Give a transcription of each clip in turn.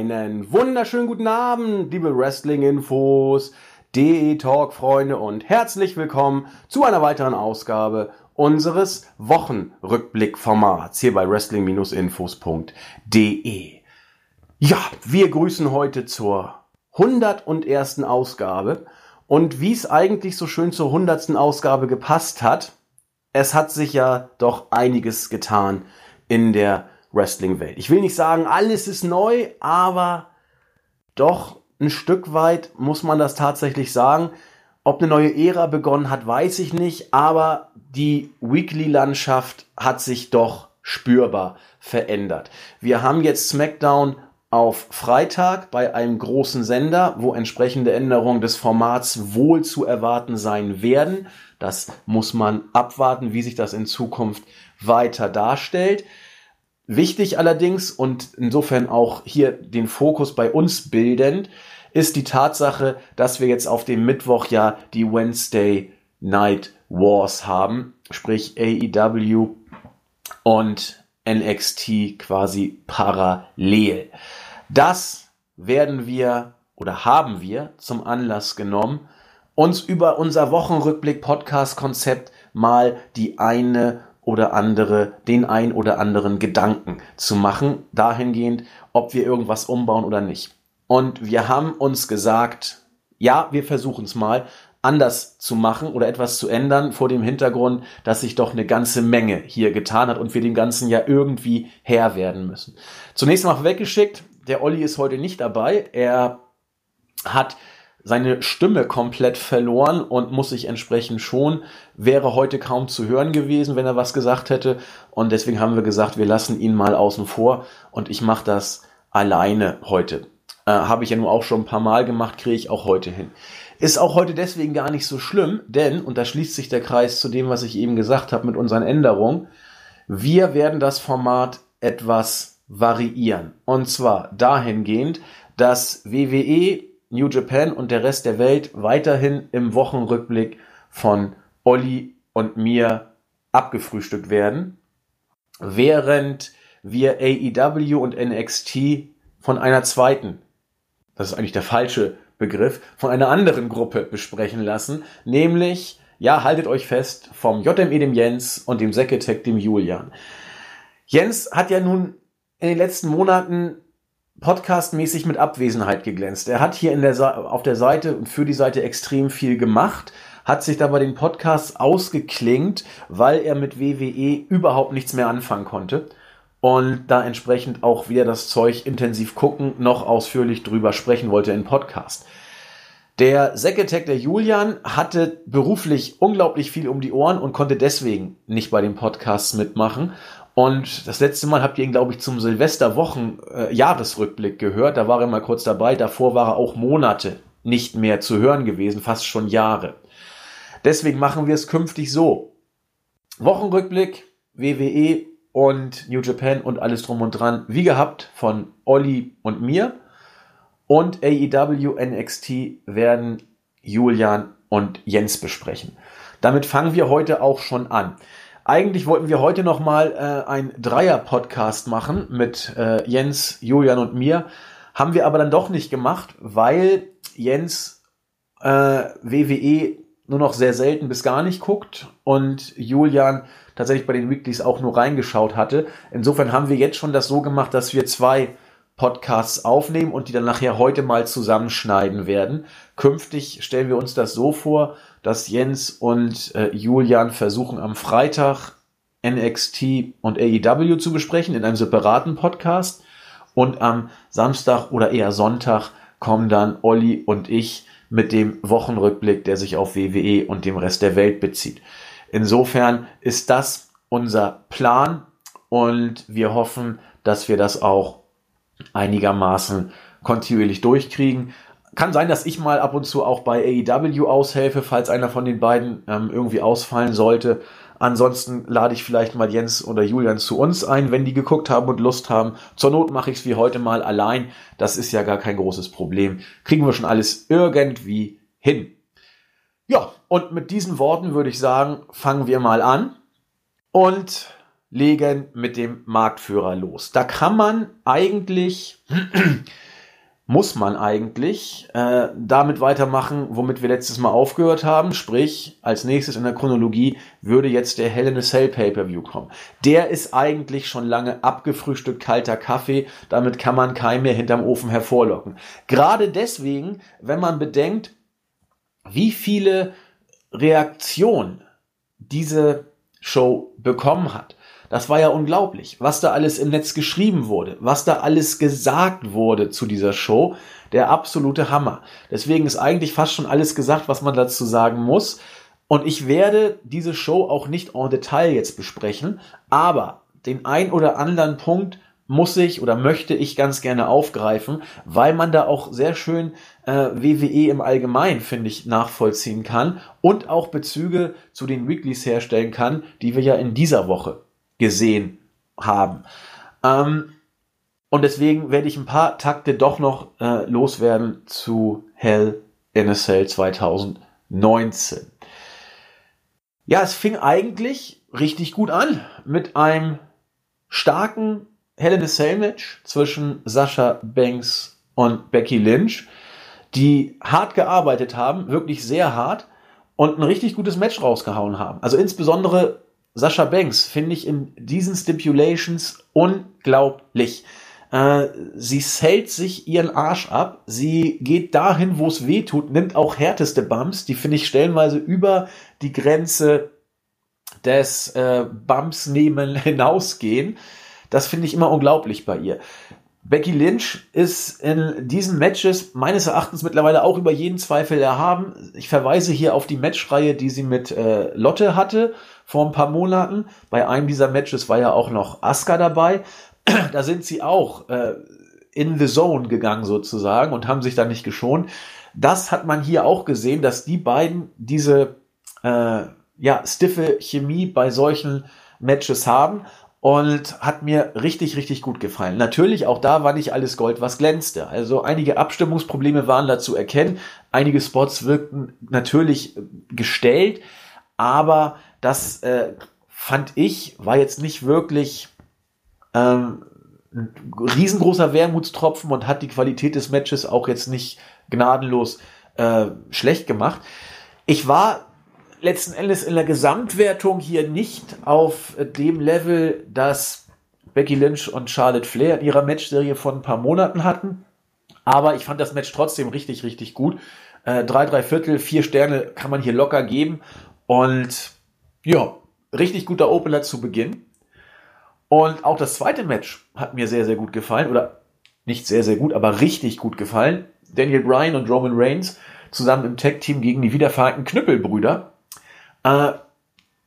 Einen wunderschönen guten Abend, liebe Wrestling-Infos, DE-Talk-Freunde und herzlich willkommen zu einer weiteren Ausgabe unseres Wochenrückblick-Formats hier bei wrestling-infos.de. Ja, wir grüßen heute zur 101. Ausgabe und wie es eigentlich so schön zur 100. Ausgabe gepasst hat, es hat sich ja doch einiges getan in der Wrestling-Welt. Ich will nicht sagen, alles ist neu, aber doch ein Stück weit muss man das tatsächlich sagen. Ob eine neue Ära begonnen hat, weiß ich nicht, aber die Weekly-Landschaft hat sich doch spürbar verändert. Wir haben jetzt SmackDown auf Freitag bei einem großen Sender, wo entsprechende Änderungen des Formats wohl zu erwarten sein werden. Das muss man abwarten, wie sich das in Zukunft weiter darstellt. Wichtig allerdings und insofern auch hier den Fokus bei uns bildend, ist die Tatsache, dass wir jetzt auf dem Mittwoch ja die Wednesday Night Wars haben, sprich AEW und NXT quasi parallel. Das werden wir oder haben wir zum Anlass genommen, uns über unser Wochenrückblick-Podcast-Konzept mal die eine oder andere, den ein oder anderen Gedanken zu machen, dahingehend, ob wir irgendwas umbauen oder nicht. Und wir haben uns gesagt, ja, wir versuchen es mal anders zu machen oder etwas zu ändern vor dem Hintergrund, dass sich doch eine ganze Menge hier getan hat und wir dem Ganzen ja irgendwie Herr werden müssen. Zunächst mal weggeschickt, der Olli ist heute nicht dabei. Er hat seine Stimme komplett verloren und muss sich entsprechend schon, wäre heute kaum zu hören gewesen, wenn er was gesagt hätte. Und deswegen haben wir gesagt, wir lassen ihn mal außen vor und ich mache das alleine heute. Äh, Habe ich ja nur auch schon ein paar Mal gemacht, kriege ich auch heute hin. Ist auch heute deswegen gar nicht so schlimm, denn, und da schließt sich der Kreis zu dem, was ich eben gesagt habe mit unseren Änderungen, wir werden das Format etwas variieren. Und zwar dahingehend, dass WWE New Japan und der Rest der Welt weiterhin im Wochenrückblick von Olli und mir abgefrühstückt werden, während wir AEW und NXT von einer zweiten, das ist eigentlich der falsche Begriff, von einer anderen Gruppe besprechen lassen, nämlich, ja, haltet euch fest, vom JME dem Jens und dem Seketech dem Julian. Jens hat ja nun in den letzten Monaten podcastmäßig mit Abwesenheit geglänzt. Er hat hier in der, auf der Seite und für die Seite extrem viel gemacht, hat sich dabei den Podcast ausgeklingt, weil er mit WWE überhaupt nichts mehr anfangen konnte und da entsprechend auch wieder das Zeug intensiv gucken, noch ausführlich drüber sprechen wollte in Podcast. Der Sekretär der Julian hatte beruflich unglaublich viel um die Ohren und konnte deswegen nicht bei den Podcasts mitmachen. Und das letzte Mal habt ihr ihn, glaube ich, zum Silvesterwochen-Jahresrückblick äh, gehört. Da war er mal kurz dabei. Davor war er auch Monate nicht mehr zu hören gewesen, fast schon Jahre. Deswegen machen wir es künftig so. Wochenrückblick, WWE und New Japan und alles drum und dran, wie gehabt, von Olli und mir. Und AEW NXT werden Julian und Jens besprechen. Damit fangen wir heute auch schon an. Eigentlich wollten wir heute noch mal äh, ein Dreier-Podcast machen mit äh, Jens, Julian und mir. Haben wir aber dann doch nicht gemacht, weil Jens äh, WWE nur noch sehr selten bis gar nicht guckt und Julian tatsächlich bei den Weeklies auch nur reingeschaut hatte. Insofern haben wir jetzt schon das so gemacht, dass wir zwei Podcasts aufnehmen und die dann nachher heute mal zusammenschneiden werden. Künftig stellen wir uns das so vor, dass Jens und äh, Julian versuchen am Freitag NXT und AEW zu besprechen in einem separaten Podcast und am Samstag oder eher Sonntag kommen dann Olli und ich mit dem Wochenrückblick, der sich auf WWE und dem Rest der Welt bezieht. Insofern ist das unser Plan und wir hoffen, dass wir das auch einigermaßen kontinuierlich durchkriegen. Kann sein, dass ich mal ab und zu auch bei AEW aushelfe, falls einer von den beiden ähm, irgendwie ausfallen sollte. Ansonsten lade ich vielleicht mal Jens oder Julian zu uns ein, wenn die geguckt haben und Lust haben. Zur Not mache ich es wie heute mal allein. Das ist ja gar kein großes Problem. Kriegen wir schon alles irgendwie hin. Ja, und mit diesen Worten würde ich sagen, fangen wir mal an. Und legen mit dem Marktführer los. Da kann man eigentlich muss man eigentlich äh, damit weitermachen, womit wir letztes Mal aufgehört haben. Sprich, als nächstes in der Chronologie würde jetzt der Hell in a Cell Pay-Per-View kommen. Der ist eigentlich schon lange abgefrühstückt kalter Kaffee. Damit kann man keinen mehr hinterm Ofen hervorlocken. Gerade deswegen, wenn man bedenkt, wie viele Reaktionen diese Show bekommen hat. Das war ja unglaublich, was da alles im Netz geschrieben wurde, was da alles gesagt wurde zu dieser Show. Der absolute Hammer. Deswegen ist eigentlich fast schon alles gesagt, was man dazu sagen muss. Und ich werde diese Show auch nicht en Detail jetzt besprechen, aber den ein oder anderen Punkt muss ich oder möchte ich ganz gerne aufgreifen, weil man da auch sehr schön äh, WWE im Allgemeinen, finde ich, nachvollziehen kann und auch Bezüge zu den Weeklies herstellen kann, die wir ja in dieser Woche gesehen haben. Ähm, und deswegen werde ich ein paar Takte doch noch äh, loswerden zu Hell in a Cell 2019. Ja, es fing eigentlich richtig gut an mit einem starken Hell in a Cell Match zwischen Sascha Banks und Becky Lynch, die hart gearbeitet haben, wirklich sehr hart und ein richtig gutes Match rausgehauen haben. Also insbesondere Sascha Banks finde ich in diesen Stipulations unglaublich. Äh, sie hält sich ihren Arsch ab. Sie geht dahin, wo es weh tut, nimmt auch härteste Bumps. Die finde ich stellenweise über die Grenze des äh, Bumps nehmen hinausgehen. Das finde ich immer unglaublich bei ihr. Becky Lynch ist in diesen Matches meines Erachtens mittlerweile auch über jeden Zweifel erhaben. Ich verweise hier auf die Matchreihe, die sie mit äh, Lotte hatte vor ein paar Monaten. Bei einem dieser Matches war ja auch noch Asuka dabei. da sind sie auch äh, in the zone gegangen sozusagen und haben sich da nicht geschont. Das hat man hier auch gesehen, dass die beiden diese äh, ja, stiffe Chemie bei solchen Matches haben und hat mir richtig, richtig gut gefallen. Natürlich, auch da war nicht alles Gold, was glänzte. Also einige Abstimmungsprobleme waren da zu erkennen. Einige Spots wirkten natürlich gestellt, aber das äh, fand ich, war jetzt nicht wirklich ähm, ein riesengroßer Wermutstropfen und hat die Qualität des Matches auch jetzt nicht gnadenlos äh, schlecht gemacht. Ich war letzten Endes in der Gesamtwertung hier nicht auf dem Level, das Becky Lynch und Charlotte Flair in ihrer Matchserie von ein paar Monaten hatten. Aber ich fand das Match trotzdem richtig, richtig gut. Äh, drei, drei Viertel, vier Sterne kann man hier locker geben. Und ja, richtig guter Opener zu Beginn. Und auch das zweite Match hat mir sehr, sehr gut gefallen. Oder nicht sehr, sehr gut, aber richtig gut gefallen. Daniel Bryan und Roman Reigns zusammen im Tag-Team gegen die wiedervereinten Knüppelbrüder. Äh,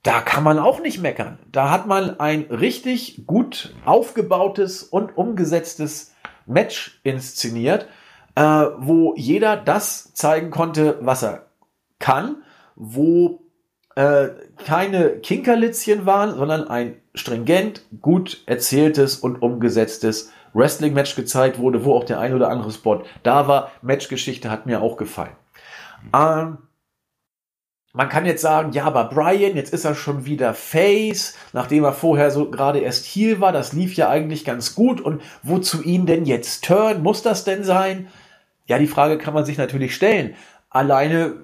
da kann man auch nicht meckern. Da hat man ein richtig gut aufgebautes und umgesetztes Match inszeniert, äh, wo jeder das zeigen konnte, was er kann, wo äh, keine Kinkerlitzchen waren, sondern ein stringent, gut erzähltes und umgesetztes Wrestling-Match gezeigt wurde, wo auch der ein oder andere Spot da war. Matchgeschichte hat mir auch gefallen. Ähm, man kann jetzt sagen, ja, aber Brian, jetzt ist er schon wieder Face, nachdem er vorher so gerade erst Heel war, das lief ja eigentlich ganz gut und wozu ihn denn jetzt Turn? Muss das denn sein? Ja, die Frage kann man sich natürlich stellen. Alleine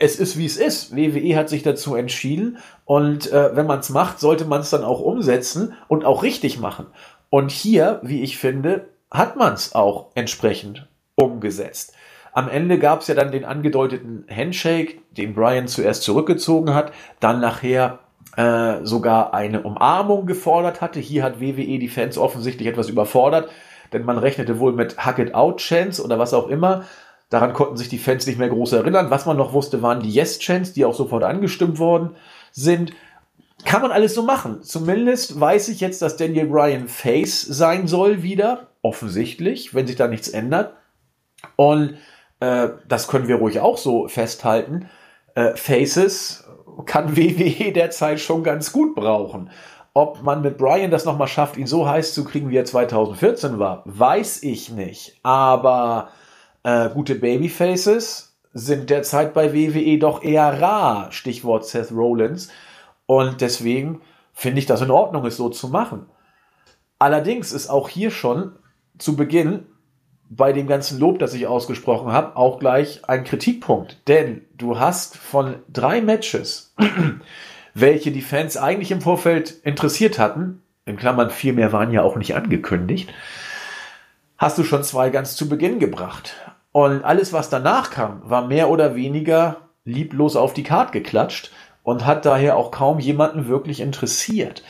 es ist wie es ist. WWE hat sich dazu entschieden und äh, wenn man es macht, sollte man es dann auch umsetzen und auch richtig machen. Und hier, wie ich finde, hat man es auch entsprechend umgesetzt. Am Ende gab es ja dann den angedeuteten Handshake, den Brian zuerst zurückgezogen hat, dann nachher äh, sogar eine Umarmung gefordert hatte. Hier hat WWE die Fans offensichtlich etwas überfordert, denn man rechnete wohl mit Hack It Out Chance oder was auch immer. Daran konnten sich die Fans nicht mehr groß erinnern. Was man noch wusste, waren die Yes-Chants, die auch sofort angestimmt worden sind. Kann man alles so machen. Zumindest weiß ich jetzt, dass Daniel Bryan Face sein soll wieder. Offensichtlich, wenn sich da nichts ändert. Und äh, das können wir ruhig auch so festhalten. Äh, Faces kann WWE derzeit schon ganz gut brauchen. Ob man mit Bryan das nochmal schafft, ihn so heiß zu kriegen, wie er 2014 war, weiß ich nicht. Aber äh, gute Babyfaces sind derzeit bei WWE doch eher rar, Stichwort Seth Rollins. Und deswegen finde ich das in Ordnung, es so zu machen. Allerdings ist auch hier schon zu Beginn bei dem ganzen Lob, das ich ausgesprochen habe, auch gleich ein Kritikpunkt. Denn du hast von drei Matches, welche die Fans eigentlich im Vorfeld interessiert hatten, in Klammern viel mehr waren ja auch nicht angekündigt, hast du schon zwei ganz zu Beginn gebracht. Und alles, was danach kam, war mehr oder weniger lieblos auf die Karte geklatscht und hat daher auch kaum jemanden wirklich interessiert.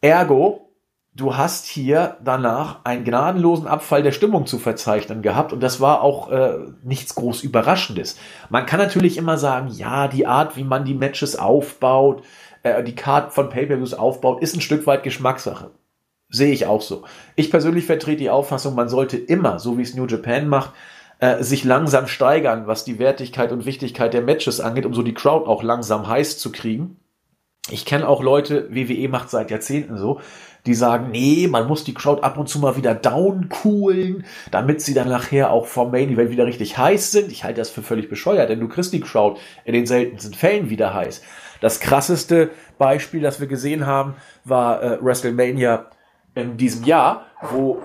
Ergo, du hast hier danach einen gnadenlosen Abfall der Stimmung zu verzeichnen gehabt und das war auch äh, nichts groß Überraschendes. Man kann natürlich immer sagen, ja, die Art, wie man die Matches aufbaut, äh, die Karte von Pay-Per-Views aufbaut, ist ein Stück weit Geschmackssache. Sehe ich auch so. Ich persönlich vertrete die Auffassung, man sollte immer, so wie es New Japan macht, äh, sich langsam steigern, was die Wertigkeit und Wichtigkeit der Matches angeht, um so die Crowd auch langsam heiß zu kriegen. Ich kenne auch Leute, WWE macht seit Jahrzehnten so, die sagen, nee, man muss die Crowd ab und zu mal wieder down coolen, damit sie dann nachher auch vom Main Event wieder richtig heiß sind. Ich halte das für völlig bescheuert, denn du kriegst die Crowd in den seltensten Fällen wieder heiß. Das krasseste Beispiel, das wir gesehen haben, war äh, WrestleMania in diesem Jahr, wo,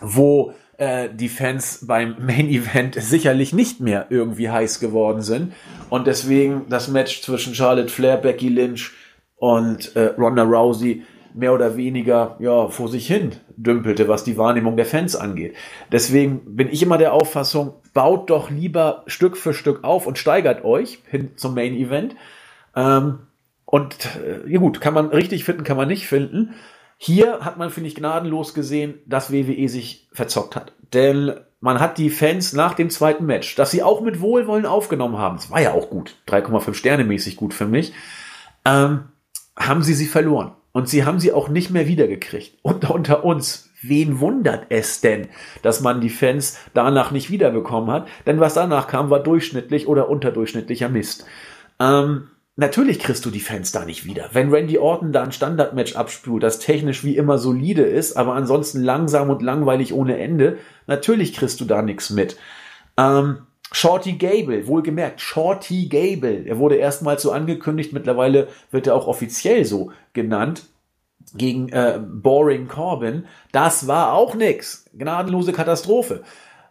wo äh, die Fans beim Main Event sicherlich nicht mehr irgendwie heiß geworden sind und deswegen das Match zwischen Charlotte Flair, Becky Lynch und äh, Ronda Rousey mehr oder weniger ja vor sich hin dümpelte, was die Wahrnehmung der Fans angeht. Deswegen bin ich immer der Auffassung, baut doch lieber Stück für Stück auf und steigert euch hin zum Main Event. Ähm, und äh, ja gut, kann man richtig finden, kann man nicht finden. Hier hat man, finde ich, gnadenlos gesehen, dass WWE sich verzockt hat. Denn man hat die Fans nach dem zweiten Match, dass sie auch mit Wohlwollen aufgenommen haben, es war ja auch gut, 3,5 Sterne mäßig gut für mich, ähm, haben sie sie verloren. Und sie haben sie auch nicht mehr wiedergekriegt. Und unter uns, wen wundert es denn, dass man die Fans danach nicht wiederbekommen hat? Denn was danach kam, war durchschnittlich oder unterdurchschnittlicher Mist. Ähm, Natürlich kriegst du die Fans da nicht wieder. Wenn Randy Orton da ein Standardmatch abspült, das technisch wie immer solide ist, aber ansonsten langsam und langweilig ohne Ende, natürlich kriegst du da nichts mit. Ähm, Shorty Gable, wohlgemerkt, Shorty Gable. Er wurde erstmals so angekündigt, mittlerweile wird er auch offiziell so genannt, gegen äh, Boring Corbin. Das war auch nix. Gnadenlose Katastrophe.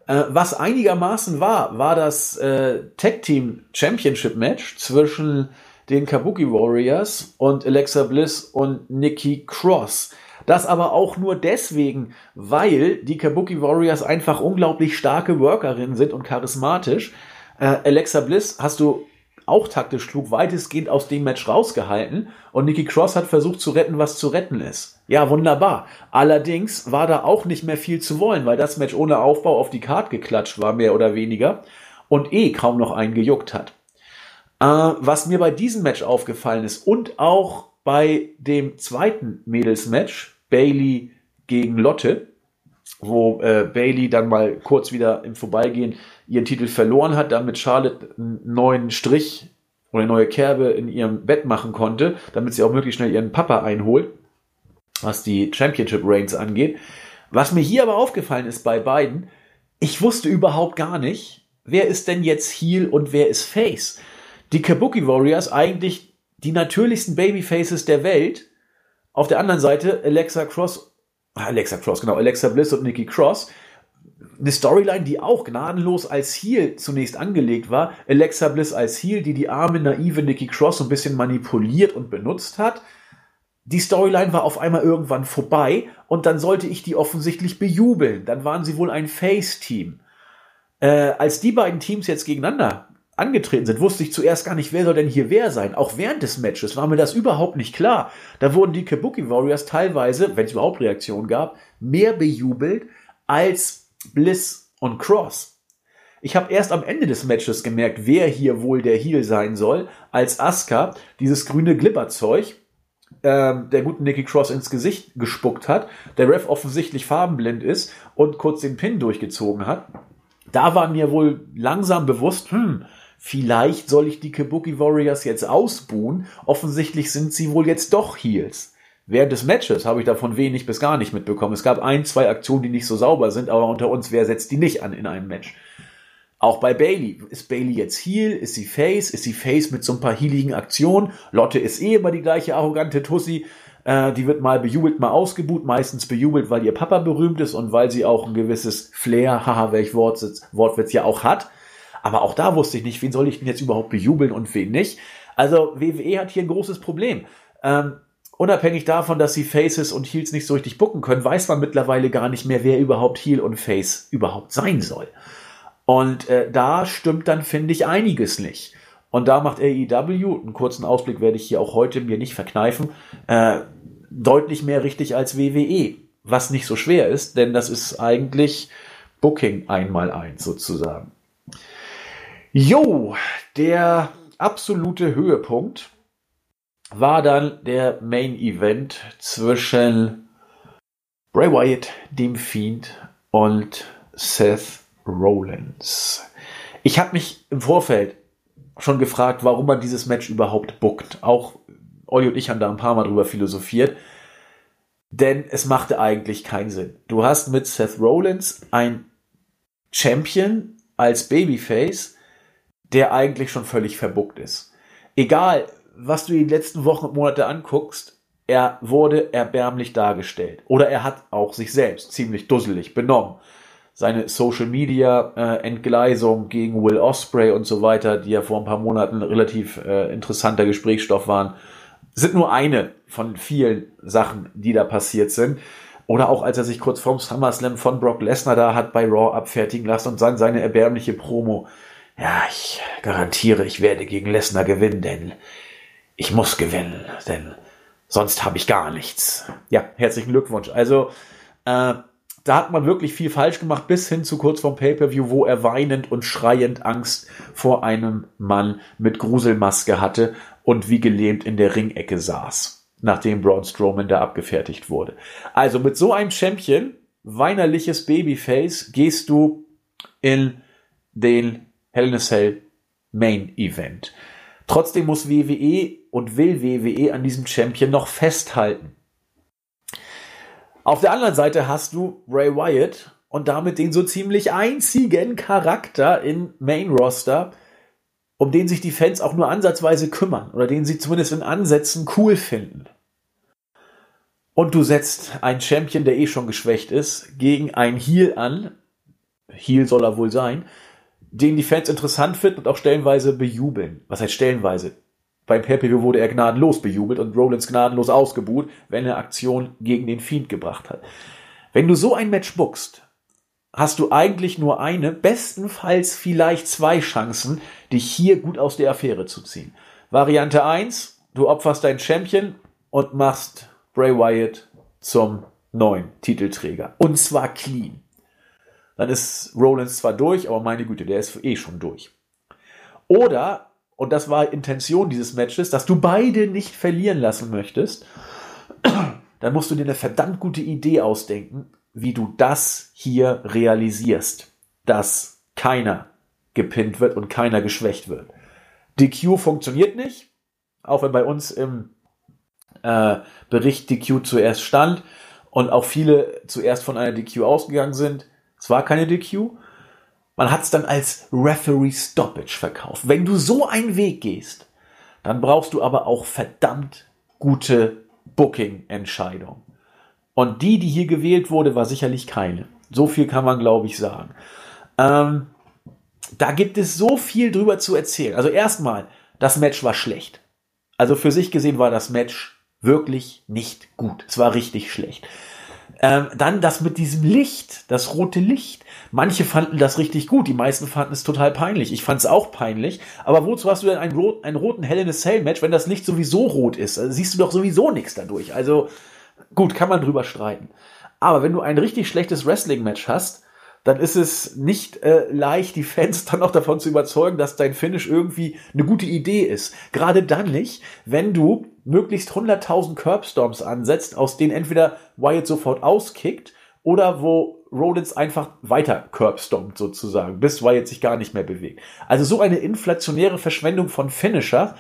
Äh, was einigermaßen war, war das äh, Tag Team Championship Match zwischen den Kabuki Warriors und Alexa Bliss und Nikki Cross. Das aber auch nur deswegen, weil die Kabuki Warriors einfach unglaublich starke Workerinnen sind und charismatisch. Äh, Alexa Bliss hast du auch taktisch klug weitestgehend aus dem Match rausgehalten und Nikki Cross hat versucht zu retten, was zu retten ist. Ja, wunderbar. Allerdings war da auch nicht mehr viel zu wollen, weil das Match ohne Aufbau auf die Karte geklatscht war, mehr oder weniger, und eh kaum noch einen gejuckt hat. Äh, was mir bei diesem Match aufgefallen ist und auch bei dem zweiten Mädels-Match, Bailey gegen Lotte, wo äh, Bailey dann mal kurz wieder im Vorbeigehen ihren Titel verloren hat, damit Charlotte einen neuen Strich oder eine neue Kerbe in ihrem Bett machen konnte, damit sie auch möglichst schnell ihren Papa einholt, was die Championship Reigns angeht. Was mir hier aber aufgefallen ist bei beiden, ich wusste überhaupt gar nicht, wer ist denn jetzt Heel und wer ist Face die Kabuki Warriors eigentlich die natürlichsten Babyfaces der Welt. Auf der anderen Seite Alexa Cross, ah, Alexa Cross, genau, Alexa Bliss und Nikki Cross. Eine Storyline, die auch gnadenlos als Heel zunächst angelegt war. Alexa Bliss als Heel, die die arme, naive Nikki Cross ein bisschen manipuliert und benutzt hat. Die Storyline war auf einmal irgendwann vorbei und dann sollte ich die offensichtlich bejubeln. Dann waren sie wohl ein Face-Team. Äh, als die beiden Teams jetzt gegeneinander angetreten sind, wusste ich zuerst gar nicht, wer soll denn hier wer sein. Auch während des Matches war mir das überhaupt nicht klar. Da wurden die Kabuki Warriors teilweise, wenn es überhaupt Reaktionen gab, mehr bejubelt als Bliss und Cross. Ich habe erst am Ende des Matches gemerkt, wer hier wohl der Heel sein soll, als Asuka dieses grüne Glibberzeug ähm, der guten Nikki Cross ins Gesicht gespuckt hat, der Ref offensichtlich farbenblind ist und kurz den Pin durchgezogen hat. Da war mir wohl langsam bewusst, hm, Vielleicht soll ich die Kabuki Warriors jetzt ausbuhen. Offensichtlich sind sie wohl jetzt doch Heels. Während des Matches habe ich davon wenig bis gar nicht mitbekommen. Es gab ein, zwei Aktionen, die nicht so sauber sind, aber unter uns, wer setzt die nicht an in einem Match? Auch bei Bailey. Ist Bailey jetzt Heel? Ist sie Face? Ist sie Face mit so ein paar healigen Aktionen? Lotte ist eh immer die gleiche arrogante Tussi. Äh, die wird mal bejubelt, mal ausgebuht, meistens bejubelt, weil ihr Papa berühmt ist und weil sie auch ein gewisses Flair, haha, welch Wortwitz, Wortwitz ja auch hat. Aber auch da wusste ich nicht, wen soll ich denn jetzt überhaupt bejubeln und wen nicht. Also WWE hat hier ein großes Problem. Ähm, unabhängig davon, dass sie Faces und Heels nicht so richtig bucken können, weiß man mittlerweile gar nicht mehr, wer überhaupt Heel und Face überhaupt sein soll. Und äh, da stimmt dann, finde ich, einiges nicht. Und da macht AEW, einen kurzen Ausblick werde ich hier auch heute mir nicht verkneifen, äh, deutlich mehr richtig als WWE. Was nicht so schwer ist, denn das ist eigentlich Booking einmal eins sozusagen. Jo, der absolute Höhepunkt war dann der Main Event zwischen Bray Wyatt, dem Fiend und Seth Rollins. Ich habe mich im Vorfeld schon gefragt, warum man dieses Match überhaupt bookt. Auch Olli und ich haben da ein paar Mal drüber philosophiert. Denn es machte eigentlich keinen Sinn. Du hast mit Seth Rollins ein Champion als Babyface, der eigentlich schon völlig verbuckt ist. Egal, was du die letzten Wochen und Monate anguckst, er wurde erbärmlich dargestellt. Oder er hat auch sich selbst ziemlich dusselig benommen. Seine Social Media äh, Entgleisung gegen Will Osprey und so weiter, die ja vor ein paar Monaten relativ äh, interessanter Gesprächsstoff waren, sind nur eine von vielen Sachen, die da passiert sind. Oder auch als er sich kurz vorm SummerSlam von Brock Lesnar da hat bei Raw abfertigen lassen und dann seine erbärmliche Promo ja, ich garantiere, ich werde gegen Lesnar gewinnen, denn ich muss gewinnen, denn sonst habe ich gar nichts. Ja, herzlichen Glückwunsch. Also, äh, da hat man wirklich viel falsch gemacht, bis hin zu kurz vorm Pay-Per-View, wo er weinend und schreiend Angst vor einem Mann mit Gruselmaske hatte und wie gelähmt in der Ringecke saß, nachdem Braun Strowman da abgefertigt wurde. Also mit so einem Champion, weinerliches Babyface, gehst du in den Hell in a Cell Main Event. Trotzdem muss WWE und will WWE an diesem Champion noch festhalten. Auf der anderen Seite hast du Ray Wyatt und damit den so ziemlich einzigen Charakter in Main Roster, um den sich die Fans auch nur ansatzweise kümmern oder den sie zumindest in Ansätzen cool finden. Und du setzt einen Champion, der eh schon geschwächt ist, gegen einen Heel an. Heel soll er wohl sein, den die Fans interessant finden und auch stellenweise bejubeln. Was heißt stellenweise? Beim pay wurde er gnadenlos bejubelt und Rollins gnadenlos ausgebuht, wenn er Aktion gegen den Fiend gebracht hat. Wenn du so ein Match bookst, hast du eigentlich nur eine, bestenfalls vielleicht zwei Chancen, dich hier gut aus der Affäre zu ziehen. Variante 1, du opferst deinen Champion und machst Bray Wyatt zum neuen Titelträger. Und zwar clean dann ist Rollins zwar durch, aber meine Güte, der ist eh schon durch. Oder, und das war Intention dieses Matches, dass du beide nicht verlieren lassen möchtest, dann musst du dir eine verdammt gute Idee ausdenken, wie du das hier realisierst, dass keiner gepinnt wird und keiner geschwächt wird. DQ funktioniert nicht, auch wenn bei uns im äh, Bericht DQ zuerst stand und auch viele zuerst von einer DQ ausgegangen sind. Es war keine DQ. Man hat es dann als Referee Stoppage verkauft. Wenn du so einen Weg gehst, dann brauchst du aber auch verdammt gute Booking-Entscheidungen. Und die, die hier gewählt wurde, war sicherlich keine. So viel kann man, glaube ich, sagen. Ähm, da gibt es so viel drüber zu erzählen. Also erstmal, das Match war schlecht. Also für sich gesehen war das Match wirklich nicht gut. Es war richtig schlecht. Ähm, dann das mit diesem Licht, das rote Licht. Manche fanden das richtig gut, die meisten fanden es total peinlich. Ich fand es auch peinlich. Aber wozu hast du denn einen, rot, einen roten Hell in a Cell Match, wenn das Licht sowieso rot ist? Also siehst du doch sowieso nichts dadurch. Also gut, kann man drüber streiten. Aber wenn du ein richtig schlechtes Wrestling-Match hast, dann ist es nicht äh, leicht, die Fans dann auch davon zu überzeugen, dass dein Finish irgendwie eine gute Idee ist. Gerade dann nicht, wenn du möglichst 100.000 Curbstorms ansetzt, aus denen entweder Wyatt sofort auskickt oder wo Rollins einfach weiter curbstompt sozusagen, bis Wyatt sich gar nicht mehr bewegt. Also so eine inflationäre Verschwendung von Finisher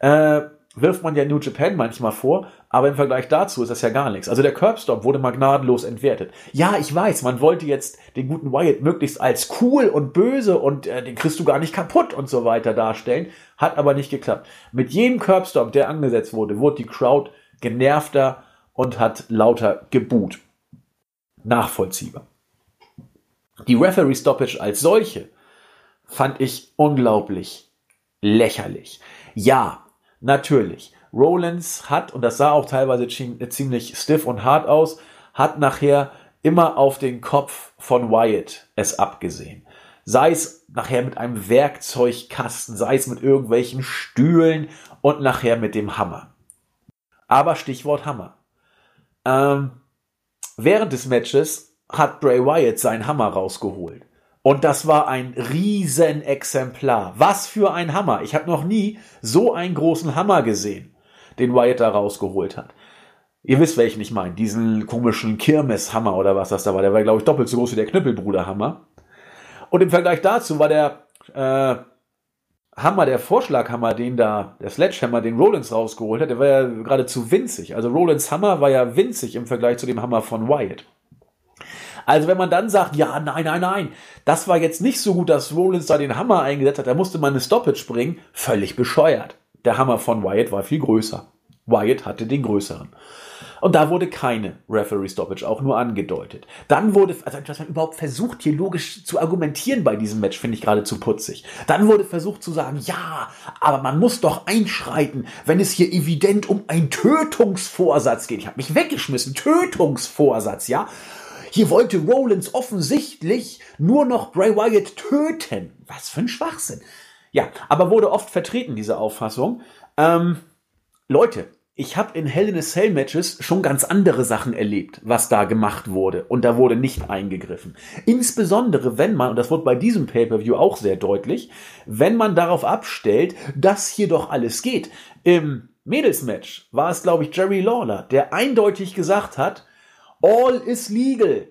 äh, wirft man ja New Japan manchmal vor, aber im Vergleich dazu ist das ja gar nichts. Also der Curbstop wurde mal gnadenlos entwertet. Ja, ich weiß, man wollte jetzt den guten Wyatt möglichst als cool und böse und äh, den kriegst du gar nicht kaputt und so weiter darstellen, hat aber nicht geklappt. Mit jedem Curbstop, der angesetzt wurde, wurde die Crowd genervter und hat lauter geboot. Nachvollziehbar. Die Referee Stoppage als solche fand ich unglaublich lächerlich. Ja, natürlich. Rollins hat, und das sah auch teilweise ziemlich stiff und hart aus, hat nachher immer auf den Kopf von Wyatt es abgesehen. Sei es nachher mit einem Werkzeugkasten, sei es mit irgendwelchen Stühlen und nachher mit dem Hammer. Aber Stichwort Hammer. Ähm, während des Matches hat Bray Wyatt seinen Hammer rausgeholt. Und das war ein Riesenexemplar. Was für ein Hammer. Ich habe noch nie so einen großen Hammer gesehen, den Wyatt da rausgeholt hat. Ihr wisst, welchen ich meine. Diesen komischen Kirmeshammer oder was das da war. Der war, glaube ich, doppelt so groß wie der Knüppelbruderhammer. Und im Vergleich dazu war der äh, Hammer, der Vorschlaghammer, den da, der Sledgehammer, den Rollins rausgeholt hat, der war ja geradezu winzig. Also Rollins Hammer war ja winzig im Vergleich zu dem Hammer von Wyatt. Also wenn man dann sagt, ja, nein, nein, nein, das war jetzt nicht so gut, dass Rollins da den Hammer eingesetzt hat, da musste man eine Stoppage bringen, völlig bescheuert. Der Hammer von Wyatt war viel größer. Wyatt hatte den größeren. Und da wurde keine Referee Stoppage auch nur angedeutet. Dann wurde, also dass man überhaupt versucht, hier logisch zu argumentieren bei diesem Match, finde ich geradezu putzig. Dann wurde versucht zu sagen, ja, aber man muss doch einschreiten, wenn es hier evident um einen Tötungsvorsatz geht. Ich habe mich weggeschmissen. Tötungsvorsatz, ja. Hier wollte Rollins offensichtlich nur noch Bray Wyatt töten. Was für ein Schwachsinn. Ja, aber wurde oft vertreten, diese Auffassung. Ähm, Leute, ich habe in Hell in a Cell Matches schon ganz andere Sachen erlebt, was da gemacht wurde. Und da wurde nicht eingegriffen. Insbesondere, wenn man, und das wurde bei diesem Pay-Per-View auch sehr deutlich, wenn man darauf abstellt, dass hier doch alles geht. Im Mädelsmatch war es, glaube ich, Jerry Lawler, der eindeutig gesagt hat, All is legal.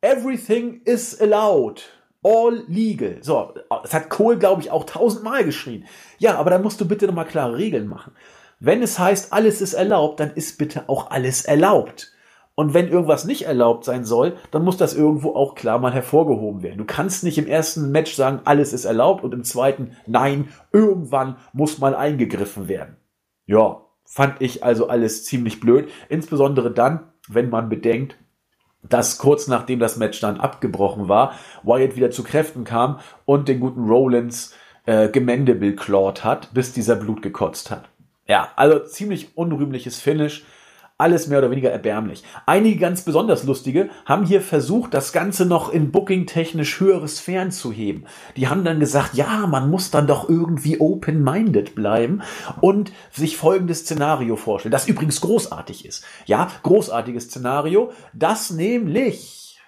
Everything is allowed. All legal. So, das hat Kohl, glaube ich, auch tausendmal geschrien. Ja, aber dann musst du bitte nochmal klare Regeln machen. Wenn es heißt, alles ist erlaubt, dann ist bitte auch alles erlaubt. Und wenn irgendwas nicht erlaubt sein soll, dann muss das irgendwo auch klar mal hervorgehoben werden. Du kannst nicht im ersten Match sagen, alles ist erlaubt und im zweiten, nein, irgendwann muss mal eingegriffen werden. Ja, fand ich also alles ziemlich blöd. Insbesondere dann, wenn man bedenkt, dass kurz nachdem das Match dann abgebrochen war, Wyatt wieder zu Kräften kam und den guten Rollins äh, Gemendebill clawed hat, bis dieser Blut gekotzt hat. Ja, also ziemlich unrühmliches Finish alles mehr oder weniger erbärmlich. Einige ganz besonders lustige haben hier versucht, das Ganze noch in Booking technisch höhere Sphären zu heben. Die haben dann gesagt, ja, man muss dann doch irgendwie open-minded bleiben und sich folgendes Szenario vorstellen, das übrigens großartig ist. Ja, großartiges Szenario, das nämlich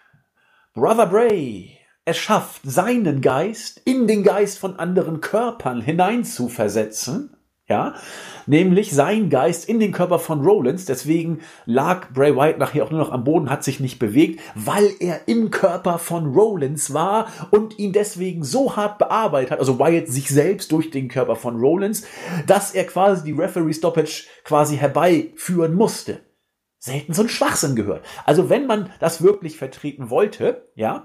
Brother Bray es schafft, seinen Geist in den Geist von anderen Körpern hineinzuversetzen ja, nämlich sein Geist in den Körper von Rollins. Deswegen lag Bray Wyatt nachher auch nur noch am Boden, hat sich nicht bewegt, weil er im Körper von Rollins war und ihn deswegen so hart bearbeitet hat, also Wyatt sich selbst durch den Körper von Rollins, dass er quasi die Referee Stoppage quasi herbeiführen musste. Selten so ein Schwachsinn gehört. Also wenn man das wirklich vertreten wollte, ja,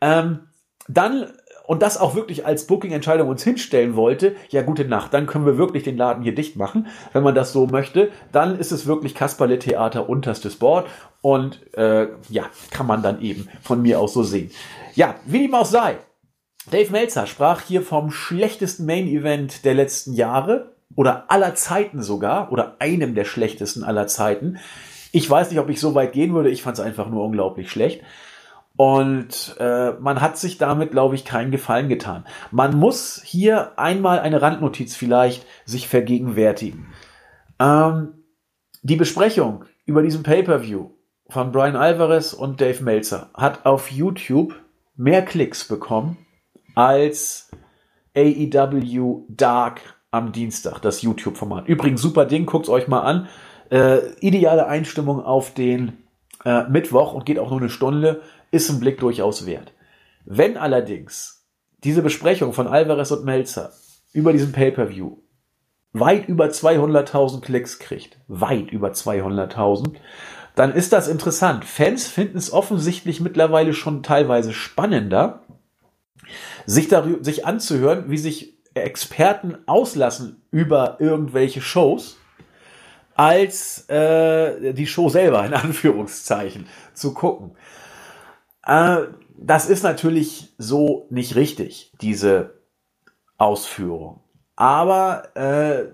ähm, dann und das auch wirklich als Booking-Entscheidung uns hinstellen wollte, ja gute Nacht, dann können wir wirklich den Laden hier dicht machen, wenn man das so möchte, dann ist es wirklich Kasperle-Theater unterstes Board und äh, ja, kann man dann eben von mir aus so sehen. Ja, wie dem auch sei, Dave Meltzer sprach hier vom schlechtesten Main-Event der letzten Jahre oder aller Zeiten sogar oder einem der schlechtesten aller Zeiten. Ich weiß nicht, ob ich so weit gehen würde, ich fand es einfach nur unglaublich schlecht. Und äh, man hat sich damit, glaube ich, keinen Gefallen getan. Man muss hier einmal eine Randnotiz vielleicht sich vergegenwärtigen. Ähm, die Besprechung über diesen Pay-per-View von Brian Alvarez und Dave Meltzer hat auf YouTube mehr Klicks bekommen als AEW Dark am Dienstag, das YouTube-Format. Übrigens, super Ding, guckt's euch mal an. Äh, ideale Einstimmung auf den äh, Mittwoch und geht auch nur eine Stunde ist ein Blick durchaus wert. Wenn allerdings diese Besprechung von Alvarez und Melzer über diesen Pay-per-View weit über 200.000 Klicks kriegt, weit über 200.000, dann ist das interessant. Fans finden es offensichtlich mittlerweile schon teilweise spannender, sich, darüber, sich anzuhören, wie sich Experten auslassen über irgendwelche Shows, als äh, die Show selber in Anführungszeichen zu gucken. Äh, das ist natürlich so nicht richtig, diese Ausführung. Aber äh,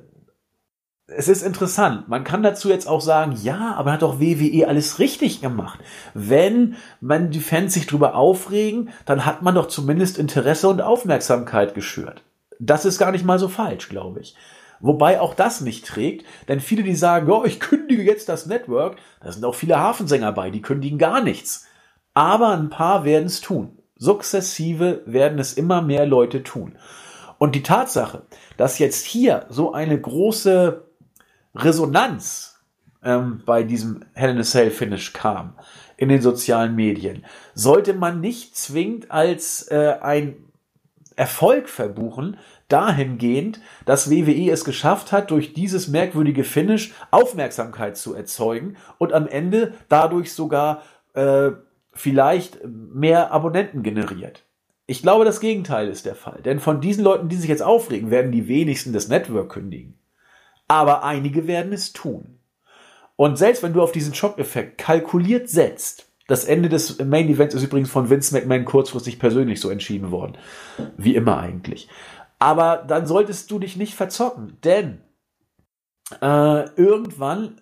es ist interessant. Man kann dazu jetzt auch sagen, ja, aber hat doch WWE alles richtig gemacht. Wenn man die Fans sich drüber aufregen, dann hat man doch zumindest Interesse und Aufmerksamkeit geschürt. Das ist gar nicht mal so falsch, glaube ich. Wobei auch das nicht trägt, denn viele, die sagen, oh, ich kündige jetzt das Network, da sind auch viele Hafensänger bei, die kündigen gar nichts. Aber ein paar werden es tun. Sukzessive werden es immer mehr Leute tun. Und die Tatsache, dass jetzt hier so eine große Resonanz ähm, bei diesem Hell in a Cell Finish kam in den sozialen Medien, sollte man nicht zwingend als äh, ein Erfolg verbuchen, dahingehend, dass WWE es geschafft hat, durch dieses merkwürdige Finish Aufmerksamkeit zu erzeugen und am Ende dadurch sogar äh, vielleicht mehr Abonnenten generiert. Ich glaube, das Gegenteil ist der Fall. Denn von diesen Leuten, die sich jetzt aufregen, werden die wenigsten das Network kündigen aber einige werden es tun. Und selbst wenn du auf diesen Schockeffekt kalkuliert setzt, das Ende des Main Events ist übrigens von Vince McMahon kurzfristig persönlich so entschieden worden. Wie immer eigentlich. Aber dann solltest du dich nicht verzocken, denn äh, irgendwann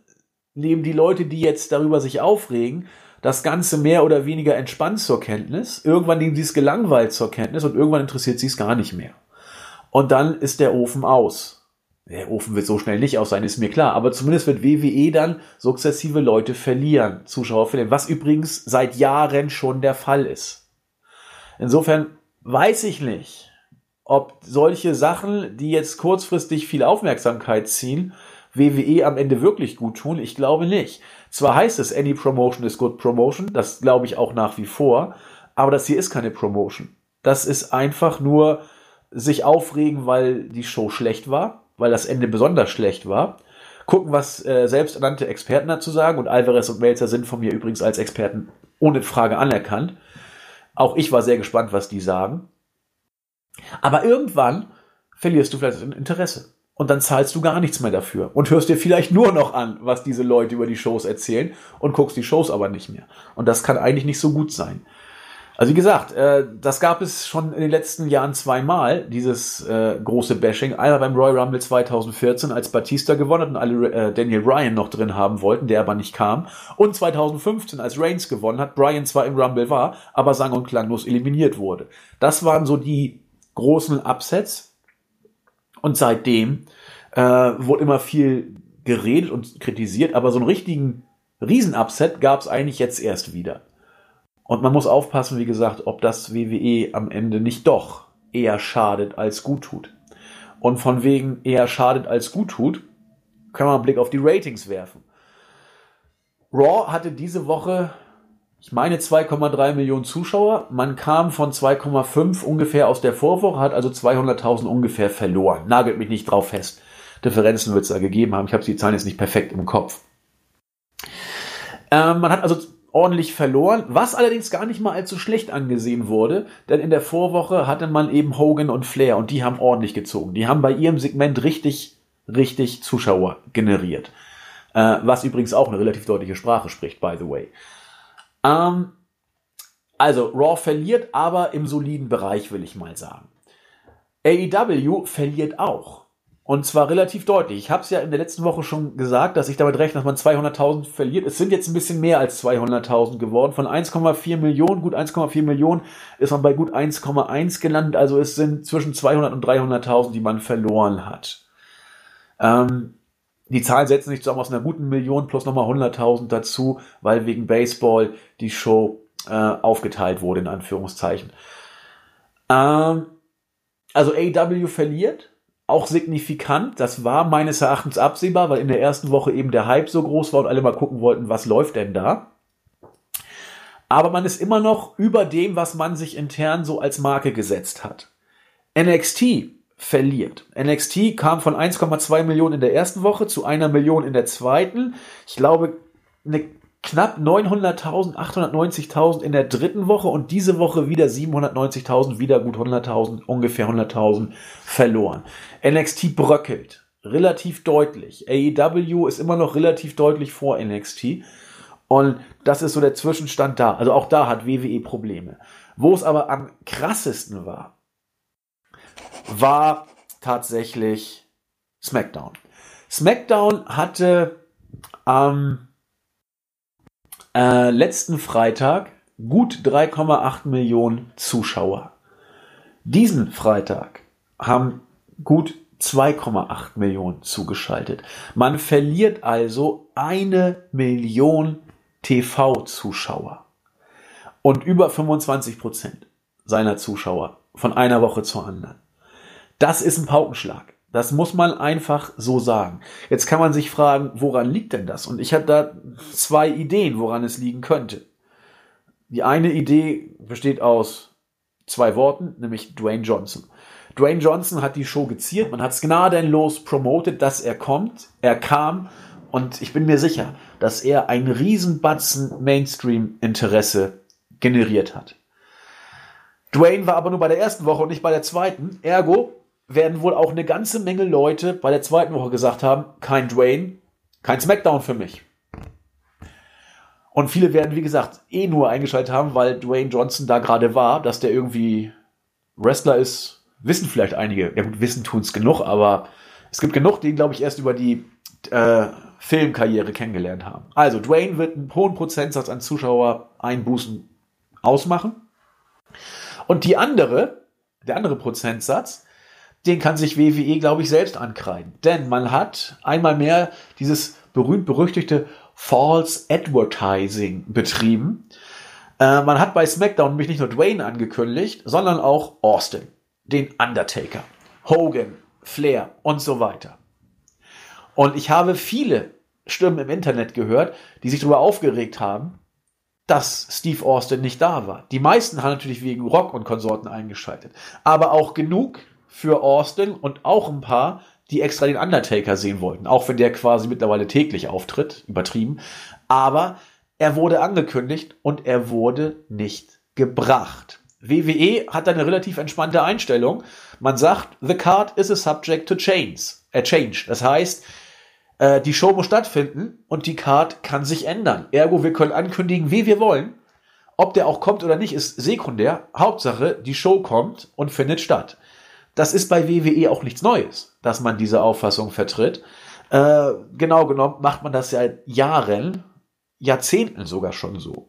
nehmen die Leute, die jetzt darüber sich aufregen, das Ganze mehr oder weniger entspannt zur Kenntnis. Irgendwann nehmen sie es gelangweilt zur Kenntnis und irgendwann interessiert sie es gar nicht mehr. Und dann ist der Ofen aus. Der Ofen wird so schnell nicht aus sein, ist mir klar. Aber zumindest wird WWE dann sukzessive Leute verlieren, Zuschauer verlieren, was übrigens seit Jahren schon der Fall ist. Insofern weiß ich nicht, ob solche Sachen, die jetzt kurzfristig viel Aufmerksamkeit ziehen, WWE am Ende wirklich gut tun. Ich glaube nicht. Zwar heißt es, any promotion is good promotion, das glaube ich auch nach wie vor, aber das hier ist keine Promotion. Das ist einfach nur sich aufregen, weil die Show schlecht war weil das Ende besonders schlecht war. Gucken, was äh, selbsternannte Experten dazu sagen. Und Alvarez und Melzer sind von mir übrigens als Experten ohne Frage anerkannt. Auch ich war sehr gespannt, was die sagen. Aber irgendwann verlierst du vielleicht das Interesse. Und dann zahlst du gar nichts mehr dafür. Und hörst dir vielleicht nur noch an, was diese Leute über die Shows erzählen und guckst die Shows aber nicht mehr. Und das kann eigentlich nicht so gut sein. Also wie gesagt, äh, das gab es schon in den letzten Jahren zweimal, dieses äh, große Bashing. Einmal beim Royal Rumble 2014, als Batista gewonnen hat und alle äh, Daniel Bryan noch drin haben wollten, der aber nicht kam. Und 2015, als Reigns gewonnen hat, Bryan zwar im Rumble war, aber sang- und klanglos eliminiert wurde. Das waren so die großen Upsets. Und seitdem äh, wurde immer viel geredet und kritisiert, aber so einen richtigen Riesenupset gab es eigentlich jetzt erst wieder. Und man muss aufpassen, wie gesagt, ob das WWE am Ende nicht doch eher schadet als gut tut. Und von wegen eher schadet als gut tut, können wir einen Blick auf die Ratings werfen. Raw hatte diese Woche, ich meine, 2,3 Millionen Zuschauer. Man kam von 2,5 ungefähr aus der Vorwoche, hat also 200.000 ungefähr verloren. Nagelt mich nicht drauf fest. Differenzen wird es da gegeben haben. Ich habe die Zahlen jetzt nicht perfekt im Kopf. Ähm, man hat also ordentlich verloren, was allerdings gar nicht mal allzu schlecht angesehen wurde, denn in der Vorwoche hatte man eben Hogan und Flair und die haben ordentlich gezogen. Die haben bei ihrem Segment richtig, richtig Zuschauer generiert. Äh, was übrigens auch eine relativ deutliche Sprache spricht, by the way. Ähm, also, Raw verliert, aber im soliden Bereich, will ich mal sagen. AEW verliert auch. Und zwar relativ deutlich. Ich habe es ja in der letzten Woche schon gesagt, dass ich damit rechne, dass man 200.000 verliert. Es sind jetzt ein bisschen mehr als 200.000 geworden. Von 1,4 Millionen, gut 1,4 Millionen, ist man bei gut 1,1 gelandet. Also es sind zwischen 200 und 300.000, die man verloren hat. Ähm, die Zahlen setzen sich zusammen aus einer guten Million plus nochmal 100.000 dazu, weil wegen Baseball die Show äh, aufgeteilt wurde, in Anführungszeichen. Ähm, also AW verliert auch signifikant. Das war meines Erachtens absehbar, weil in der ersten Woche eben der Hype so groß war und alle mal gucken wollten, was läuft denn da. Aber man ist immer noch über dem, was man sich intern so als Marke gesetzt hat. NXT verliert. NXT kam von 1,2 Millionen in der ersten Woche zu einer Million in der zweiten. Ich glaube, eine knapp 900.000, 890.000 in der dritten Woche und diese Woche wieder 790.000, wieder gut 100.000, ungefähr 100.000 verloren. NXT bröckelt. relativ deutlich. AEW ist immer noch relativ deutlich vor NXT. Und das ist so der Zwischenstand da. Also auch da hat WWE Probleme. Wo es aber am krassesten war, war tatsächlich SmackDown. SmackDown hatte am äh, letzten Freitag gut 3,8 Millionen Zuschauer. Diesen Freitag haben gut 2,8 Millionen zugeschaltet. Man verliert also eine Million TV-Zuschauer und über 25 Prozent seiner Zuschauer von einer Woche zur anderen. Das ist ein Paukenschlag. Das muss man einfach so sagen. Jetzt kann man sich fragen, woran liegt denn das? Und ich habe da zwei Ideen, woran es liegen könnte. Die eine Idee besteht aus zwei Worten, nämlich Dwayne Johnson. Dwayne Johnson hat die Show geziert, man hat es gnadenlos promotet, dass er kommt. Er kam und ich bin mir sicher, dass er einen Riesenbatzen Mainstream-Interesse generiert hat. Dwayne war aber nur bei der ersten Woche und nicht bei der zweiten. Ergo werden wohl auch eine ganze Menge Leute bei der zweiten Woche gesagt haben, kein Dwayne, kein Smackdown für mich. Und viele werden, wie gesagt, eh nur eingeschaltet haben, weil Dwayne Johnson da gerade war, dass der irgendwie Wrestler ist, wissen vielleicht einige. Ja gut, wissen tun es genug, aber es gibt genug, die, glaube ich, erst über die äh, Filmkarriere kennengelernt haben. Also Dwayne wird einen hohen Prozentsatz an Zuschauer einbußen ausmachen. Und die andere, der andere Prozentsatz, den kann sich WWE, glaube ich, selbst ankreiden. Denn man hat einmal mehr dieses berühmt-berüchtigte False Advertising betrieben. Äh, man hat bei SmackDown nämlich nicht nur Dwayne angekündigt, sondern auch Austin, den Undertaker, Hogan, Flair und so weiter. Und ich habe viele Stimmen im Internet gehört, die sich darüber aufgeregt haben, dass Steve Austin nicht da war. Die meisten haben natürlich wegen Rock und Konsorten eingeschaltet. Aber auch genug für Austin und auch ein paar, die extra den Undertaker sehen wollten. Auch wenn der quasi mittlerweile täglich auftritt. Übertrieben. Aber er wurde angekündigt und er wurde nicht gebracht. WWE hat eine relativ entspannte Einstellung. Man sagt, the card is a subject to change. A change. Das heißt, äh, die Show muss stattfinden und die Card kann sich ändern. Ergo, wir können ankündigen, wie wir wollen. Ob der auch kommt oder nicht, ist sekundär. Hauptsache, die Show kommt und findet statt. Das ist bei WWE auch nichts Neues, dass man diese Auffassung vertritt. Äh, genau genommen macht man das seit Jahren, Jahrzehnten sogar schon so.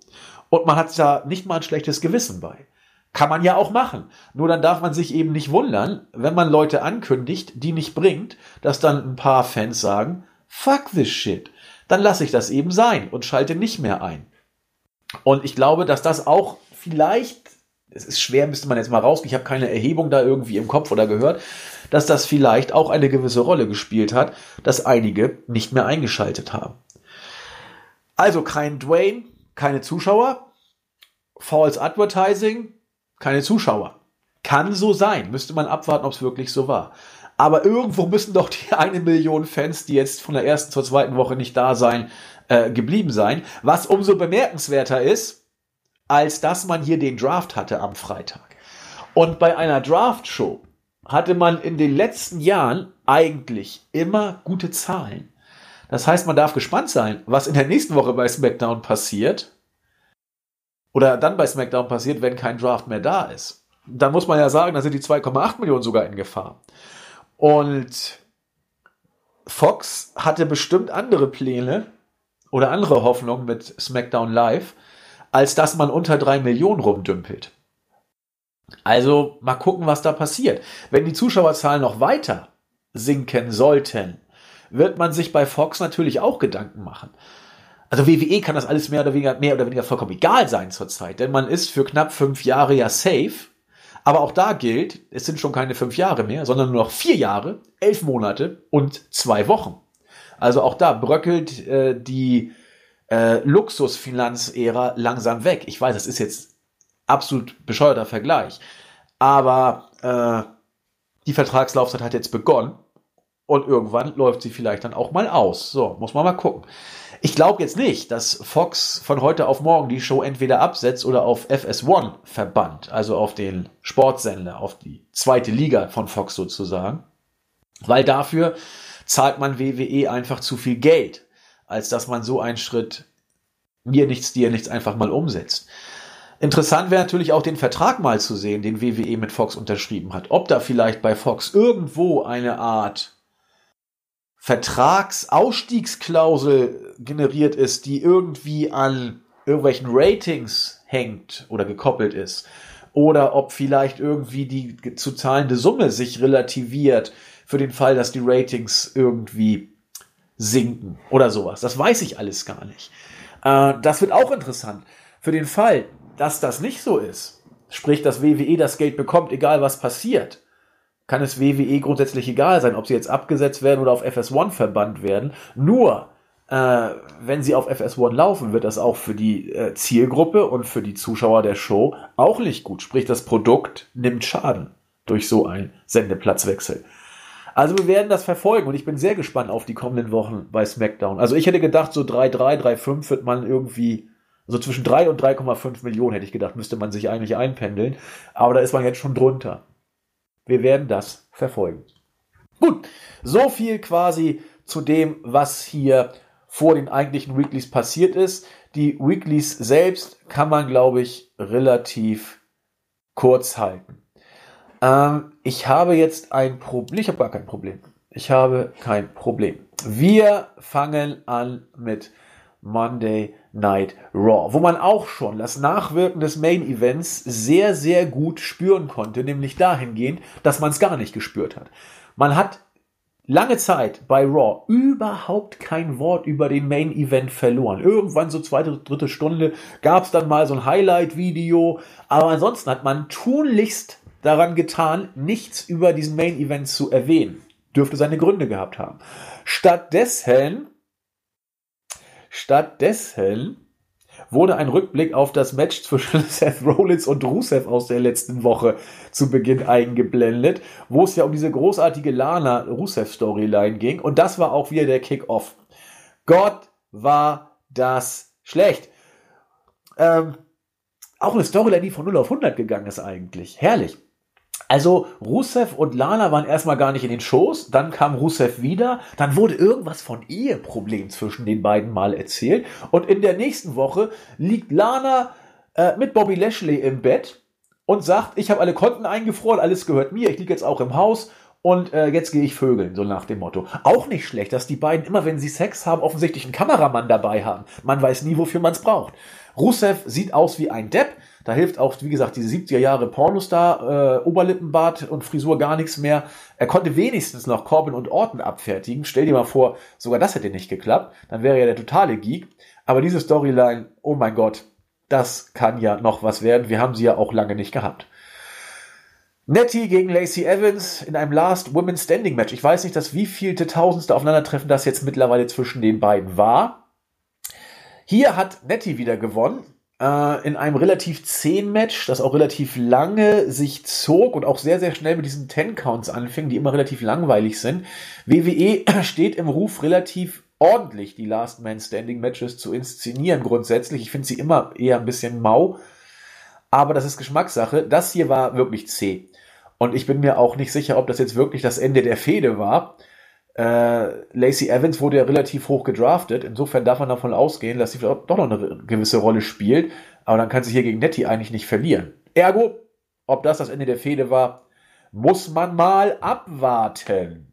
Und man hat da nicht mal ein schlechtes Gewissen bei. Kann man ja auch machen. Nur dann darf man sich eben nicht wundern, wenn man Leute ankündigt, die nicht bringt, dass dann ein paar Fans sagen, fuck this shit, dann lasse ich das eben sein und schalte nicht mehr ein. Und ich glaube, dass das auch vielleicht, es ist schwer, müsste man jetzt mal rausgehen, ich habe keine Erhebung da irgendwie im Kopf oder gehört, dass das vielleicht auch eine gewisse Rolle gespielt hat, dass einige nicht mehr eingeschaltet haben. Also kein Dwayne, keine Zuschauer, False Advertising, keine Zuschauer. Kann so sein, müsste man abwarten, ob es wirklich so war. Aber irgendwo müssen doch die eine Million Fans, die jetzt von der ersten zur zweiten Woche nicht da sein, äh, geblieben sein. Was umso bemerkenswerter ist, als dass man hier den Draft hatte am Freitag. Und bei einer Draft-Show hatte man in den letzten Jahren eigentlich immer gute Zahlen. Das heißt, man darf gespannt sein, was in der nächsten Woche bei SmackDown passiert. Oder dann bei SmackDown passiert, wenn kein Draft mehr da ist. Dann muss man ja sagen, da sind die 2,8 Millionen sogar in Gefahr. Und Fox hatte bestimmt andere Pläne oder andere Hoffnungen mit SmackDown Live, als dass man unter drei Millionen rumdümpelt. Also mal gucken, was da passiert. Wenn die Zuschauerzahlen noch weiter sinken sollten, wird man sich bei Fox natürlich auch Gedanken machen. Also WWE kann das alles mehr oder weniger, mehr oder weniger vollkommen egal sein zurzeit, denn man ist für knapp fünf Jahre ja safe aber auch da gilt, es sind schon keine fünf Jahre mehr, sondern nur noch vier Jahre, elf Monate und zwei Wochen. Also auch da bröckelt äh, die äh, Luxusfinanzära langsam weg. Ich weiß, das ist jetzt absolut bescheuerter Vergleich. Aber äh, die Vertragslaufzeit hat jetzt begonnen und irgendwann läuft sie vielleicht dann auch mal aus. So, muss man mal gucken. Ich glaube jetzt nicht, dass Fox von heute auf morgen die Show entweder absetzt oder auf FS1 verbannt, also auf den Sportsender, auf die zweite Liga von Fox sozusagen, weil dafür zahlt man WWE einfach zu viel Geld, als dass man so einen Schritt mir nichts, dir nichts einfach mal umsetzt. Interessant wäre natürlich auch den Vertrag mal zu sehen, den WWE mit Fox unterschrieben hat. Ob da vielleicht bei Fox irgendwo eine Art Vertragsausstiegsklausel generiert ist, die irgendwie an irgendwelchen Ratings hängt oder gekoppelt ist. Oder ob vielleicht irgendwie die zu zahlende Summe sich relativiert für den Fall, dass die Ratings irgendwie sinken oder sowas. Das weiß ich alles gar nicht. Äh, das wird auch interessant. Für den Fall, dass das nicht so ist, sprich, dass WWE das Geld bekommt, egal was passiert, kann es WWE grundsätzlich egal sein, ob sie jetzt abgesetzt werden oder auf FS1 verbannt werden. Nur, äh, wenn sie auf FS1 laufen, wird das auch für die äh, Zielgruppe und für die Zuschauer der Show auch nicht gut. Sprich, das Produkt nimmt Schaden durch so einen Sendeplatzwechsel. Also wir werden das verfolgen und ich bin sehr gespannt auf die kommenden Wochen bei SmackDown. Also ich hätte gedacht, so 3,3, 3,5 wird man irgendwie also zwischen 3 und 3,5 Millionen hätte ich gedacht, müsste man sich eigentlich einpendeln. Aber da ist man jetzt schon drunter. Wir werden das verfolgen. Gut, so viel quasi zu dem, was hier vor den eigentlichen Weeklies passiert ist. Die Weeklies selbst kann man, glaube ich, relativ kurz halten. Ähm, ich habe jetzt ein Problem. Ich habe gar kein Problem. Ich habe kein Problem. Wir fangen an mit Monday Night Raw, wo man auch schon das Nachwirken des Main Events sehr, sehr gut spüren konnte, nämlich dahingehend, dass man es gar nicht gespürt hat. Man hat lange Zeit bei Raw überhaupt kein Wort über den Main Event verloren. Irgendwann so zweite, dritte Stunde gab es dann mal so ein Highlight-Video, aber ansonsten hat man tunlichst daran getan, nichts über diesen Main Event zu erwähnen. Dürfte seine Gründe gehabt haben. Stattdessen Stattdessen wurde ein Rückblick auf das Match zwischen Seth Rollins und Rusev aus der letzten Woche zu Beginn eingeblendet, wo es ja um diese großartige Lana-Rusev-Storyline ging. Und das war auch wieder der Kick-Off. Gott war das schlecht. Ähm, auch eine Storyline, die von 0 auf 100 gegangen ist eigentlich. Herrlich. Also Rusev und Lana waren erstmal gar nicht in den Shows, dann kam Rusev wieder, dann wurde irgendwas von Eheproblem zwischen den beiden mal erzählt und in der nächsten Woche liegt Lana äh, mit Bobby Lashley im Bett und sagt, ich habe alle Konten eingefroren, alles gehört mir, ich liege jetzt auch im Haus und äh, jetzt gehe ich vögeln, so nach dem Motto. Auch nicht schlecht, dass die beiden immer, wenn sie Sex haben, offensichtlich einen Kameramann dabei haben. Man weiß nie, wofür man es braucht. Rusev sieht aus wie ein Depp, da hilft auch, wie gesagt, diese 70er Jahre Pornostar, äh, Oberlippenbart und Frisur gar nichts mehr. Er konnte wenigstens noch Corbin und Orton abfertigen. Stell dir mal vor, sogar das hätte nicht geklappt. Dann wäre er der totale Geek. Aber diese Storyline, oh mein Gott, das kann ja noch was werden. Wir haben sie ja auch lange nicht gehabt. Nettie gegen Lacey Evans in einem Last Women's Standing Match. Ich weiß nicht, dass wie vielte Tausendste Aufeinandertreffen das jetzt mittlerweile zwischen den beiden war. Hier hat Nettie wieder gewonnen äh, in einem relativ zähen Match, das auch relativ lange sich zog und auch sehr, sehr schnell mit diesen Ten-Counts anfing, die immer relativ langweilig sind. WWE steht im Ruf relativ ordentlich, die Last Man Standing Matches zu inszenieren grundsätzlich. Ich finde sie immer eher ein bisschen mau, aber das ist Geschmackssache. Das hier war wirklich zäh. Und ich bin mir auch nicht sicher, ob das jetzt wirklich das Ende der Fehde war. Äh, Lacey Evans wurde ja relativ hoch gedraftet. Insofern darf man davon ausgehen, dass sie doch noch eine gewisse Rolle spielt. Aber dann kann sie hier gegen Nettie eigentlich nicht verlieren. Ergo, ob das das Ende der Fehde war, muss man mal abwarten.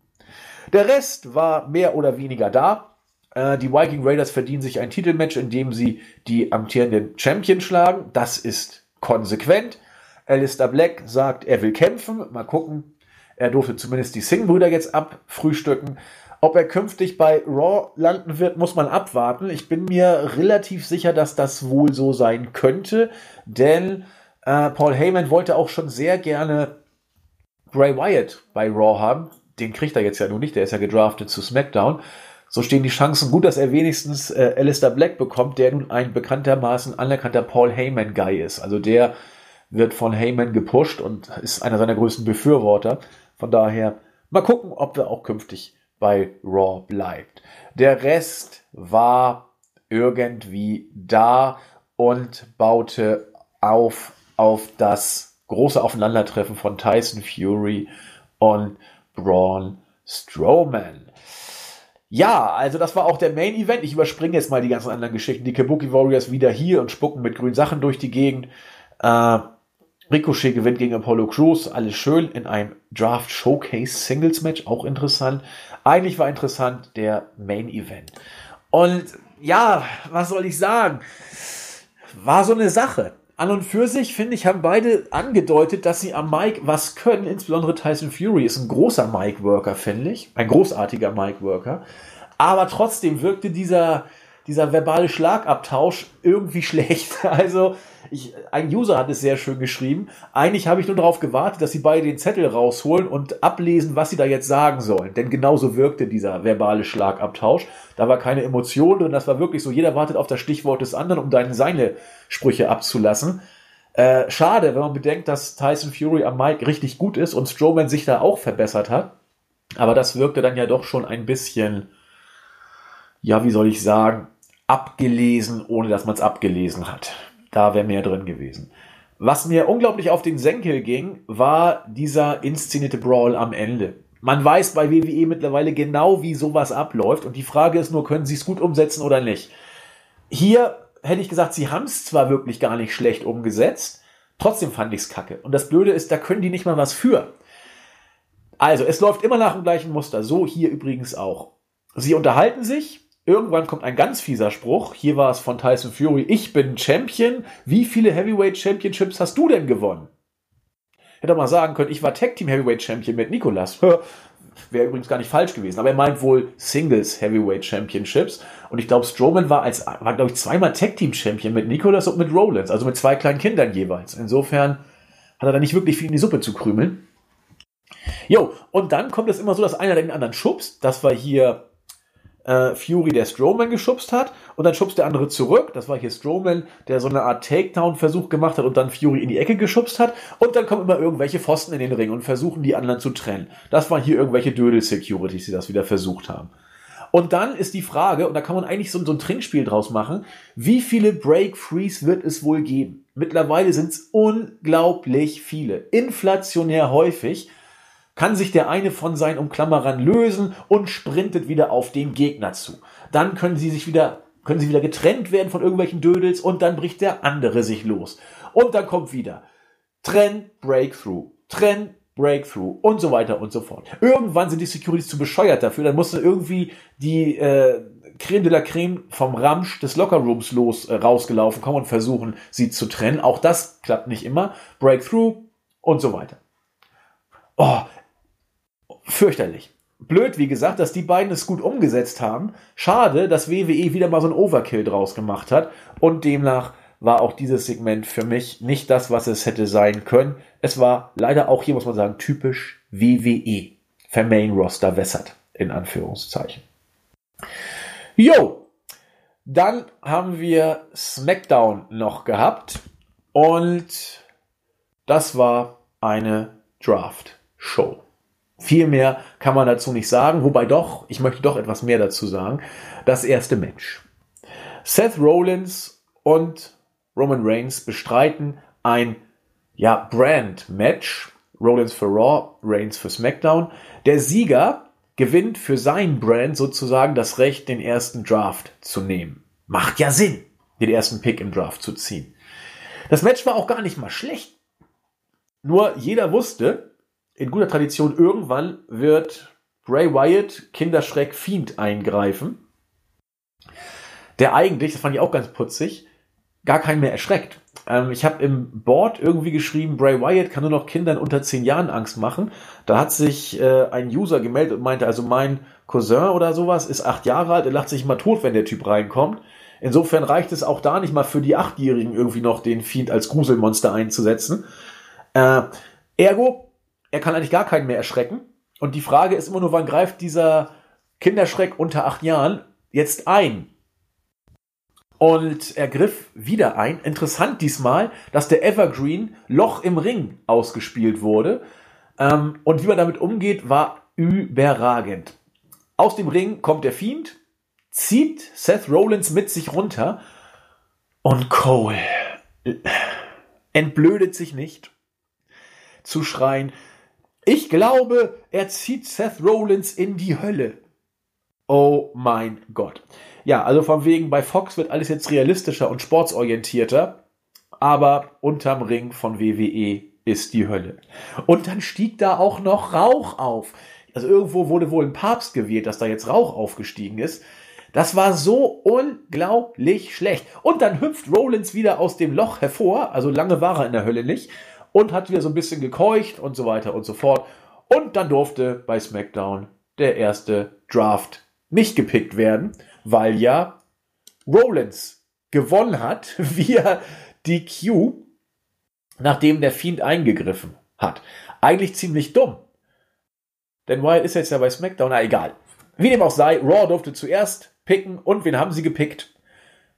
Der Rest war mehr oder weniger da. Äh, die Viking Raiders verdienen sich ein Titelmatch, in dem sie die amtierenden Champion schlagen. Das ist konsequent. Alistair Black sagt, er will kämpfen. Mal gucken, er durfte zumindest die Singh-Brüder jetzt abfrühstücken. Ob er künftig bei Raw landen wird, muss man abwarten. Ich bin mir relativ sicher, dass das wohl so sein könnte, denn äh, Paul Heyman wollte auch schon sehr gerne Bray Wyatt bei Raw haben. Den kriegt er jetzt ja nur nicht, der ist ja gedraftet zu SmackDown. So stehen die Chancen gut, dass er wenigstens äh, Alistair Black bekommt, der nun ein bekanntermaßen anerkannter Paul Heyman-Guy ist. Also der wird von Heyman gepusht und ist einer seiner größten Befürworter. Von daher mal gucken, ob er auch künftig bei Raw bleibt. Der Rest war irgendwie da und baute auf auf das große Aufeinandertreffen von Tyson Fury und Braun Strowman. Ja, also das war auch der Main Event. Ich überspringe jetzt mal die ganzen anderen Geschichten. Die Kabuki Warriors wieder hier und spucken mit grünen Sachen durch die Gegend. Äh, Ricochet gewinnt gegen Apollo Crews. Alles schön in einem Draft Showcase Singles Match. Auch interessant. Eigentlich war interessant der Main Event. Und ja, was soll ich sagen? War so eine Sache. An und für sich, finde ich, haben beide angedeutet, dass sie am Mic was können. Insbesondere Tyson Fury ist ein großer Mic-Worker, finde ich. Ein großartiger Mic-Worker. Aber trotzdem wirkte dieser, dieser verbale Schlagabtausch irgendwie schlecht. Also, ich, ein User hat es sehr schön geschrieben. Eigentlich habe ich nur darauf gewartet, dass sie beide den Zettel rausholen und ablesen, was sie da jetzt sagen sollen. Denn genauso wirkte dieser verbale Schlagabtausch. Da war keine Emotion drin. Das war wirklich so, jeder wartet auf das Stichwort des anderen, um dann seine Sprüche abzulassen. Äh, schade, wenn man bedenkt, dass Tyson Fury am Mic richtig gut ist und Strowman sich da auch verbessert hat. Aber das wirkte dann ja doch schon ein bisschen, ja, wie soll ich sagen, abgelesen, ohne dass man es abgelesen hat. Da wäre mehr drin gewesen. Was mir unglaublich auf den Senkel ging, war dieser inszenierte Brawl am Ende. Man weiß bei WWE mittlerweile genau, wie sowas abläuft und die Frage ist nur, können sie es gut umsetzen oder nicht. Hier hätte ich gesagt, sie haben es zwar wirklich gar nicht schlecht umgesetzt, trotzdem fand ich es kacke. Und das Blöde ist, da können die nicht mal was für. Also, es läuft immer nach dem gleichen Muster. So hier übrigens auch. Sie unterhalten sich, Irgendwann kommt ein ganz fieser Spruch. Hier war es von Tyson Fury. Ich bin Champion. Wie viele Heavyweight Championships hast du denn gewonnen? Hätte mal sagen können, ich war Tag Team Heavyweight Champion mit Nikolas. Wäre übrigens gar nicht falsch gewesen. Aber er meint wohl Singles Heavyweight Championships. Und ich glaube, Strowman war als, war glaube ich zweimal Tag Team Champion mit Nikolas und mit Rollins. Also mit zwei kleinen Kindern jeweils. Insofern hat er da nicht wirklich viel in die Suppe zu krümeln. Jo, und dann kommt es immer so, dass einer den anderen schubst. Das war hier äh, Fury, der Strowman geschubst hat und dann schubst der andere zurück. Das war hier Strowman, der so eine Art Takedown-Versuch gemacht hat und dann Fury in die Ecke geschubst hat. Und dann kommen immer irgendwelche Pfosten in den Ring und versuchen die anderen zu trennen. Das waren hier irgendwelche Dödel-Securities, die das wieder versucht haben. Und dann ist die Frage, und da kann man eigentlich so, so ein Trinkspiel draus machen, wie viele Break-Frees wird es wohl geben? Mittlerweile sind es unglaublich viele, inflationär häufig kann sich der eine von seinen Umklammerern lösen und sprintet wieder auf den Gegner zu. Dann können sie sich wieder, können sie wieder getrennt werden von irgendwelchen Dödels und dann bricht der andere sich los. Und dann kommt wieder Trenn, Breakthrough, Trenn, Breakthrough und so weiter und so fort. Irgendwann sind die Securities zu bescheuert dafür, dann musste irgendwie die äh, Creme de la Creme vom Ramsch des Lockerrooms los äh, rausgelaufen kommen und versuchen, sie zu trennen. Auch das klappt nicht immer. Breakthrough und so weiter. Oh, fürchterlich. Blöd, wie gesagt, dass die beiden es gut umgesetzt haben. Schade, dass WWE wieder mal so ein Overkill draus gemacht hat. Und demnach war auch dieses Segment für mich nicht das, was es hätte sein können. Es war leider auch hier, muss man sagen, typisch WWE. Vermain Roster wässert, in Anführungszeichen. Jo, dann haben wir SmackDown noch gehabt. Und das war eine Draft-Show. Viel mehr kann man dazu nicht sagen, wobei doch, ich möchte doch etwas mehr dazu sagen. Das erste Match. Seth Rollins und Roman Reigns bestreiten ein ja, Brand-Match. Rollins für Raw, Reigns für SmackDown. Der Sieger gewinnt für sein Brand sozusagen das Recht, den ersten Draft zu nehmen. Macht ja Sinn, den ersten Pick im Draft zu ziehen. Das Match war auch gar nicht mal schlecht. Nur jeder wusste, in guter Tradition, irgendwann wird Bray Wyatt, Kinderschreck Fiend eingreifen, der eigentlich, das fand ich auch ganz putzig, gar keinen mehr erschreckt. Ähm, ich habe im Board irgendwie geschrieben, Bray Wyatt kann nur noch Kindern unter 10 Jahren Angst machen. Da hat sich äh, ein User gemeldet und meinte, also mein Cousin oder sowas ist acht Jahre alt, er lacht sich mal tot, wenn der Typ reinkommt. Insofern reicht es auch da nicht mal für die Achtjährigen irgendwie noch den Fiend als Gruselmonster einzusetzen. Äh, ergo, er kann eigentlich gar keinen mehr erschrecken. Und die Frage ist immer nur, wann greift dieser Kinderschreck unter acht Jahren jetzt ein? Und er griff wieder ein. Interessant diesmal, dass der Evergreen Loch im Ring ausgespielt wurde. Ähm, und wie man damit umgeht, war überragend. Aus dem Ring kommt der Fiend, zieht Seth Rollins mit sich runter und Cole entblödet sich nicht zu schreien, ich glaube, er zieht Seth Rollins in die Hölle. Oh mein Gott. Ja, also von wegen bei Fox wird alles jetzt realistischer und sportsorientierter, aber unterm Ring von WWE ist die Hölle. Und dann stieg da auch noch Rauch auf. Also irgendwo wurde wohl ein Papst gewählt, dass da jetzt Rauch aufgestiegen ist. Das war so unglaublich schlecht. Und dann hüpft Rollins wieder aus dem Loch hervor, also lange war er in der Hölle nicht, und hat wieder so ein bisschen gekeucht und so weiter und so fort. Und dann durfte bei SmackDown der erste Draft nicht gepickt werden, weil ja Rollins gewonnen hat via DQ, nachdem der Fiend eingegriffen hat. Eigentlich ziemlich dumm. Denn Wyatt ist jetzt ja bei SmackDown, na egal. Wie dem auch sei, Raw durfte zuerst picken und wen haben sie gepickt?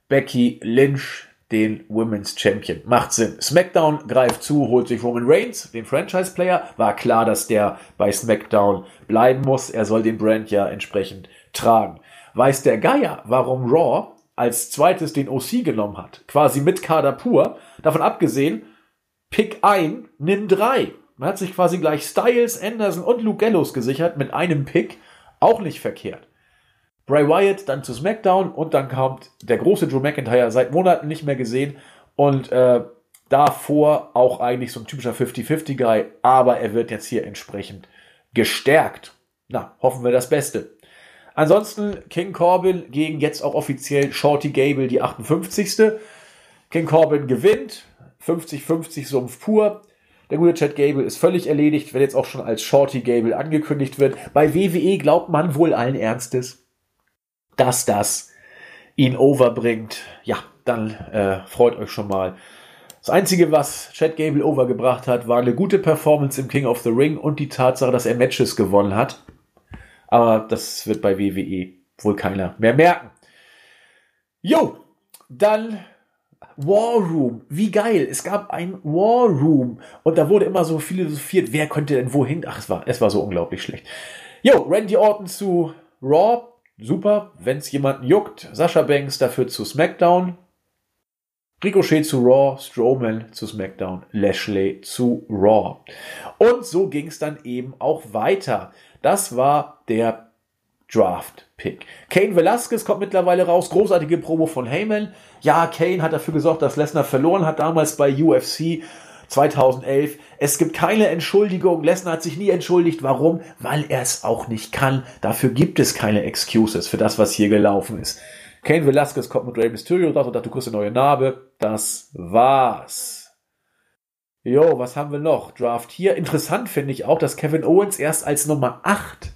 Becky Lynch, den Women's Champion. Macht Sinn. SmackDown greift zu, holt sich Roman Reigns, den Franchise-Player. War klar, dass der bei SmackDown bleiben muss. Er soll den Brand ja entsprechend tragen. Weiß der Geier, warum Raw als zweites den OC genommen hat? Quasi mit Kader pur. Davon abgesehen, pick ein, nimm drei. Man hat sich quasi gleich Styles, Anderson und Luke Gallows gesichert mit einem Pick. Auch nicht verkehrt. Bray Wyatt dann zu SmackDown und dann kommt der große Drew McIntyre seit Monaten nicht mehr gesehen und äh, davor auch eigentlich so ein typischer 50-50-Guy, aber er wird jetzt hier entsprechend gestärkt. Na, hoffen wir das Beste. Ansonsten King Corbin gegen jetzt auch offiziell Shorty Gable, die 58. King Corbin gewinnt, 50-50 Sumpf pur. Der gute Chad Gable ist völlig erledigt, wenn jetzt auch schon als Shorty Gable angekündigt wird. Bei WWE glaubt man wohl allen Ernstes, dass das ihn overbringt, ja, dann äh, freut euch schon mal. Das Einzige, was Chad Gable overgebracht hat, war eine gute Performance im King of the Ring und die Tatsache, dass er Matches gewonnen hat. Aber das wird bei WWE wohl keiner mehr merken. Jo, dann War Room. Wie geil. Es gab ein War Room. Und da wurde immer so philosophiert, wer könnte denn wohin? Ach, es war, es war so unglaublich schlecht. Jo, Randy Orton zu Raw super, wenn es jemanden juckt. Sascha Banks dafür zu SmackDown. Ricochet zu Raw, Strowman zu SmackDown, Lashley zu Raw. Und so ging es dann eben auch weiter. Das war der Draft-Pick. Kane Velasquez kommt mittlerweile raus. Großartige Promo von Heyman. Ja, Kane hat dafür gesorgt, dass Lesnar verloren hat damals bei UFC. 2011. Es gibt keine Entschuldigung. Lesnar hat sich nie entschuldigt. Warum? Weil er es auch nicht kann. Dafür gibt es keine Excuses für das, was hier gelaufen ist. Kane Velasquez kommt mit Rey Mysterio raus und sagt, du kriegst eine neue Narbe. Das war's. Jo, was haben wir noch? Draft hier. Interessant finde ich auch, dass Kevin Owens erst als Nummer 8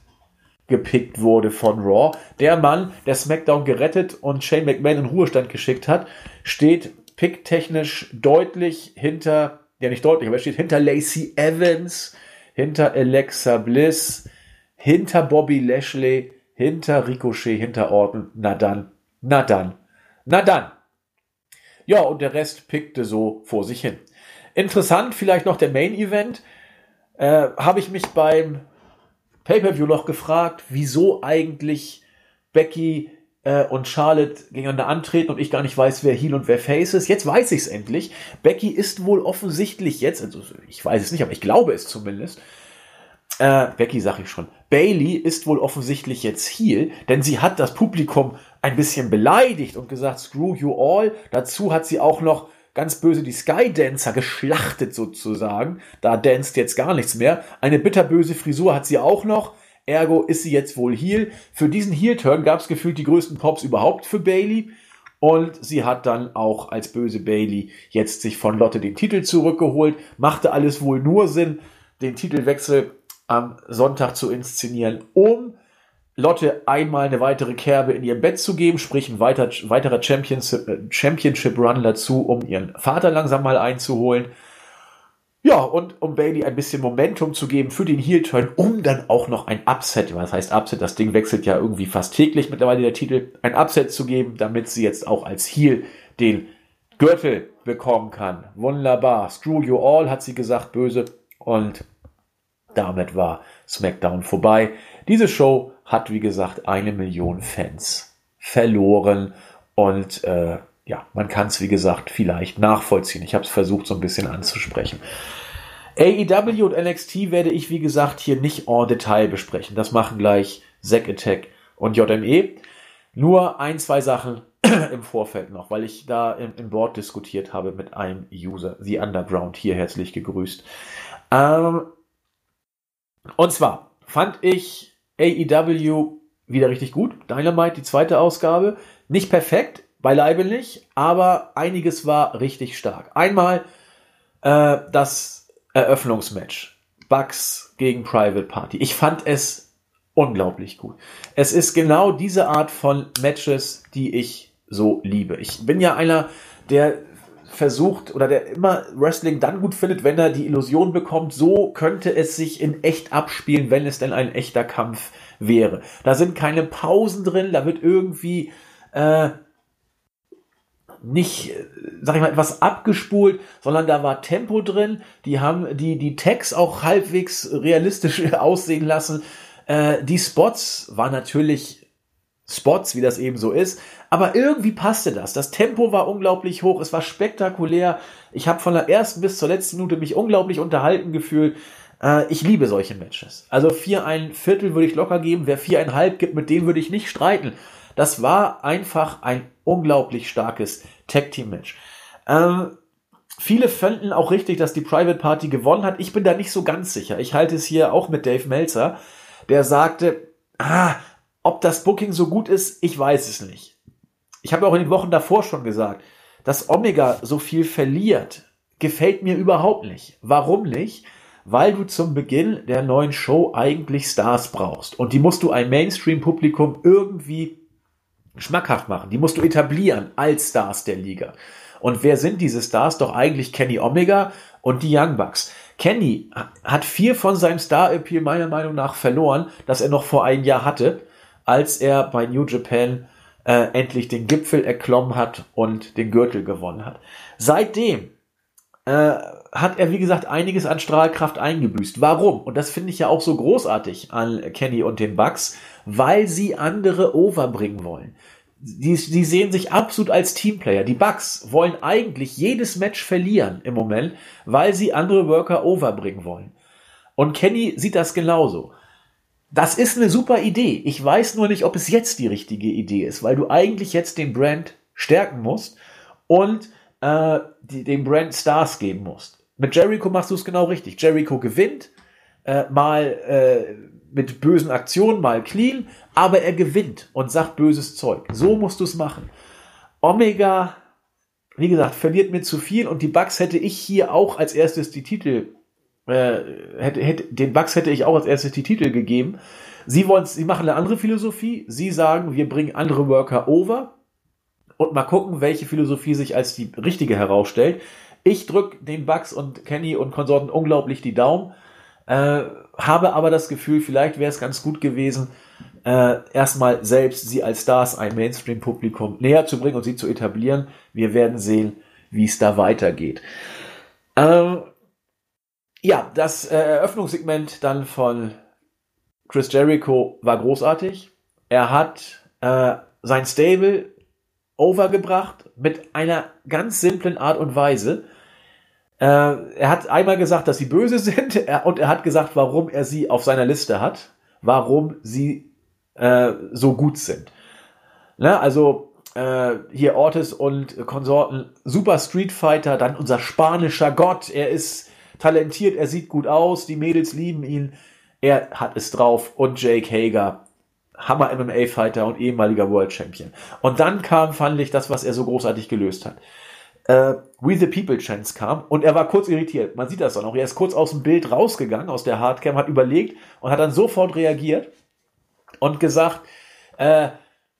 gepickt wurde von Raw. Der Mann, der SmackDown gerettet und Shane McMahon in Ruhestand geschickt hat, steht picktechnisch deutlich hinter ja nicht deutlich, aber er steht hinter Lacey Evans, hinter Alexa Bliss, hinter Bobby Lashley, hinter Ricochet, hinter Orton. Na dann, na dann, na dann. Ja, und der Rest pickte so vor sich hin. Interessant vielleicht noch der Main Event. Äh, Habe ich mich beim Pay-per-view noch gefragt, wieso eigentlich Becky äh, und Charlotte gegeneinander antreten und ich gar nicht weiß, wer Heel und wer Face ist. Jetzt weiß ich es endlich. Becky ist wohl offensichtlich jetzt, also ich weiß es nicht, aber ich glaube es zumindest. Äh, Becky sag ich schon. Bailey ist wohl offensichtlich jetzt Heel, denn sie hat das Publikum ein bisschen beleidigt und gesagt, screw you all. Dazu hat sie auch noch ganz böse die Skydancer geschlachtet sozusagen. Da danst jetzt gar nichts mehr. Eine bitterböse Frisur hat sie auch noch. Ergo ist sie jetzt wohl Heel. Für diesen Heel-Turn gab es gefühlt die größten Pops überhaupt für Bailey. Und sie hat dann auch als böse Bailey jetzt sich von Lotte den Titel zurückgeholt. Machte alles wohl nur Sinn, den Titelwechsel am Sonntag zu inszenieren, um Lotte einmal eine weitere Kerbe in ihr Bett zu geben, sprich ein weiter, weiterer Championship, äh, Championship Run dazu, um ihren Vater langsam mal einzuholen. Ja, und um Bailey ein bisschen Momentum zu geben für den Heel-Turn, um dann auch noch ein Upset, was heißt Upset, das Ding wechselt ja irgendwie fast täglich mittlerweile der Titel, ein Upset zu geben, damit sie jetzt auch als Heel den Gürtel bekommen kann. Wunderbar. Screw you all, hat sie gesagt, böse. Und damit war SmackDown vorbei. Diese Show hat, wie gesagt, eine Million Fans verloren. Und äh, ja, man kann es, wie gesagt, vielleicht nachvollziehen. Ich habe es versucht, so ein bisschen anzusprechen. AEW und NXT werde ich, wie gesagt, hier nicht en Detail besprechen. Das machen gleich Zack Attack und JME. Nur ein, zwei Sachen im Vorfeld noch, weil ich da im, im Board diskutiert habe mit einem User, The Underground, hier herzlich gegrüßt. Ähm, und zwar fand ich AEW wieder richtig gut. Dynamite, die zweite Ausgabe. Nicht perfekt, beileibe nicht, aber einiges war richtig stark. Einmal äh, das Eröffnungsmatch. Bugs gegen Private Party. Ich fand es unglaublich gut. Es ist genau diese Art von Matches, die ich so liebe. Ich bin ja einer, der versucht oder der immer Wrestling dann gut findet, wenn er die Illusion bekommt, so könnte es sich in echt abspielen, wenn es denn ein echter Kampf wäre. Da sind keine Pausen drin, da wird irgendwie äh, nicht, sag ich mal, etwas abgespult, sondern da war Tempo drin. Die haben die, die Tags auch halbwegs realistisch aussehen lassen. Äh, die Spots waren natürlich Spots, wie das eben so ist. Aber irgendwie passte das. Das Tempo war unglaublich hoch, es war spektakulär. Ich habe von der ersten bis zur letzten Minute mich unglaublich unterhalten gefühlt. Äh, ich liebe solche Matches. Also vier ein Viertel würde ich locker geben. Wer viereinhalb gibt, mit dem würde ich nicht streiten. Das war einfach ein unglaublich starkes Tag Team Match. Ähm, viele fanden auch richtig, dass die Private Party gewonnen hat. Ich bin da nicht so ganz sicher. Ich halte es hier auch mit Dave Meltzer, der sagte, ah, ob das Booking so gut ist, ich weiß es nicht. Ich habe auch in den Wochen davor schon gesagt, dass Omega so viel verliert, gefällt mir überhaupt nicht. Warum nicht? Weil du zum Beginn der neuen Show eigentlich Stars brauchst. Und die musst du ein Mainstream-Publikum irgendwie schmackhaft machen. Die musst du etablieren als Stars der Liga. Und wer sind diese Stars? Doch eigentlich Kenny Omega und die Young Bucks. Kenny hat vier von seinem Star-Appeal meiner Meinung nach verloren, das er noch vor einem Jahr hatte, als er bei New Japan äh, endlich den Gipfel erklommen hat und den Gürtel gewonnen hat. Seitdem äh, hat er, wie gesagt, einiges an Strahlkraft eingebüßt. Warum? Und das finde ich ja auch so großartig an Kenny und den Bucks, weil sie andere overbringen wollen. Die, die sehen sich absolut als Teamplayer. Die Bucks wollen eigentlich jedes Match verlieren im Moment, weil sie andere Worker overbringen wollen. Und Kenny sieht das genauso. Das ist eine super Idee. Ich weiß nur nicht, ob es jetzt die richtige Idee ist, weil du eigentlich jetzt den Brand stärken musst und äh, die, dem Brand Stars geben musst. Mit Jericho machst du es genau richtig. Jericho gewinnt, äh, mal äh, mit bösen Aktionen, mal clean, aber er gewinnt und sagt böses Zeug. So musst du es machen. Omega, wie gesagt, verliert mir zu viel und die Bugs hätte ich hier auch als erstes die Titel, äh, hätte, hätte, den Bugs hätte ich auch als erstes die Titel gegeben. Sie wollen, sie machen eine andere Philosophie. Sie sagen, wir bringen andere Worker over und mal gucken, welche Philosophie sich als die richtige herausstellt. Ich drücke den Bugs und Kenny und Konsorten unglaublich die Daumen, äh, habe aber das Gefühl, vielleicht wäre es ganz gut gewesen, äh, erstmal selbst sie als Stars ein Mainstream-Publikum näher zu bringen und sie zu etablieren. Wir werden sehen, wie es da weitergeht. Ähm, ja, das äh, Eröffnungssegment dann von Chris Jericho war großartig. Er hat äh, sein Stable overgebracht mit einer ganz simplen Art und Weise. Äh, er hat einmal gesagt, dass sie böse sind er, und er hat gesagt, warum er sie auf seiner Liste hat, warum sie äh, so gut sind. Ne? Also äh, hier Ortiz und Konsorten, super Street Fighter, dann unser spanischer Gott, er ist talentiert, er sieht gut aus, die Mädels lieben ihn, er hat es drauf und Jake Hager, Hammer MMA-Fighter und ehemaliger World Champion. Und dann kam, fand ich, das, was er so großartig gelöst hat. Äh, We the People Chance kam und er war kurz irritiert. Man sieht das dann auch. Er ist kurz aus dem Bild rausgegangen, aus der Hardcam, hat überlegt und hat dann sofort reagiert und gesagt, äh,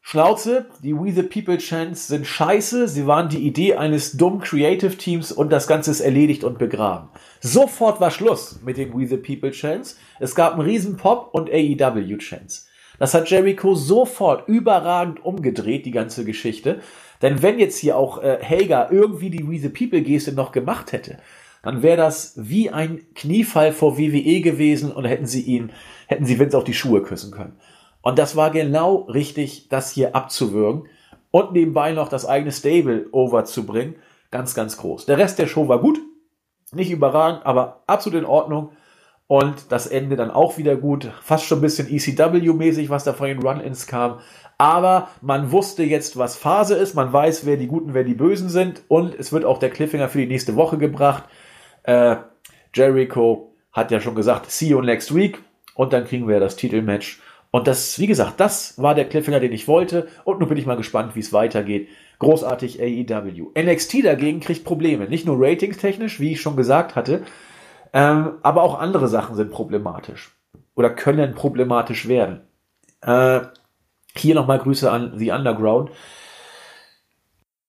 Schnauze, die We the People Chance sind scheiße, sie waren die Idee eines dummen Creative Teams und das Ganze ist erledigt und begraben. Sofort war Schluss mit den We the People Chance. Es gab einen riesen Pop und AEW Chance. Das hat Jericho sofort überragend umgedreht, die ganze Geschichte. Denn wenn jetzt hier auch äh, Hager irgendwie die We the People Geste noch gemacht hätte, dann wäre das wie ein Kniefall vor WWE gewesen und hätten sie ihn, hätten sie Vince auch die Schuhe küssen können. Und das war genau richtig, das hier abzuwürgen und nebenbei noch das eigene Stable overzubringen. Ganz, ganz groß. Der Rest der Show war gut, nicht überragend, aber absolut in Ordnung. Und das Ende dann auch wieder gut. Fast schon ein bisschen ECW-mäßig, was da von den Run-Ins kam. Aber man wusste jetzt, was Phase ist. Man weiß, wer die Guten, wer die Bösen sind. Und es wird auch der Cliffhanger für die nächste Woche gebracht. Äh, Jericho hat ja schon gesagt, see you next week. Und dann kriegen wir das Titelmatch. Und das, wie gesagt, das war der Cliffhanger, den ich wollte. Und nun bin ich mal gespannt, wie es weitergeht. Großartig AEW. NXT dagegen kriegt Probleme. Nicht nur ratingstechnisch, wie ich schon gesagt hatte, ähm, aber auch andere Sachen sind problematisch. Oder können problematisch werden. Äh, hier nochmal Grüße an The Underground.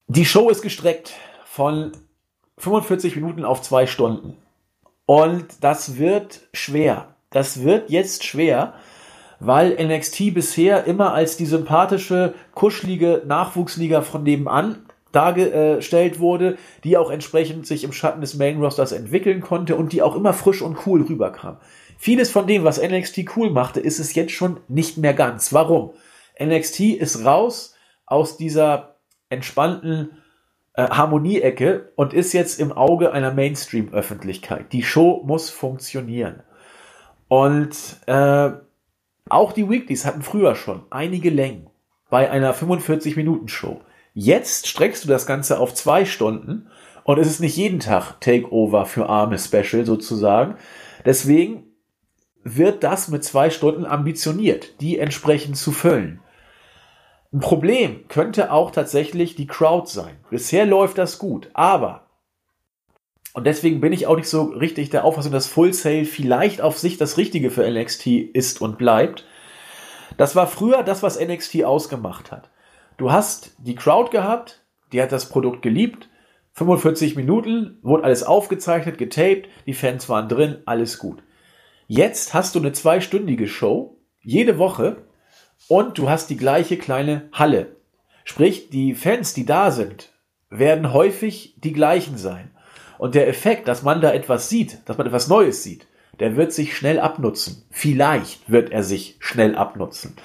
Die Show ist gestreckt von 45 Minuten auf zwei Stunden. Und das wird schwer. Das wird jetzt schwer, weil NXT bisher immer als die sympathische, kuschelige Nachwuchsliga von nebenan dargestellt wurde, die auch entsprechend sich im Schatten des Main Rosters entwickeln konnte und die auch immer frisch und cool rüberkam. Vieles von dem, was NXT cool machte, ist es jetzt schon nicht mehr ganz. Warum? NXT ist raus aus dieser entspannten äh, Harmonieecke und ist jetzt im Auge einer Mainstream-Öffentlichkeit. Die Show muss funktionieren. Und äh, auch die Weeklies hatten früher schon einige Längen bei einer 45-Minuten-Show. Jetzt streckst du das Ganze auf zwei Stunden und es ist nicht jeden Tag Takeover für arme Special sozusagen. Deswegen wird das mit zwei Stunden ambitioniert, die entsprechend zu füllen. Ein Problem könnte auch tatsächlich die Crowd sein. Bisher läuft das gut, aber und deswegen bin ich auch nicht so richtig der Auffassung, dass Full Sail vielleicht auf sich das Richtige für NXT ist und bleibt. Das war früher das, was NXT ausgemacht hat. Du hast die Crowd gehabt, die hat das Produkt geliebt. 45 Minuten, wurde alles aufgezeichnet, getaped, die Fans waren drin, alles gut. Jetzt hast du eine zweistündige Show, jede Woche, und du hast die gleiche kleine Halle. Sprich, die Fans, die da sind, werden häufig die gleichen sein. Und der Effekt, dass man da etwas sieht, dass man etwas Neues sieht, der wird sich schnell abnutzen. Vielleicht wird er sich schnell abnutzen.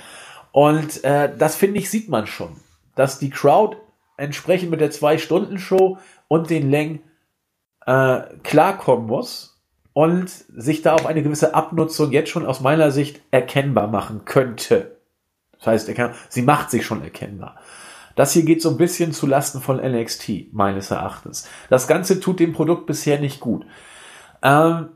Und äh, das finde ich, sieht man schon, dass die Crowd entsprechend mit der Zwei-Stunden-Show und den Längen äh, klarkommen muss und sich da auch eine gewisse Abnutzung jetzt schon aus meiner Sicht erkennbar machen könnte. Das heißt, sie macht sich schon erkennbar. Das hier geht so ein bisschen zu Lasten von NXT, meines Erachtens. Das Ganze tut dem Produkt bisher nicht gut. Ähm,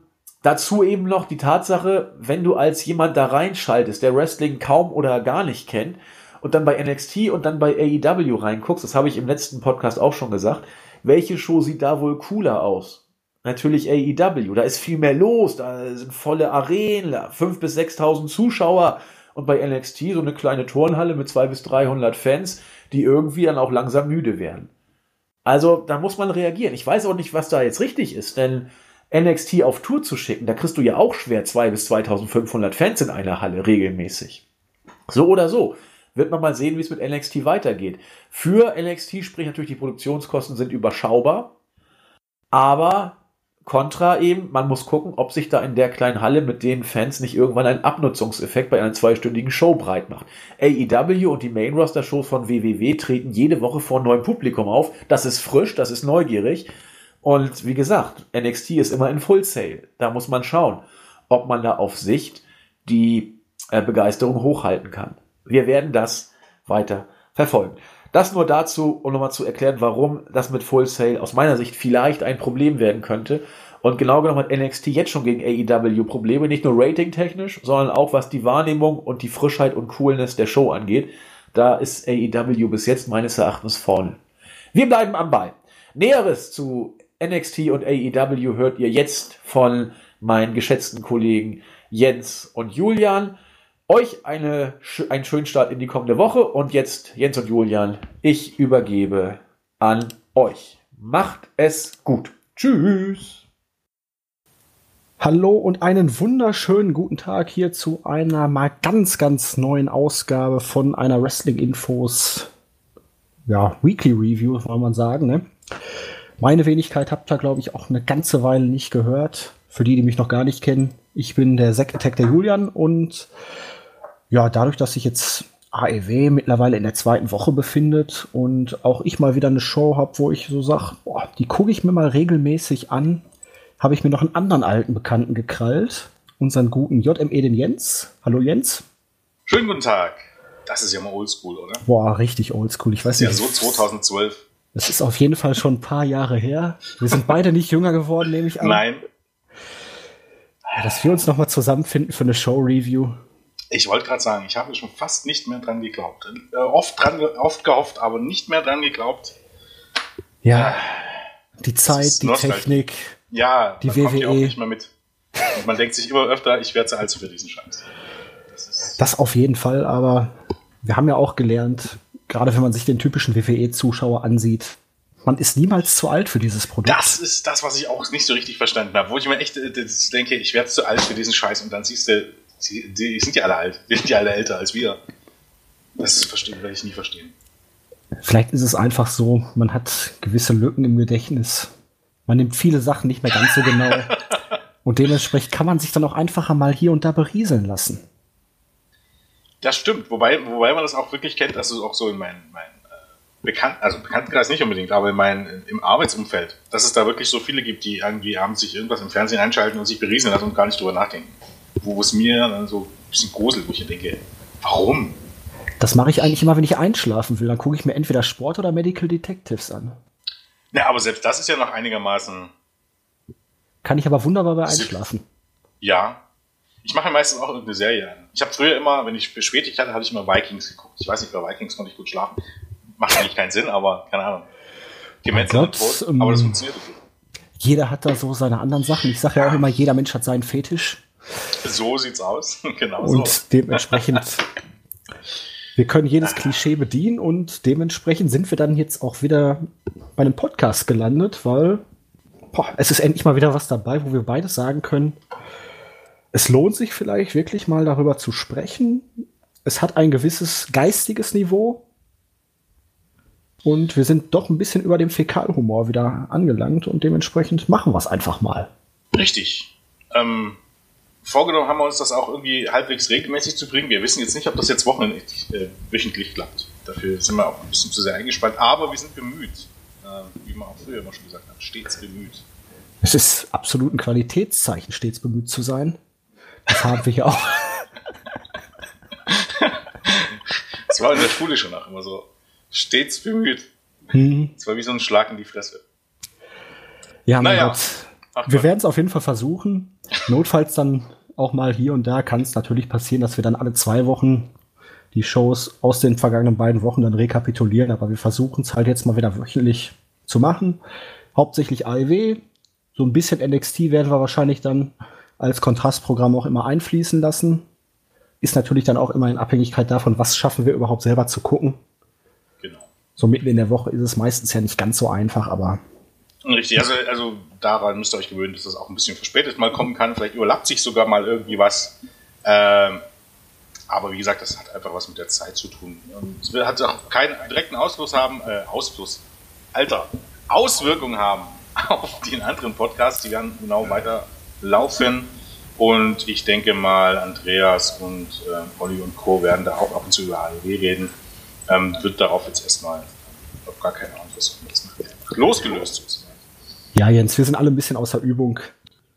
dazu eben noch die Tatsache, wenn du als jemand da reinschaltest, der Wrestling kaum oder gar nicht kennt, und dann bei NXT und dann bei AEW reinguckst, das habe ich im letzten Podcast auch schon gesagt, welche Show sieht da wohl cooler aus? Natürlich AEW, da ist viel mehr los, da sind volle Arenen, 5.000 bis 6.000 Zuschauer, und bei NXT so eine kleine Turnhalle mit 200 bis 300 Fans, die irgendwie dann auch langsam müde werden. Also da muss man reagieren. Ich weiß auch nicht, was da jetzt richtig ist, denn NXT auf Tour zu schicken, da kriegst du ja auch schwer 2 bis 2500 Fans in einer Halle regelmäßig. So oder so. Wird man mal sehen, wie es mit NXT weitergeht. Für NXT sprich natürlich die Produktionskosten sind überschaubar, aber Contra eben, man muss gucken, ob sich da in der kleinen Halle mit den Fans nicht irgendwann ein Abnutzungseffekt bei einer zweistündigen Show breit macht. AEW und die Main Roster Shows von WWW treten jede Woche vor neuem Publikum auf. Das ist frisch, das ist neugierig. Und wie gesagt, NXT ist immer in Full Sale. Da muss man schauen, ob man da auf Sicht die äh, Begeisterung hochhalten kann. Wir werden das weiter verfolgen. Das nur dazu, um nochmal zu erklären, warum das mit Full Sail aus meiner Sicht vielleicht ein Problem werden könnte. Und genau genommen hat NXT jetzt schon gegen AEW Probleme, nicht nur ratingtechnisch, sondern auch was die Wahrnehmung und die Frischheit und Coolness der Show angeht. Da ist AEW bis jetzt meines Erachtens vorne. Wir bleiben am Ball. Näheres zu NXT und AEW hört ihr jetzt von meinen geschätzten Kollegen Jens und Julian. Euch eine, einen schönen Start in die kommende Woche und jetzt Jens und Julian, ich übergebe an euch. Macht es gut. Tschüss. Hallo und einen wunderschönen guten Tag hier zu einer mal ganz, ganz neuen Ausgabe von einer Wrestling Infos, ja, Weekly Review, soll man sagen, ne? Meine Wenigkeit habt ihr, glaube ich, auch eine ganze Weile nicht gehört. Für die, die mich noch gar nicht kennen, ich bin der Zack Attack der Julian und ja, dadurch, dass sich jetzt AEW mittlerweile in der zweiten Woche befindet und auch ich mal wieder eine Show habe, wo ich so sage, die gucke ich mir mal regelmäßig an, habe ich mir noch einen anderen alten Bekannten gekrallt unseren guten JME, den Jens. Hallo Jens. Schönen guten Tag. Das ist ja mal oldschool, oder? Boah, richtig oldschool. Ich weiß Das nicht. ist ja so 2012. Das ist auf jeden Fall schon ein paar Jahre her. Wir sind beide nicht jünger geworden, nehme ich an. Nein, Ja, dass wir uns nochmal zusammenfinden für eine Show-Review. Ich wollte gerade sagen, ich habe schon fast nicht mehr dran geglaubt. Äh, oft, dran, oft gehofft, aber nicht mehr dran geglaubt. Ja, die ist Zeit, die Nostalgie. Technik. Ja, Die man kommt ja auch WWE. nicht mehr mit. Und man denkt sich immer öfter, ich werde zu alt für diesen Scheiß. Das Das auf jeden Fall, aber wir haben ja auch gelernt, gerade wenn man sich den typischen WWE-Zuschauer ansieht, man ist niemals zu alt für dieses Produkt. das ist das, was ich auch nicht so richtig verstanden habe. Wo ich mir echt äh, denke, ich werde zu alt für diesen Scheiß. Und dann siehst du, sie, die sind ja alle alt. Die sind ja alle älter als wir. Das verstehen, werde ich nie verstehen. Vielleicht ist es einfach so, man hat gewisse Lücken im Gedächtnis. Man nimmt viele Sachen nicht mehr ganz so genau. Und dementsprechend kann man sich dann auch einfacher mal hier und da berieseln lassen. Das stimmt, wobei, wobei man das auch wirklich kennt, dass es auch so in meinem mein, äh, Bekannt, also Bekanntenkreis nicht unbedingt, aber in mein, im Arbeitsumfeld, dass es da wirklich so viele gibt, die irgendwie abends sich irgendwas im Fernsehen einschalten und sich berieseln lassen und gar nicht drüber nachdenken. Wo es mir dann so ein bisschen gruselt, wo ich denke, warum? Das mache ich eigentlich immer, wenn ich einschlafen will. Dann gucke ich mir entweder Sport oder Medical Detectives an. Na, aber selbst das ist ja noch einigermaßen, Kann ich aber wunderbar bei einschlafen. ja. Ich mache meistens auch irgendeine Serie an. Ich habe früher immer, wenn ich Spätschicht hatte, habe ich immer Vikings geguckt. Ich weiß nicht, bei Vikings konnte ich gut schlafen. Macht eigentlich keinen Sinn, aber keine Ahnung. Und Gott, tot, ähm, aber das funktioniert gut. Jeder hat da so seine anderen Sachen. Ich sage ja auch immer, jeder Mensch hat seinen Fetisch. So sieht's aus. genau Und so. dementsprechend, wir können jedes Klischee bedienen und dementsprechend sind wir dann jetzt auch wieder bei einem Podcast gelandet, weil boah, es ist endlich mal wieder was dabei, wo wir beide sagen können, es lohnt sich vielleicht wirklich mal darüber zu sprechen. Es hat ein gewisses geistiges Niveau. Und wir sind doch ein bisschen über dem Fäkalhumor wieder angelangt und dementsprechend machen wir es einfach mal. Richtig. Ähm, vorgenommen haben wir uns das auch irgendwie halbwegs regelmäßig zu bringen. Wir wissen jetzt nicht, ob das jetzt wochenendlich, äh, wöchentlich klappt. Dafür sind wir auch ein bisschen zu sehr eingespannt. Aber wir sind bemüht. Äh, wie man auch früher immer schon gesagt hat. Stets bemüht. Es ist absolut ein Qualitätszeichen, stets bemüht zu sein. Das haben wir ja auch. Das war in der Schule schon auch immer so. Stets bemüht. Hm. Das war wie so ein Schlag in die Fresse. Ja, Naja. Gott. Ach Wir werden es auf jeden Fall versuchen. Notfalls dann auch mal hier und da kann es natürlich passieren, dass wir dann alle zwei Wochen die Shows aus den vergangenen beiden Wochen dann rekapitulieren. Aber wir versuchen es halt jetzt mal wieder wöchentlich zu machen. Hauptsächlich AEW. So ein bisschen NXT werden wir wahrscheinlich dann als Kontrastprogramm auch immer einfließen lassen. Ist natürlich dann auch immer in Abhängigkeit davon, was schaffen wir überhaupt selber zu gucken. Genau. So mitten in der Woche ist es meistens ja nicht ganz so einfach, aber Richtig, also, also daran müsst ihr euch gewöhnen, dass das auch ein bisschen verspätet mal kommen kann. Vielleicht überlappt sich sogar mal irgendwie was. Ähm, aber wie gesagt, das hat einfach was mit der Zeit zu tun. Und es wird- hat auch keinen direkten Ausfluss haben, äh, Ausfluss, Alter, Auswirkungen haben auf den anderen Podcasts. Die werden genau weiter laufen. Und ich denke mal, Andreas und äh, Olli und Co. werden da auch ab und zu über AEW reden. Ähm, wird darauf jetzt erstmal auf gar keine. Das nachher losgelöst sozusagen. Ja, Jens, wir sind alle ein bisschen außer Übung.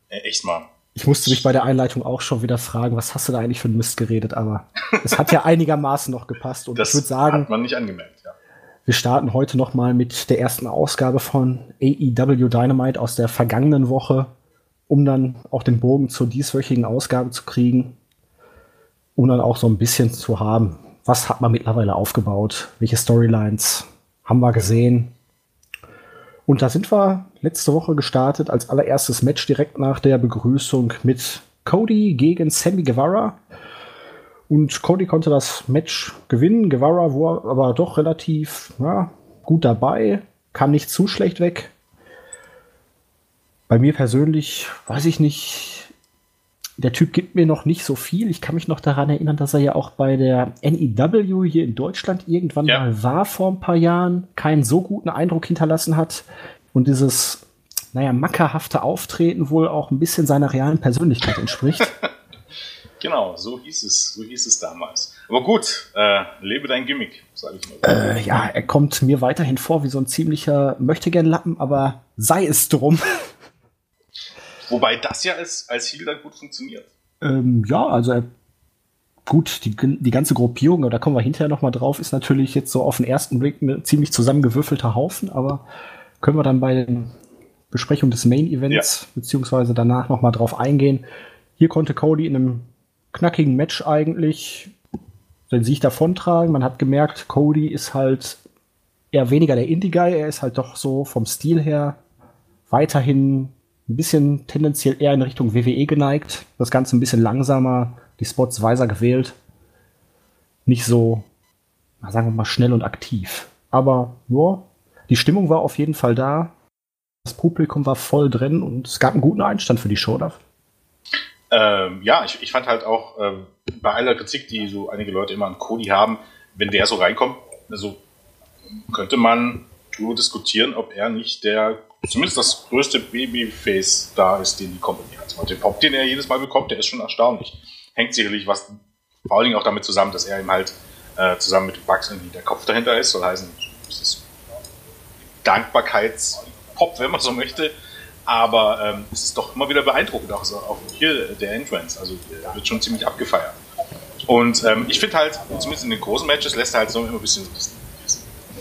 Echt mal. Ich musste mich bei der Einleitung auch schon wieder fragen, was hast du da eigentlich für ein Mist geredet, aber es hat ja einigermaßen noch gepasst und Das ich würde sagen, hat man nicht angemerkt, ja. wir starten heute noch mal mit der ersten Ausgabe von AEW Dynamite aus der vergangenen Woche, um dann auch den Bogen zur dieswöchigen Ausgabe zu kriegen, um dann auch so ein bisschen zu haben, was hat man mittlerweile aufgebaut, welche Storylines haben wir gesehen. Und da sind wir letzte Woche gestartet als allererstes Match direkt nach der Begrüßung mit Cody gegen Sammy Guevara. Und Cody konnte das Match gewinnen. Guevara war aber doch relativ ja, gut dabei, kam nicht zu schlecht weg. Bei mir persönlich weiß ich nicht, der Typ gibt mir noch nicht so viel. Ich kann mich noch daran erinnern, dass er ja auch bei der NEW hier in Deutschland irgendwann Ja. mal war vor ein paar Jahren, keinen so guten Eindruck hinterlassen hat und dieses, naja, mackerhafte Auftreten wohl auch ein bisschen seiner realen Persönlichkeit entspricht. Genau, so hieß es, so hieß es damals. Aber gut, äh, lebe dein Gimmick, sage ich mal. Äh, ja, er kommt mir weiterhin vor wie so ein ziemlicher Möchtegern-Lappen, aber sei es drum. Wobei das ja als, als Heal dann gut funktioniert. Ähm, ja, also er, gut, die, die ganze Gruppierung, da kommen wir hinterher noch mal drauf, ist natürlich jetzt so auf den ersten Blick ein ziemlich zusammengewürfelter Haufen, aber können wir dann bei den Besprechungen des Main Events ja. beziehungsweise danach noch mal drauf eingehen. Hier konnte Cody in einem knackigen Match eigentlich den Sieg davontragen. Man hat gemerkt, Cody ist halt eher weniger der Indie-Guy, er ist halt doch so vom Stil her weiterhin ein bisschen tendenziell eher in Richtung WWE geneigt. Das Ganze ein bisschen langsamer, die Spots weiser gewählt. Nicht so, sagen wir mal, schnell und aktiv. Aber ja, die Stimmung war auf jeden Fall da. Das Publikum war voll drin und es gab einen guten Einstand für die Show. Ähm, ja, ich, ich fand halt auch ähm, bei aller Kritik, die so einige Leute immer an Cody haben, wenn der so reinkommt, also könnte man nur diskutieren, ob er nicht der zumindest das größte Babyface da ist, den die Company hat. Und den Pop, den er jedes Mal bekommt, der ist schon erstaunlich. Hängt sicherlich was vor allen Dingen auch damit zusammen, dass er ihm halt äh, zusammen mit Bugs irgendwie der Kopf dahinter ist. Soll heißen, das ist Dankbarkeitspop, wenn man so möchte. Aber ähm, es ist doch immer wieder beeindruckend, auch, so, auch hier der Entrance. Also der wird schon ziemlich abgefeiert. Und ähm, ich finde halt, zumindest in den großen Matches lässt er halt so immer ein bisschen diesen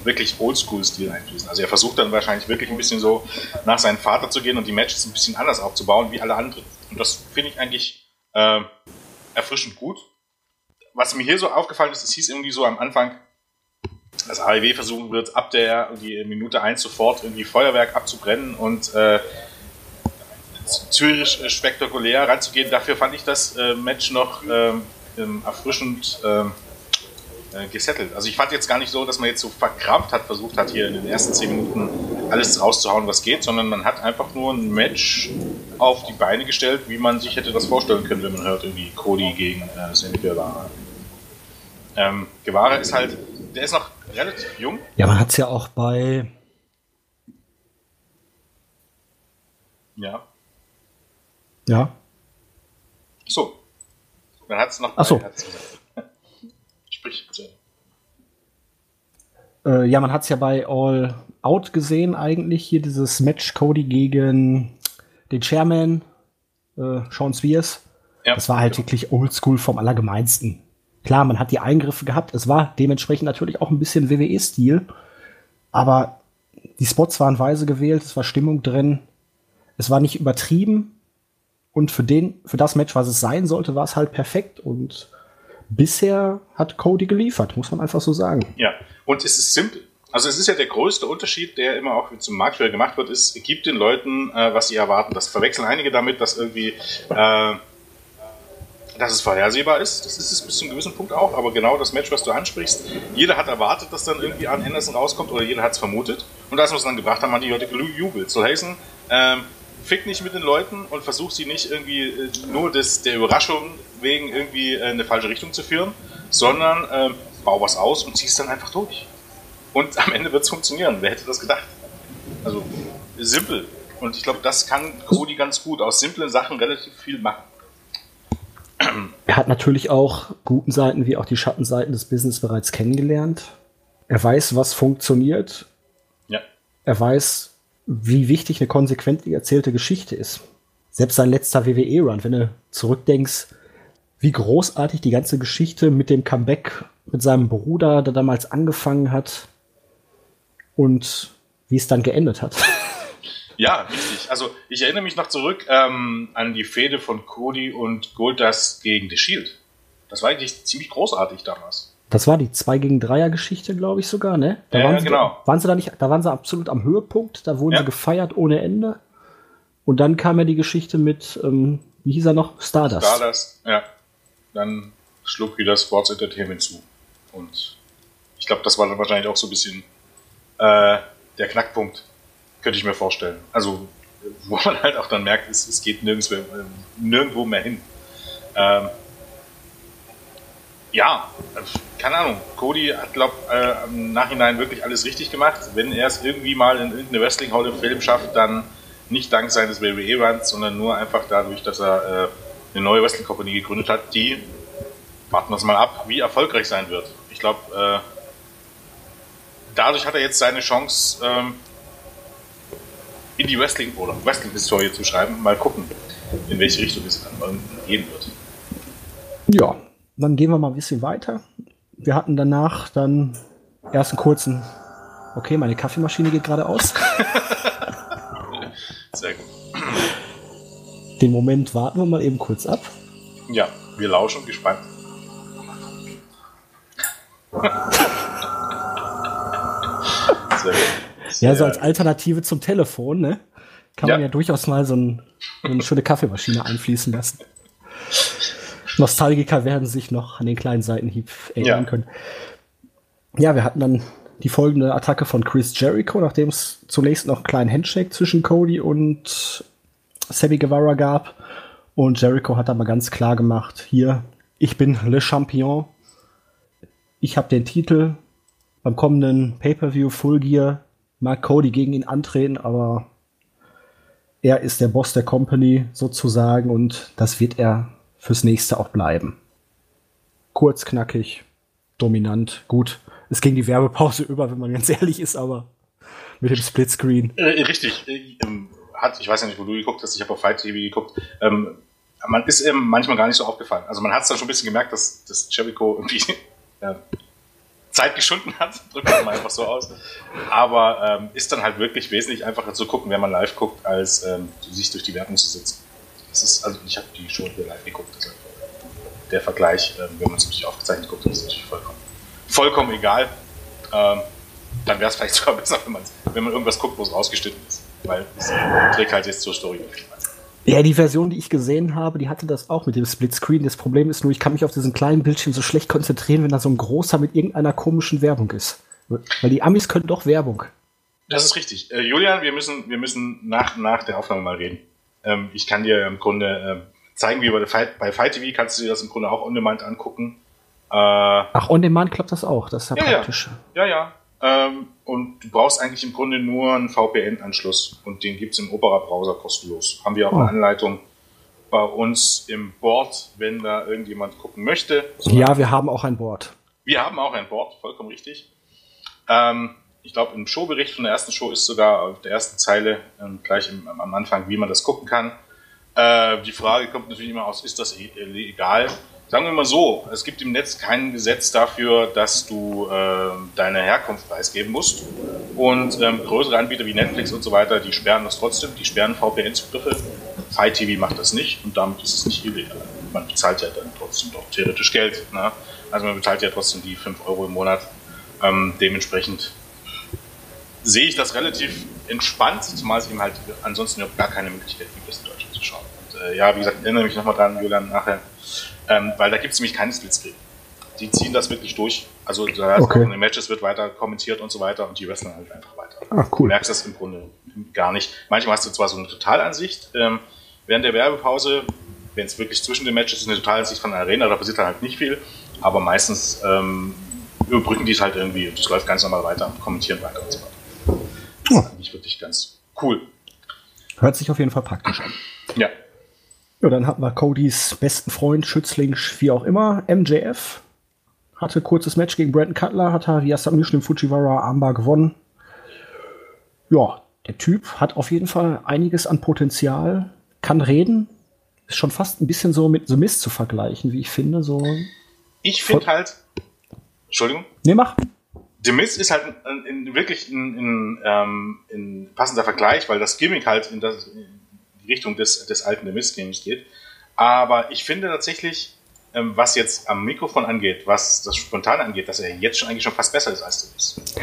wirklich Oldschool-Stil einfließen. Also er versucht dann wahrscheinlich wirklich ein bisschen so nach seinem Vater zu gehen und die Matches ein bisschen anders aufzubauen wie alle anderen. Und das finde ich eigentlich äh, erfrischend gut. Was mir hier so aufgefallen ist, es hieß irgendwie so am Anfang, dass AEW versuchen wird, ab der die Minute 1 sofort irgendwie Feuerwerk abzubrennen und äh, zürich spektakulär ranzugehen. Dafür fand ich das äh, Match noch ähm, erfrischend ähm, äh, gesettelt. Also ich fand jetzt gar nicht so, dass man jetzt so verkrampft hat, versucht hat, hier in den ersten zehn Minuten alles rauszuhauen, was geht, sondern man hat einfach nur ein Match auf die Beine gestellt, wie man sich hätte das vorstellen können, wenn man hört, irgendwie Cody gegen äh, Sammy Guevara. Ähm, Guevara ist halt, der ist noch relativ jung. Ja, man hat es ja auch bei. Ja. Ja. So. Man hat es noch Ach so. Sprich, äh, ja, man hat es ja bei All Out gesehen eigentlich, hier dieses Match Cody gegen den Chairman, äh, Sean Spears. Ja. Das war halt wirklich oldschool vom Allergemeinsten. Klar, man hat die Eingriffe gehabt, es war dementsprechend natürlich auch ein bisschen WWE-Stil, aber die Spots waren weise gewählt, es war Stimmung drin, es war nicht übertrieben und für den, für das Match, was es sein sollte, war es halt perfekt und bisher hat Cody geliefert, muss man einfach so sagen. Ja, und es ist simpel. Also es ist ja der größte Unterschied, der immer auch zum Marktführer gemacht wird, ist, gibt den Leuten, äh, was sie erwarten. Das verwechseln einige damit, dass irgendwie, äh, dass es vorhersehbar ist. Das ist es bis zu einem gewissen Punkt auch, aber genau das Match, was du ansprichst, jeder hat erwartet, dass dann irgendwie an Anderson rauskommt oder jeder hat es vermutet. Und als wir es dann gebracht haben, haben die Leute gejubelt. So heißen, ähm, fick nicht mit den Leuten und versuch sie nicht irgendwie äh, nur des, der Überraschung wegen irgendwie äh, in eine falsche Richtung zu führen, sondern äh, bau was aus und zieh's dann einfach durch. Und am Ende wird es funktionieren. Wer hätte das gedacht? Also simpel. Und ich glaube, das kann Cody ganz gut. Aus simplen Sachen relativ viel machen. Er hat natürlich auch guten Seiten wie auch die Schattenseiten des Business bereits kennengelernt. Er weiß, was funktioniert. Ja. Er weiß, wie wichtig eine konsequent erzählte Geschichte ist. Selbst sein letzter WWE-Run, wenn du zurückdenkst, wie großartig die ganze Geschichte mit dem Comeback mit seinem Bruder, der damals angefangen hat und wie es dann geendet hat. Ja, richtig. Also ich erinnere mich noch zurück ähm, an die Fehde von Cody und Goldust gegen The Shield. Das war eigentlich ziemlich großartig damals. Das war die 2 gegen 3er Geschichte, glaube ich sogar, ne? Da ja, waren sie, genau. Waren sie da nicht, da waren sie absolut am Höhepunkt, da wurden ja. sie gefeiert ohne Ende. Und dann kam ja die Geschichte mit, ähm, wie hieß er noch? Stardust. Stardust, ja. Dann schlug wieder Sports Entertainment zu. Und ich glaube, das war dann wahrscheinlich auch so ein bisschen äh, der Knackpunkt, könnte ich mir vorstellen. Also, wo man halt auch dann merkt, es, es geht nirgendwo, äh, nirgendwo mehr hin. Ähm, ja, keine Ahnung. Cody hat, glaube äh, im Nachhinein wirklich alles richtig gemacht. Wenn er es irgendwie mal in irgendeine Wrestling Hall of Fame schafft, dann nicht dank seines WWE-Runs, sondern nur einfach dadurch, dass er äh, eine neue Wrestling Company gegründet hat, die, warten wir es mal ab, wie erfolgreich sein wird. Ich glaube, äh, dadurch hat er jetzt seine Chance, ähm, in die Wrestling- oder Wrestling-Historie zu schreiben. Mal gucken, in welche Richtung es dann gehen wird. Ja, dann gehen wir mal ein bisschen weiter. Wir hatten danach dann erst einen kurzen, okay, meine Kaffeemaschine geht gerade aus. Sehr gut. Den Moment warten wir mal eben kurz ab. Ja, wir lauschen gespannt. Sehr gut. Ja, so als Alternative zum Telefon, ne? Kann man Ja. ja durchaus mal so, ein, so eine schöne Kaffeemaschine einfließen lassen. Nostalgiker werden sich noch an den kleinen Seitenhieb erinnern Ja. können. Ja, wir hatten dann die folgende Attacke von Chris Jericho, nachdem es zunächst noch einen kleinen Handshake zwischen Cody und Sammy Guevara gab. Und Jericho hat aber ganz klar gemacht, hier, ich bin Le Champion. Ich habe den Titel. Beim kommenden Pay-Per-View Full Gear mag Cody gegen ihn antreten, aber er ist der Boss der Company sozusagen und das wird er fürs nächste auch bleiben. Kurz, knackig, dominant, gut. Es ging die Werbepause über, wenn man ganz ehrlich ist, aber mit dem Splitscreen. Äh, richtig. Äh, ähm, hat, ich weiß ja nicht, wo du geguckt hast, ich habe auf Fight TV geguckt. Ähm, man ist eben manchmal gar nicht so aufgefallen. Also man hat es dann schon ein bisschen gemerkt, dass, dass Jericho irgendwie ja, Zeit geschunden hat, drücken wir mal einfach so aus. Aber ähm, ist dann halt wirklich wesentlich einfacher zu gucken, wenn man live guckt, als ähm, sich durch die Werbung zu sitzen. Das ist, also ich habe die schon hier live geguckt. deshalb der Vergleich, ähm, wenn man es natürlich aufgezeichnet guckt, ist natürlich vollkommen, vollkommen egal. Ähm, dann wäre es vielleicht sogar besser, wenn man, wenn man irgendwas guckt, wo es rausgeschnitten ist. Weil es trägt halt jetzt zur Story nicht bei. Ja, die Version, die ich gesehen habe, die hatte das auch mit dem Splitscreen. Das Problem ist nur, ich kann mich auf diesen kleinen Bildschirm so schlecht konzentrieren, wenn da so ein großer mit irgendeiner komischen Werbung ist. Weil die Amis können doch Werbung. Das ist richtig. Äh, Julian, wir müssen, wir müssen nach, nach der Aufnahme mal reden. Ähm, ich kann dir im Grunde ähm, zeigen, wie bei, Fight, bei Fight TV kannst du dir das im Grunde auch on demand angucken. Äh, Ach, on demand klappt das auch. Das ist ja, Ja, ja. praktisch. Ja, ja. Ähm, und du brauchst eigentlich im Grunde nur einen VPN-Anschluss und den gibt's im Opera-Browser kostenlos. Haben wir auch Oh. eine Anleitung bei uns im Board, wenn da irgendjemand gucken möchte. Ja, wir haben auch ein Board. Wir haben auch ein Board, vollkommen richtig. Ähm, ich glaube, im Showbericht von der ersten Show ist sogar auf der ersten Zeile ähm, gleich im, am Anfang, wie man das gucken kann. Äh, die Frage kommt natürlich immer aus, ist das e- legal? Sagen wir mal so, es gibt im Netz kein Gesetz dafür, dass du äh, deine Herkunft preisgeben musst. Und ähm, größere Anbieter wie Netflix und so weiter, die sperren das trotzdem, die sperren VPN-Zugriffe. TV macht das nicht und damit ist es nicht illegal. Man bezahlt ja dann trotzdem doch theoretisch Geld. Ne? Also man bezahlt ja trotzdem die 5 Euro im Monat. Ähm, dementsprechend sehe ich das relativ entspannt, zumal es eben halt ansonsten überhaupt gar keine Möglichkeit gibt, das in Deutschland zu schauen. Und, äh, ja, wie gesagt, erinnere mich nochmal dran, Julian, nachher, ähm, weil da gibt es nämlich keinen Splitscreen. Die ziehen das wirklich durch. Also da Okay. in den Matches wird weiter kommentiert und so weiter und die wresteln halt einfach weiter. Du cool. merkst das im Grunde gar nicht. Manchmal hast du zwar so eine Totalansicht, ähm, während der Werbepause, wenn es wirklich zwischen den Matches ist, eine Totalansicht von der Arena, da passiert dann halt nicht viel, aber meistens ähm, überbrücken die es halt irgendwie und es läuft ganz normal weiter und kommentieren weiter und so weiter. Das ist eigentlich wirklich ganz cool. Hört sich auf jeden Fall praktisch an. Ja. Ja, dann hatten wir Codys besten Freund, Schützling, wie auch immer, MJF. Hatte kurzes Match gegen Brandon Cutler, hat er via Submission im Fujiwara Armbar gewonnen. Ja, der Typ hat auf jeden Fall einiges an Potenzial, kann reden. Ist schon fast ein bisschen so mit The Mist zu vergleichen, wie ich finde. So. Ich finde halt, Entschuldigung, Ne, mach. The Mist ist halt ein, in, wirklich ein, ein, ähm, ein passender Vergleich, weil das Gimmick halt in, das, in Richtung des, des alten The Mist Games geht. Aber ich finde tatsächlich, ähm, was jetzt am Mikrofon angeht, was das Spontane angeht, dass er jetzt schon eigentlich schon fast besser ist als The Mist.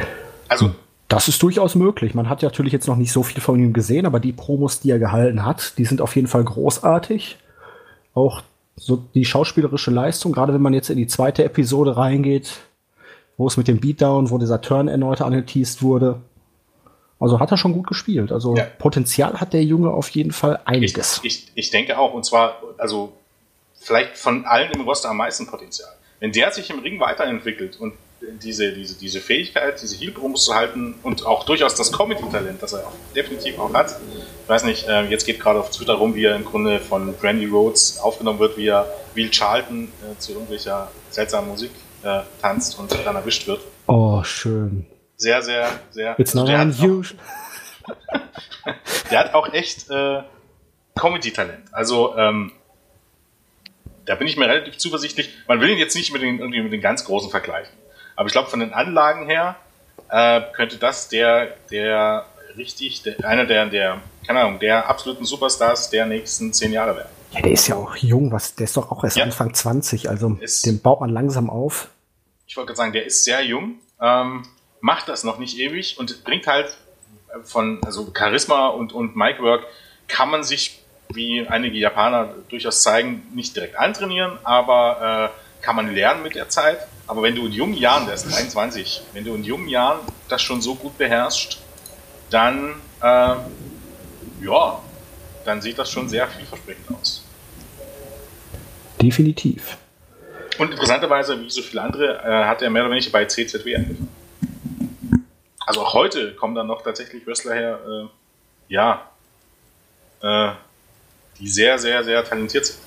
Also, Das ist durchaus möglich. Man hat ja natürlich jetzt noch nicht so viel von ihm gesehen, aber die Promos, die er gehalten hat, die sind auf jeden Fall großartig. Auch so die schauspielerische Leistung, gerade wenn man jetzt in die zweite Episode reingeht, wo es mit dem Beatdown, wo dieser Turn erneut angeteased wurde. Also hat er schon gut gespielt. Also Ja. Potenzial hat der Junge auf jeden Fall ich, einiges. ich, ich denke auch, und zwar, also vielleicht von allen im Roster am meisten Potenzial. Wenn der sich im Ring weiterentwickelt und diese, diese, diese Fähigkeit, diese Heel-Promos zu halten und auch durchaus das Comedy-Talent, das er auch definitiv auch hat. Ich weiß nicht, äh, jetzt geht gerade auf Twitter rum, wie er im Grunde von Brandy Rhodes aufgenommen wird, wie er Will Charlton äh, zu irgendwelcher seltsamen Musik äh, tanzt und dann erwischt wird. Oh, schön. Sehr, sehr, sehr. It's also not der, hat auch, unusual. der hat auch echt äh, Comedy-Talent. Also, ähm, da bin ich mir relativ zuversichtlich. Man will ihn jetzt nicht mit den, irgendwie mit den ganz großen vergleichen. Aber ich glaube, von den Anlagen her äh, könnte das der, der richtig, der, einer der, der, keine Ahnung, der absoluten Superstars der nächsten zehn Jahre werden. Ja, der ist ja auch jung, was, der ist doch auch erst Ja. Anfang 20, also Ist- den baut man langsam auf. Ich wollte gerade sagen, der ist sehr jung, ähm, macht das noch nicht ewig und bringt halt von, also Charisma und, und Micwork kann man sich, wie einige Japaner durchaus zeigen, nicht direkt antrainieren, aber äh, kann man lernen mit der Zeit. Aber wenn du in jungen Jahren, der ist 23, wenn du in jungen Jahren das schon so gut beherrschst, dann, äh, ja, dann sieht das schon sehr vielversprechend aus. Definitiv. Und interessanterweise, wie so viele andere, äh, hat er mehr oder weniger bei CZW angefangen. Also auch heute kommen dann noch tatsächlich Wrestler her, äh, ja, äh, die sehr, sehr, sehr talentiert sind.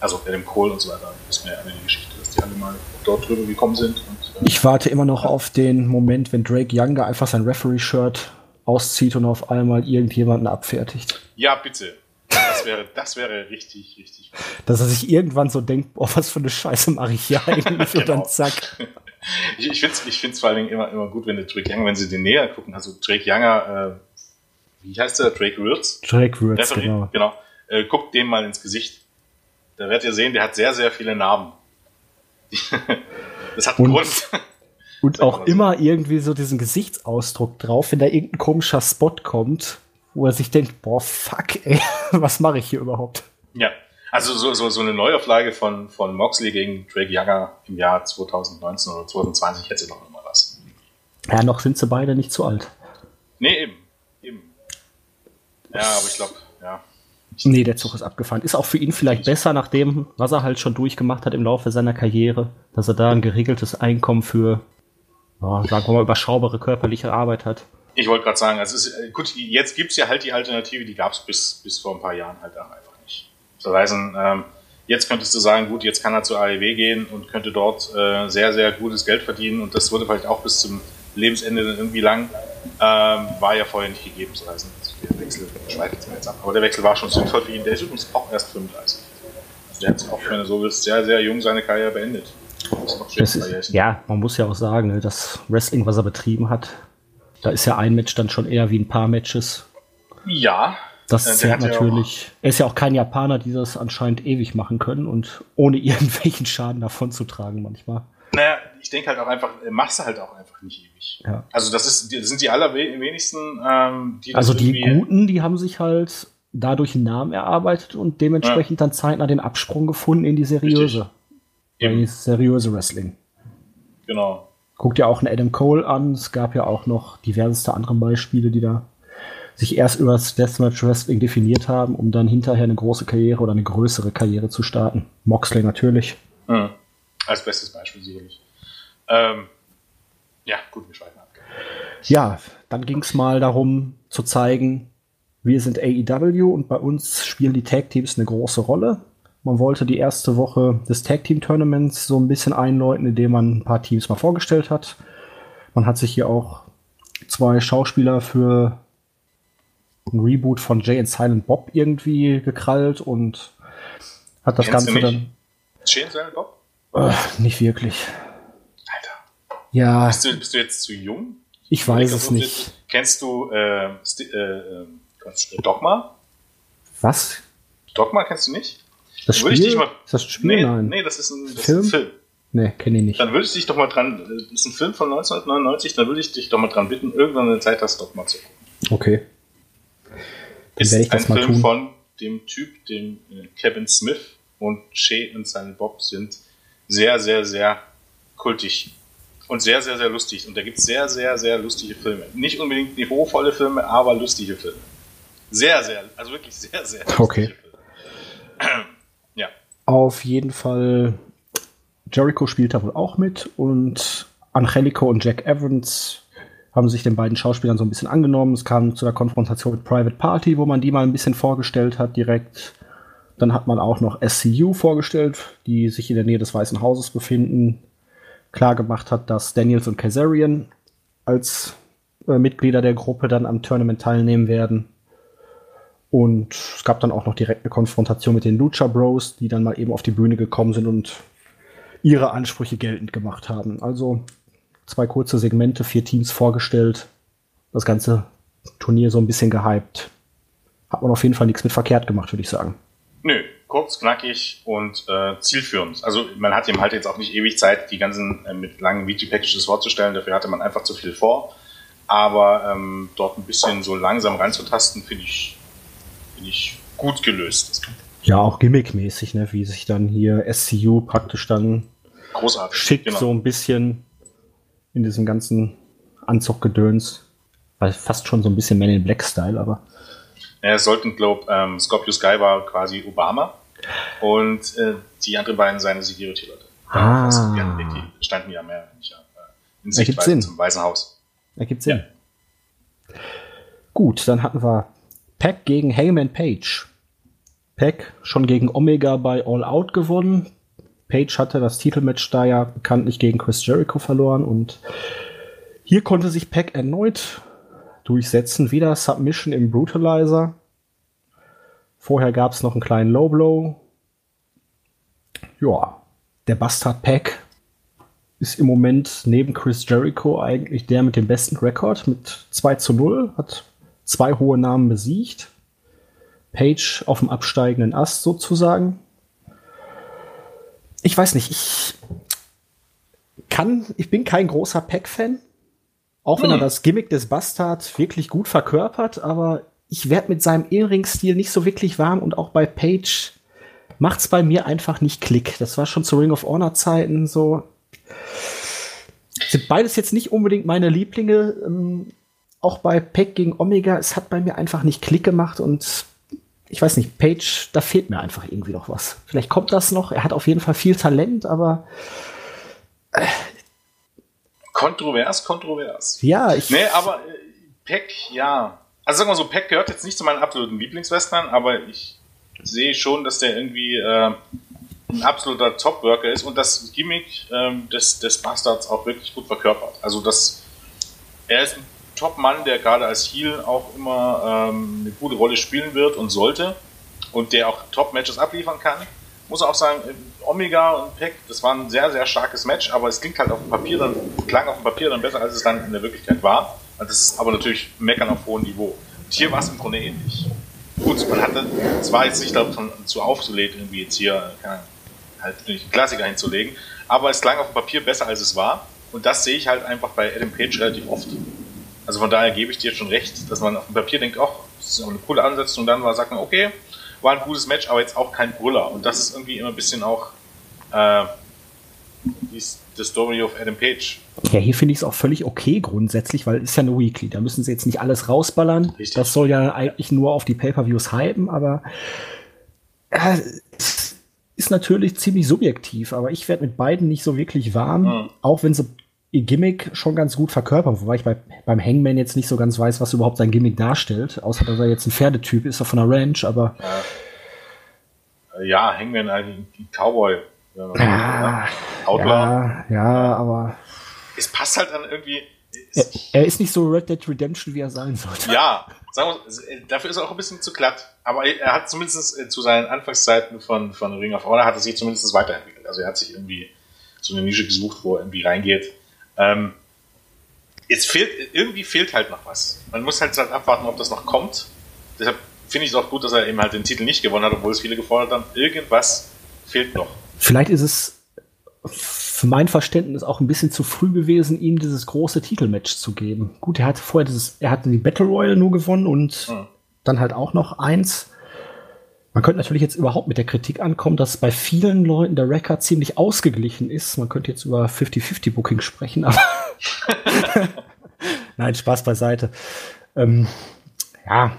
Also Adam Cole und so weiter. Das ist mir ja eine Geschichte, dass die alle mal dort drüber gekommen sind. Und, äh, Ich warte immer noch auf den Moment, wenn Drake Younger einfach sein Referee-Shirt auszieht und auf einmal irgendjemanden abfertigt. ja, bitte. Das wäre, das wäre richtig, richtig. Dass er sich irgendwann so denkt, oh, was für eine Scheiße mache ich hier eigentlich? Und Genau. dann zack. Ich, ich finde es ich find's vor allen Dingen immer, immer gut, wenn der Drake Younger, wenn sie den näher gucken, also Drake Younger, äh, wie heißt der? Drake Wirtz? Drake Referee, genau. genau. Äh, guckt dem mal ins Gesicht. Da werdet ihr sehen, der hat sehr, sehr viele Narben. das hat einen Und- Grund. Und auch immer irgendwie so diesen Gesichtsausdruck drauf, wenn da irgendein komischer Spot kommt, wo er sich denkt, boah, fuck, ey, was mache ich hier überhaupt? ja. Also so, so, so eine Neuauflage von, von Moxley gegen Drake Younger im Jahr 2019 oder 2020 hätte noch immer was. Ja, noch sind sie beide nicht zu alt. Nee, eben. Eben. Ja, aber ich glaube, ja. Nee, der Zug ist abgefahren. Ist auch für ihn vielleicht besser, nachdem, was er halt schon durchgemacht hat im Laufe seiner Karriere, dass er da ein geregeltes Einkommen für, ja, sagen wir mal, überschaubare körperliche Arbeit hat. Ich wollte gerade sagen, also es ist, äh, gut, jetzt gibt's ja halt die Alternative, die gab's bis, bis vor ein paar Jahren halt auch einfach. Das heißt, ähm, jetzt könntest du sagen, gut, jetzt kann er zur AEW gehen und könnte dort äh, sehr, sehr gutes Geld verdienen und das wurde vielleicht auch bis zum Lebensende dann irgendwie lang, ähm, war ja vorher nicht gegeben. Das heißt, der Wechsel schweift mir jetzt ab. Aber der Wechsel war schon sinnvoll für ihn. Der ist übrigens auch erst 35. Also der hat auch, wenn du so willst, sehr, sehr jung seine Karriere beendet. Das ist Das ja, man muss ja auch sagen, ne, das Wrestling, was er betrieben hat, da ist ja ein Match dann schon eher wie ein paar Matches. ja. Das Äh, ja natürlich. Er ist ja auch kein Japaner, die das anscheinend ewig machen können und ohne irgendwelchen Schaden davon zu tragen manchmal. Naja, ich denke halt auch einfach, äh, machst du halt auch einfach nicht ewig. Ja. Also das ist, das sind die allerwenigsten, ähm, die das Also die Guten, die haben sich halt dadurch einen Namen erarbeitet und dementsprechend dann zeitnah den Absprung gefunden in die seriöse. In die seriöse Wrestling. genau. Guckt ja auch einen Adam Cole an. Es gab ja auch noch diverseste andere Beispiele, die da sich erst über das Deathmatch Wrestling definiert haben, um dann hinterher eine große Karriere oder eine größere Karriere zu starten. Moxley natürlich. Hm. Als bestes Beispiel sicherlich. Ähm, ja, gut, wir schweifen ab. Ja, dann ging es mal darum zu zeigen, wir sind AEW und bei uns spielen die Tag Teams eine große Rolle. Man wollte die erste Woche des Tag Team Tournaments so ein bisschen einläuten, indem man ein paar Teams mal vorgestellt hat. Man hat sich hier auch zwei Schauspieler für ein Reboot von Jay and Silent Bob irgendwie gekrallt und hat das Kennst Ganze dann Shane Silent Bob? äh, nicht wirklich. Alter. Ja, Bist du, bist du jetzt zu jung? ich weiß es nicht. Kennst du äh, Sti- äh, äh, Quatsch, äh, Dogma? Was? Dogma kennst du nicht? Das würde ich Spiel? dich mal- ist das Spiel? Nee, Nein. nee, das ist ein, das Film? Ist ein Film. Nee, kenne ich nicht. Dann würde ich dich doch mal dran, äh, das ist ein Film von 1999, dann würde ich dich doch mal dran bitten, irgendwann eine Zeit hast, Dogma zu gucken. Okay. Ist ein Film tun. von dem Typ, dem äh, Kevin Smith und Shay und seine Bob sind sehr, sehr, sehr kultig und sehr, sehr, sehr lustig. Und da gibt es sehr, sehr, sehr lustige Filme. Nicht unbedingt niveauvolle Filme, aber lustige Filme. Sehr, sehr, also wirklich sehr, sehr lustige Okay. Filme. Ja. Auf jeden Fall, Jericho spielt da wohl auch mit und Angelico und Jack Evans haben sich den beiden Schauspielern so ein bisschen angenommen. Es kam zu der Konfrontation mit Private Party, wo man die mal ein bisschen vorgestellt hat direkt. Dann hat man auch noch SCU vorgestellt, die sich in der Nähe des Weißen Hauses befinden. Klar gemacht hat, dass Daniels und Kazarian als äh, Mitglieder der Gruppe dann am Tournament teilnehmen werden. Und es gab dann auch noch direkt eine Konfrontation mit den Lucha Bros, die dann mal eben auf die Bühne gekommen sind und ihre Ansprüche geltend gemacht haben. Also zwei kurze Segmente, vier Teams vorgestellt, das ganze Turnier so ein bisschen gehypt. Hat man auf jeden Fall nichts mit verkehrt gemacht, würde ich sagen. Nö, kurz, knackig und äh, zielführend. Also man hat ihm halt jetzt auch nicht ewig Zeit, die ganzen äh, mit langen Video-Packages vorzustellen. Dafür hatte man einfach zu viel vor. Aber ähm, dort ein bisschen so langsam reinzutasten, finde ich, find ich gut gelöst. Ja, auch gimmickmäßig, ne? wie sich dann hier SCU praktisch dann Großartig, schickt genau. so ein bisschen in diesem ganzen Anzuggedöns. Weil fast schon so ein bisschen Men in Black Style, aber Ja, es sollten, glaube ähm, Scorpio Sky war quasi Obama und äh, die anderen beiden seine Security-Leute. Ah. Die, standen ja mehr nicht, äh, in Sichtweise Sinn. zum Weißen Haus. ergibt Sinn. Gut, dann hatten wir Pack gegen Hangman Page. Pack schon gegen Omega bei All Out gewonnen. Page hatte das Titelmatch da ja bekanntlich gegen Chris Jericho verloren und hier konnte sich Pack erneut durchsetzen. Wieder Submission im Brutalizer. Vorher gab es noch einen kleinen Low Blow. Ja, der Bastard Pack ist im Moment neben Chris Jericho eigentlich der mit dem besten Rekord mit 2 zu 0, hat zwei hohe Namen besiegt. Page auf dem absteigenden Ast sozusagen. Ich weiß nicht, ich kann, ich bin kein großer Pack-Fan, auch wenn er Hm. das Gimmick des Bastards wirklich gut verkörpert, aber ich werde mit seinem In-Ring-Stil nicht so wirklich warm und auch bei Page macht's bei mir einfach nicht Klick. Das war schon zu Ring of Honor Zeiten so. Sind beides jetzt nicht unbedingt meine Lieblinge. Ähm, auch bei Peck gegen Omega, es hat bei mir einfach nicht Klick gemacht und ich weiß nicht, Page, da fehlt mir einfach irgendwie noch was. Vielleicht kommt das noch. Er hat auf jeden Fall viel Talent, aber Kontrovers, kontrovers. ja, ich. Nee, aber äh, Peck, ja. Also sagen wir so, Peck gehört jetzt nicht zu meinen absoluten Lieblingswestern, aber ich sehe schon, dass der irgendwie äh, ein absoluter Top-Worker ist und das Gimmick ähm, des, des Bastards auch wirklich gut verkörpert. Also das, er ist ein Top-Mann, der gerade als Heel auch immer ähm, eine gute Rolle spielen wird und sollte und der auch Top-Matches abliefern kann. Muss auch sagen, Omega und Peck, das war ein sehr, sehr starkes Match, aber es klingt halt auf dem Papier dann, klang auf dem Papier dann besser, als es dann in der Wirklichkeit war. Das ist aber natürlich Meckern auf hohem Niveau. Und hier war es im Grunde ähnlich. Gut, man hatte, es war jetzt nicht davon zu aufgelegt, irgendwie jetzt hier, keine halt einen Klassiker hinzulegen, aber es klang auf dem Papier besser, als es war. Und das sehe ich halt einfach bei Adam Page relativ oft. Also von daher gebe ich dir schon recht, dass man auf dem Papier denkt, ach, das ist aber eine coole Ansetzung, und dann war, sagt man, okay, war ein gutes Match, aber jetzt auch kein Brüller. Und das ist irgendwie immer ein bisschen auch äh, die, Story of Adam Page. Ja, hier finde ich es auch völlig okay grundsätzlich, weil es ist ja eine Weekly. Da müssen sie jetzt nicht alles rausballern. Richtig. Das soll ja eigentlich nur auf die Pay-Per-Views hypen, aber äh, es ist natürlich ziemlich subjektiv. Aber ich werde mit beiden nicht so wirklich warm, Mhm. auch wenn sie ihr Gimmick schon ganz gut verkörpern. Wobei ich bei, beim Hangman jetzt nicht so ganz weiß, was überhaupt sein Gimmick darstellt. Außer, dass er jetzt ein Pferdetyp ist, er von der Ranch, aber Äh, ja, Hangman eigentlich ein Cowboy. ne? Outlaw. ja, ja, aber Es passt halt dann irgendwie. er, er ist nicht so Red Dead Redemption, wie er sein sollte. ja, sagen wir, äh, dafür ist er auch ein bisschen zu glatt. Aber er hat zumindest äh, zu seinen Anfangszeiten von, von Ring of Honor hat er sich zumindest weiterentwickelt. Also er hat sich irgendwie so eine Nische gesucht, wo er irgendwie reingeht. Ähm, es fehlt, irgendwie fehlt halt noch was. Man muss halt, halt abwarten, ob das noch kommt. Deshalb finde ich es auch gut, dass er eben halt den Titel nicht gewonnen hat, obwohl es viele gefordert haben. Irgendwas fehlt noch. Vielleicht ist es für mein Verständnis auch ein bisschen zu früh gewesen, ihm dieses große Titelmatch zu geben. Gut, er hatte vorher dieses, er hatte die Battle Royale nur gewonnen und Hm. dann halt auch noch eins. Man könnte natürlich jetzt überhaupt mit der Kritik ankommen, dass bei vielen Leuten der Rekord ziemlich ausgeglichen ist. Man könnte jetzt über 50-50 Booking sprechen, aber nein, Spaß beiseite. Ähm, ja,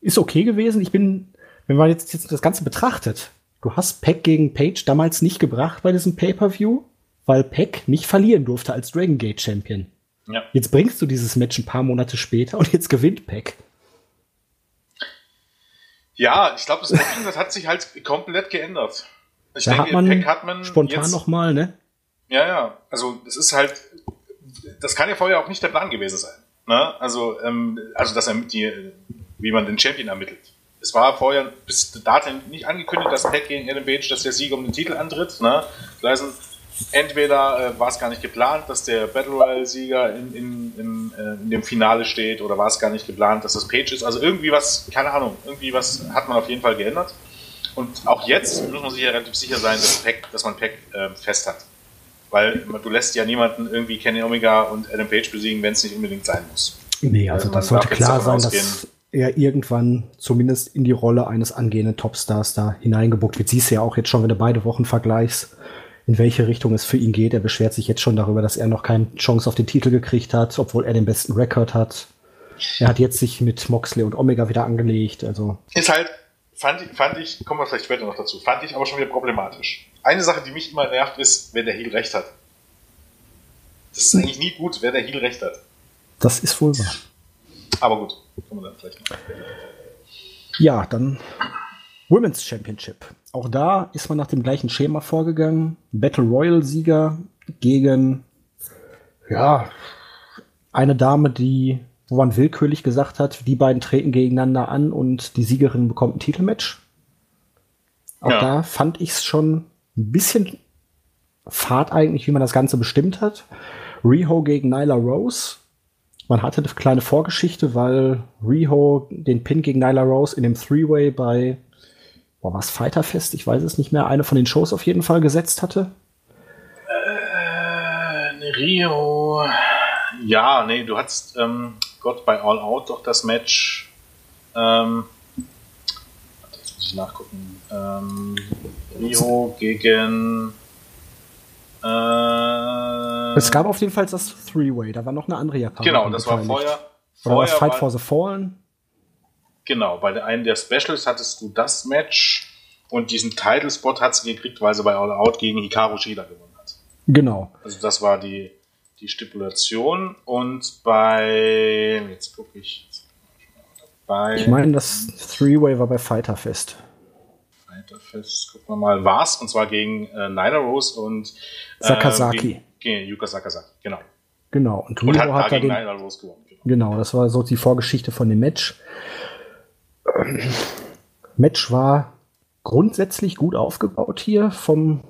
ist okay gewesen. Ich bin, wenn man jetzt, jetzt das Ganze betrachtet, du hast Peck gegen Page damals nicht gebracht bei diesem Pay-Per-View, weil Peck nicht verlieren durfte als Dragon Gate Champion. Ja. Jetzt bringst du dieses Match ein paar Monate später und jetzt gewinnt Peck. Ja, ich glaube, das Booking, das hat sich halt komplett geändert. Ich Da hat man hat man spontan jetzt, noch mal, ne? Ja, ja. Also das ist halt, das kann ja vorher auch nicht der Plan gewesen sein. Ne? Also, ähm, also dass er die wie man den Champion ermittelt. Es war vorher bis dahin nicht angekündigt, dass Pack gegen Adam Page, dass der Sieger um den Titel antritt. Ne? Das heißt, entweder äh, war es gar nicht geplant, dass der Battle Royale-Sieger in, in, in, äh, in, dem Finale steht, oder war es gar nicht geplant, dass das Page ist. Also irgendwie was, keine Ahnung, irgendwie was hat man auf jeden Fall geändert. Und auch jetzt muss man sich ja relativ sicher sein, dass, Pack, dass man Pack äh, fest hat. Weil du lässt ja niemanden irgendwie Kenny Omega und Adam Page besiegen, wenn es nicht unbedingt sein muss. Nee, also, also das sollte klar sein, ausgehen. dass er irgendwann zumindest in die Rolle eines angehenden Topstars da hineingebuckt wird. Siehst du ja auch jetzt schon, wenn du beide Wochen vergleichst in welche Richtung es für ihn geht. Er beschwert sich jetzt schon darüber, dass er noch keine Chance auf den Titel gekriegt hat, obwohl er den besten Rekord hat. Er hat jetzt sich mit Moxley und Omega wieder angelegt. Also ist halt, fand ich, fand ich, kommen wir vielleicht später noch dazu, fand ich aber schon wieder problematisch. Eine Sache, die mich immer nervt, ist, wenn der Heel recht hat. Das ist eigentlich nie gut, wer der Heel recht hat. Das ist wohl wahr. Aber gut, kommen wir dann vielleicht noch. Ja, dann Women's Championship. Auch da ist man nach dem gleichen Schema vorgegangen. Battle Royal Sieger gegen, ja, eine Dame, die, wo man willkürlich gesagt hat, die beiden treten gegeneinander an und die Siegerin bekommt ein Titelmatch. Auch ja. da fand ich es schon ein bisschen fad eigentlich, wie man das Ganze bestimmt hat. Riho gegen Nyla Rose. Man hatte eine kleine Vorgeschichte, weil Riho den Pin gegen Nyla Rose in dem Three-Way bei boah, was Fighterfest, ich weiß es nicht mehr, eine von den Shows auf jeden Fall gesetzt hatte? Äh, Rio. Ja, nee, du hattest ähm, Gott bei All Out doch das Match. Ähm, jetzt muss ich nachgucken. Ähm, Rio gegen. Äh, es gab auf jeden Fall das Three-Way, da war noch eine andere Japanerin. Genau, das war vorher. Oder war Fight for the Fallen? Genau, bei einem der Specials hattest du das Match und diesen Title-Spot hat sie gekriegt, weil sie bei All Out gegen Hikaru Shida gewonnen hat. Genau. Also das war die, die Stipulation und bei, jetzt gucke ich, bei... Ich meine, das Three-Way war bei Fighter Fest. Fighter Fest, gucken wir mal, war's, und zwar gegen äh, Nyla Rose und äh, Sakazaki. Gegen, gegen Yuka Sakazaki, genau. Genau, und, und hat, hat da gegen den, Nyla Rose gewonnen. Genau. genau, das war so die Vorgeschichte von dem Match. Match war grundsätzlich gut aufgebaut hier vom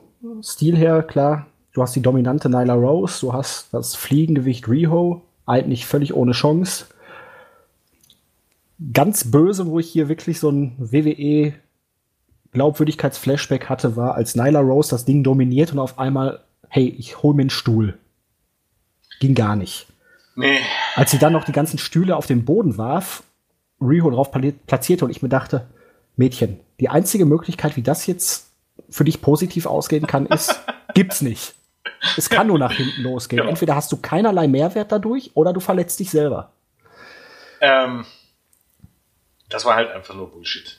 Stil her. Klar, du hast die dominante Nyla Rose, du hast das Fliegengewicht Riho, eigentlich völlig ohne Chance. Ganz böse, wo ich hier wirklich so ein WWE Glaubwürdigkeitsflashback hatte, war, als Nyla Rose das Ding dominiert und auf einmal, hey, ich hol mir einen Stuhl. Ging gar nicht. Nee. Als sie dann noch die ganzen Stühle auf den Boden warf Riho drauf platzierte und ich mir dachte, Mädchen, die einzige Möglichkeit, wie das jetzt für dich positiv ausgehen kann, ist, gibt's nicht. Es kann nur nach hinten losgehen. Genau. Entweder hast du keinerlei Mehrwert dadurch oder du verletzt dich selber. Ähm, das war halt einfach nur Bullshit.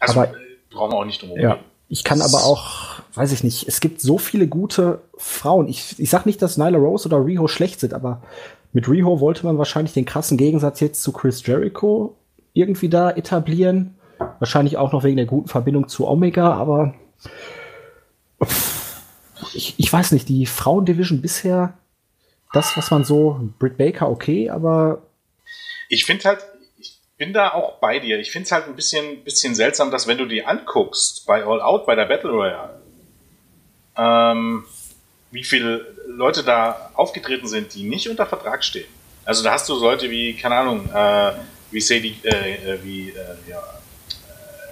Also aber, brauchen wir auch nicht drum ja, Ich kann aber auch, weiß ich nicht, es gibt so viele gute Frauen. Ich, ich sag nicht, dass Nyla Rose oder Riho schlecht sind, aber mit Riho wollte man wahrscheinlich den krassen Gegensatz jetzt zu Chris Jericho irgendwie da etablieren. Wahrscheinlich auch noch wegen der guten Verbindung zu Omega, aber ich, ich weiß nicht, die Frauendivision bisher, das, was man so, Britt Baker okay, aber. Ich finde halt, ich bin da auch bei dir. Ich finde es halt ein bisschen, bisschen seltsam, dass wenn du die anguckst, bei All Out, bei der Battle Royale, ähm, wie viele Leute da aufgetreten sind, die nicht unter Vertrag stehen. Also da hast du Leute wie, keine Ahnung, äh, wie Sadie, äh, äh wie äh, ja,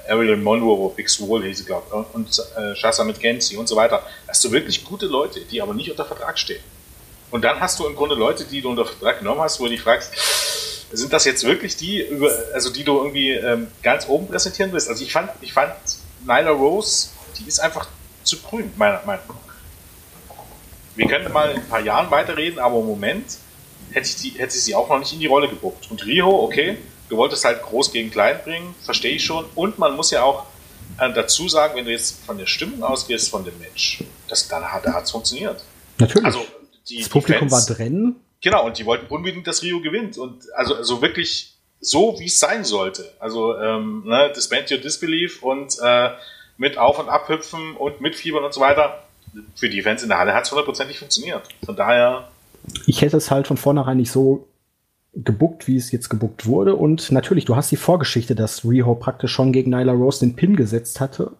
äh, Ariel Monroe, Big Swole hieß sie, glaube und äh, Shasa mit Genzi und so weiter. Hast du wirklich gute Leute, die aber nicht unter Vertrag stehen. Und dann hast du im Grunde Leute, die du unter Vertrag genommen hast, wo du dich fragst, sind das jetzt wirklich die, also die du irgendwie ähm, ganz oben präsentieren willst? Also ich fand, ich fand Nyla Rose, die ist einfach zu grün, meiner Meinung nach. Wir können mal in ein paar Jahren weiterreden, aber im Moment hätte ich, die, hätte ich sie auch noch nicht in die Rolle gebuckt. Und Riho, okay, du wolltest halt groß gegen klein bringen, verstehe ich schon. Und man muss ja auch äh, dazu sagen, wenn du jetzt von der Stimmung ausgehst von dem Match, das, dann hat es funktioniert. Natürlich. Also die, das Publikum Fans, war drin. Genau, und die wollten unbedingt, dass Rio gewinnt. Und also, also wirklich so, wie es sein sollte. Also ähm, ne, Disband Your Disbelief und äh, mit Auf- und Abhüpfen und mitfiebern und so weiter für die Fans in der Halle hat es hundertprozentig funktioniert. Von daher. Ich hätte es halt von vornherein nicht so gebuckt, wie es jetzt gebuckt wurde. Und natürlich, du hast die Vorgeschichte, dass Riho praktisch schon gegen Nyla Rose den Pin gesetzt hatte.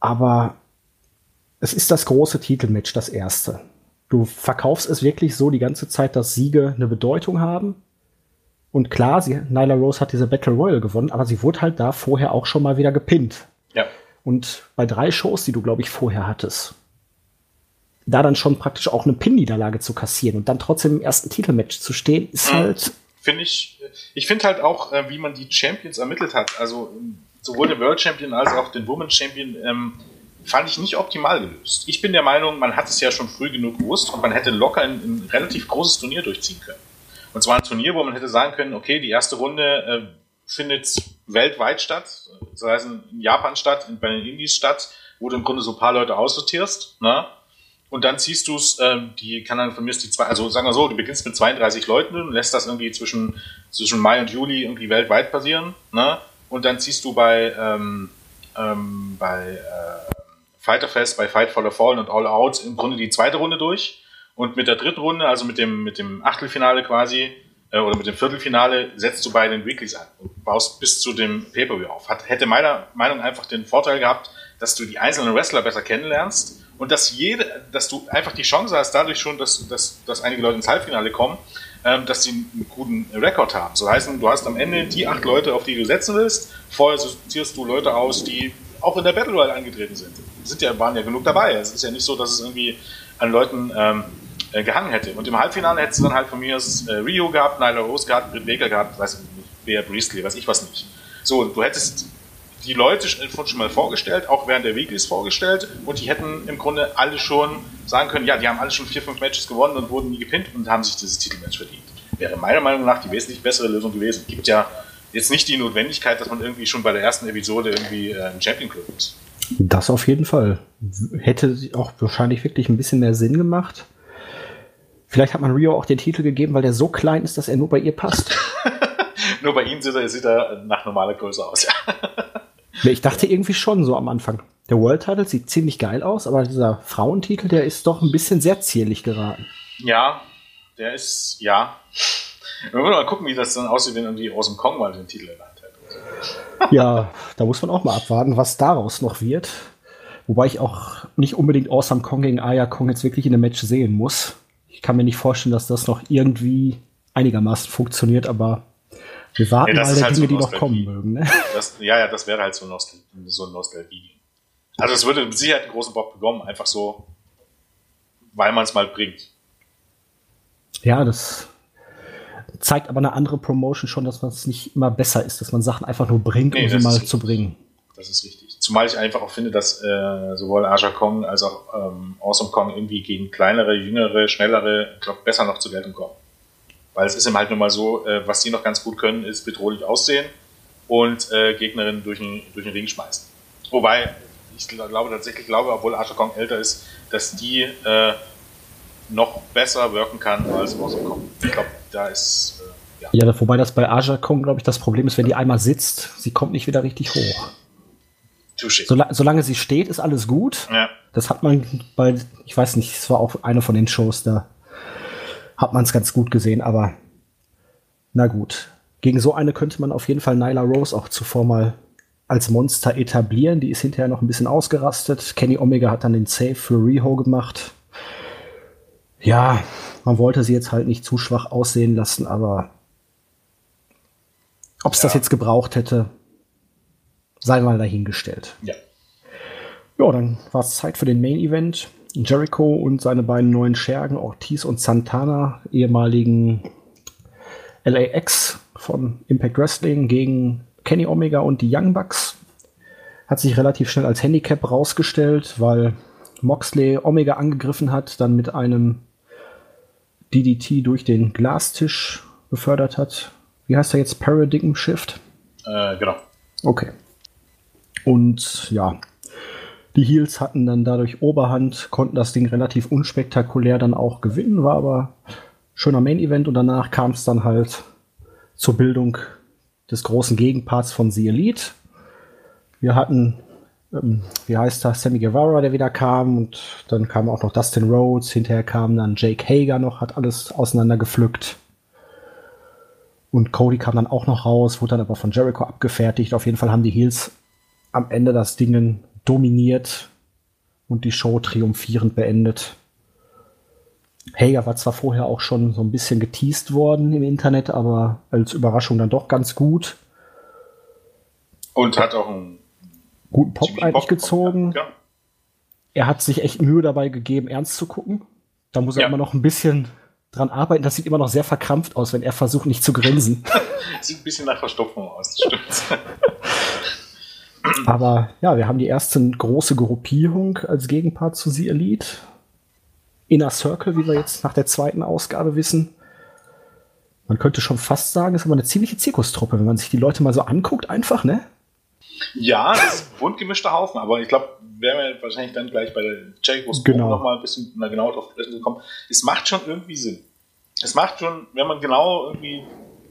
Aber es ist das große Titelmatch, das erste. Du verkaufst es wirklich so die ganze Zeit, dass Siege eine Bedeutung haben. Und klar, sie, Nyla Rose hat diese Battle Royal gewonnen, aber sie wurde halt da vorher auch schon mal wieder gepinnt. Ja. Und bei drei Shows, die du, glaube ich, vorher hattest, da dann schon praktisch auch eine Pin-Niederlage zu kassieren und dann trotzdem im ersten Titelmatch zu stehen, ist halt. Finde ich, ich finde halt auch, äh, wie man die Champions ermittelt hat. Also sowohl den World Champion als auch den Women's Champion ähm, fand ich nicht optimal gelöst. Ich bin der Meinung, man hat es ja schon früh genug gewusst und man hätte locker ein, ein relativ großes Turnier durchziehen können. Und zwar ein Turnier, wo man hätte sagen können, okay, die erste Runde äh, findet weltweit statt, das heißt in Japan statt, bei den Indies statt, wo du im Grunde so ein paar Leute aussortierst, ne? Und dann ziehst du es, ähm, die kann dann von mir die zwei, also sagen wir so, du beginnst mit 32 Leuten und lässt das irgendwie zwischen, zwischen Mai und Juli irgendwie weltweit passieren, ne? Und dann ziehst du bei, ähm, ähm, bei äh, Fighterfest, bei Fight for the Fallen und All Out im Grunde die zweite Runde durch. Und mit der dritten Runde, also mit dem, mit dem Achtelfinale quasi, äh, oder mit dem Viertelfinale, setzt du bei den Weeklies an und baust bis zu dem Pay-Per-View auf. Hat, hätte meiner Meinung einfach den Vorteil gehabt, dass du die einzelnen Wrestler besser kennenlernst und dass jede, dass du einfach die Chance hast, dadurch schon, dass, dass, dass einige Leute ins Halbfinale kommen, ähm, dass sie einen guten Rekord haben. So heißt, du hast am Ende die acht Leute, auf die du setzen willst. Vorher sortierst du Leute aus, die auch in der Battle Royale angetreten sind. Sind ja, waren ja genug dabei. Es ist ja nicht so, dass es irgendwie an Leuten ähm, äh, gehangen hätte. Und im Halbfinale hättest du dann halt von mir äh, Rio gehabt, Nyla Rose gehabt, Britt Baker gehabt, weiß ich nicht, Bea Priestley, weiß ich was nicht. So, du hättest die Leute schon mal vorgestellt, auch während der Weeklies vorgestellt und die hätten im Grunde alle schon sagen können, ja, die haben alle schon vier, fünf Matches gewonnen und wurden nie gepinnt und haben sich dieses Titelmatch verdient. Wäre meiner Meinung nach die wesentlich bessere Lösung gewesen. Gibt ja jetzt nicht die Notwendigkeit, dass man irgendwie schon bei der ersten Episode irgendwie äh, ein Champion Club ist. Das auf jeden Fall. Hätte auch wahrscheinlich wirklich ein bisschen mehr Sinn gemacht. Vielleicht hat man Rio auch den Titel gegeben, weil der so klein ist, dass er nur bei ihr passt. nur bei ihm sieht er, sieht er nach normaler Größe aus, ja. Ich dachte irgendwie schon so am Anfang. Der World Title sieht ziemlich geil aus, aber dieser Frauentitel, der ist doch ein bisschen sehr zierlich geraten. Ja, der ist, ja. Wir wollen mal gucken, wie das dann aussieht, wenn irgendwie aus dem Kong mal den Titel Hand hat. ja, da muss man auch mal abwarten, was daraus noch wird. Wobei ich auch nicht unbedingt Awesome Kong gegen Aya Kong jetzt wirklich in einem Match sehen muss. Ich kann mir nicht vorstellen, dass das noch irgendwie einigermaßen funktioniert, aber wir warten ja, mal der halt Dinge, so die noch kommen mögen. Ne? Das, ja, ja, das wäre halt so, Nostal so ein Nostalgie. Also es würde mit Sicherheit einen großen Bock bekommen, einfach so, weil man es mal bringt. Ja, das zeigt aber eine andere Promotion schon, dass man es nicht immer besser ist, dass man Sachen einfach nur bringt, nee, um sie mal richtig. zu bringen. Das ist richtig. Zumal ich einfach auch finde, dass äh, sowohl Aja Kong als auch ähm, Awesome Kong irgendwie gegen kleinere, jüngere, schnellere, ich glaube, besser noch zu Geltung kommen. Weil es ist eben halt nun mal so, äh, was die noch ganz gut können, ist bedrohlich aussehen und äh, Gegnerinnen durch den, durch den Ring schmeißen. Wobei, ich glaube tatsächlich, glaube, obwohl Aja Kong älter ist, dass die äh, noch besser wirken kann als Awesome Kong. Ich glaube, da ist. Äh, ja. ja, wobei das bei Aja Kong, glaube ich, das Problem ist, wenn die einmal sitzt, sie kommt nicht wieder richtig hoch. Sol solange sie steht, ist alles gut. Ja. Das hat man bei, ich weiß nicht, es war auch eine von den Shows, da hat man es ganz gut gesehen, aber na gut. Gegen so eine könnte man auf jeden Fall Nyla Rose auch zuvor mal als Monster etablieren. Die ist hinterher noch ein bisschen ausgerastet. Kenny Omega hat dann den Save für Riho gemacht. Ja, man wollte sie jetzt halt nicht zu schwach aussehen lassen, aber ob es ja. das jetzt gebraucht hätte, sei mal dahingestellt. Ja. Ja, dann war es Zeit für den Main Event. Jericho und seine beiden neuen Schergen, Ortiz und Santana, ehemaligen LAX von Impact Wrestling gegen Kenny Omega und die Young Bucks. Hat sich relativ schnell als Handicap rausgestellt, weil Moxley Omega angegriffen hat, dann mit einem DDT durch den Glastisch befördert hat. Wie heißt er jetzt? Paradigm Shift? Äh, genau. Okay. Und ja, die Heels hatten dann dadurch Oberhand, konnten das Ding relativ unspektakulär dann auch gewinnen, war aber schöner Main Event und danach kam es dann halt zur Bildung des großen Gegenparts von The Elite. Wir hatten, ähm, wie heißt das, Sammy Guevara, der wieder kam und dann kam auch noch Dustin Rhodes, hinterher kam dann Jake Hager noch, hat alles auseinandergepflückt. Und Cody kam dann auch noch raus, wurde dann aber von Jericho abgefertigt. Auf jeden Fall haben die Heels am Ende das Ding dominiert und die Show triumphierend beendet. Hager war zwar vorher auch schon so ein bisschen geteased worden im Internet, aber als Überraschung dann doch ganz gut. Und hat auch einen guten Pop eigentlich Pop gezogen. Ja. Er hat sich echt Mühe dabei gegeben, ernst zu gucken. Da muss er ja. immer noch ein bisschen dran arbeiten. Das sieht immer noch sehr verkrampft aus, wenn er versucht, nicht zu grinsen. sieht ein bisschen nach Verstopfung aus, das stimmt. Aber ja, wir haben die erste große Gruppierung als Gegenpart zu The Elite. Inner Circle, wie wir jetzt nach der zweiten Ausgabe wissen. Man könnte schon fast sagen, ist aber eine ziemliche Zirkustruppe, wenn man sich die Leute mal so anguckt, einfach, ne? Ja, das ist ein bunt gemischter Haufen, aber ich glaube, werden wir wahrscheinlich dann gleich bei der Jericho's genau. noch mal ein bisschen genauer drauf sprechen kommen. Es macht schon irgendwie Sinn. Es macht schon, wenn man genau irgendwie,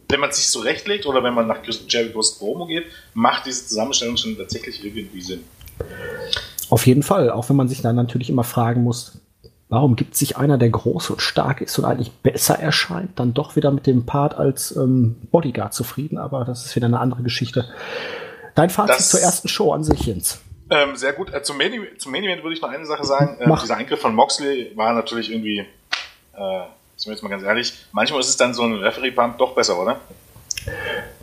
wenn man sich zurechtlegt oder wenn man nach Jericho's Promo geht, macht diese Zusammenstellung schon tatsächlich irgendwie Sinn. Auf jeden Fall, auch wenn man sich dann natürlich immer fragen muss, warum gibt sich einer, der groß und stark ist und eigentlich besser erscheint, dann doch wieder mit dem Part als ähm, Bodyguard zufrieden, aber das ist wieder eine andere Geschichte. Dein Fazit das, zur ersten Show an sich, Jens. Ähm, sehr gut. Äh, zum, Main, Event würde ich noch eine Sache sagen. Äh, dieser Eingriff von Moxley war natürlich irgendwie, äh, sind wir jetzt mal ganz ehrlich, manchmal ist es dann so ein Referee-Pump doch besser, oder?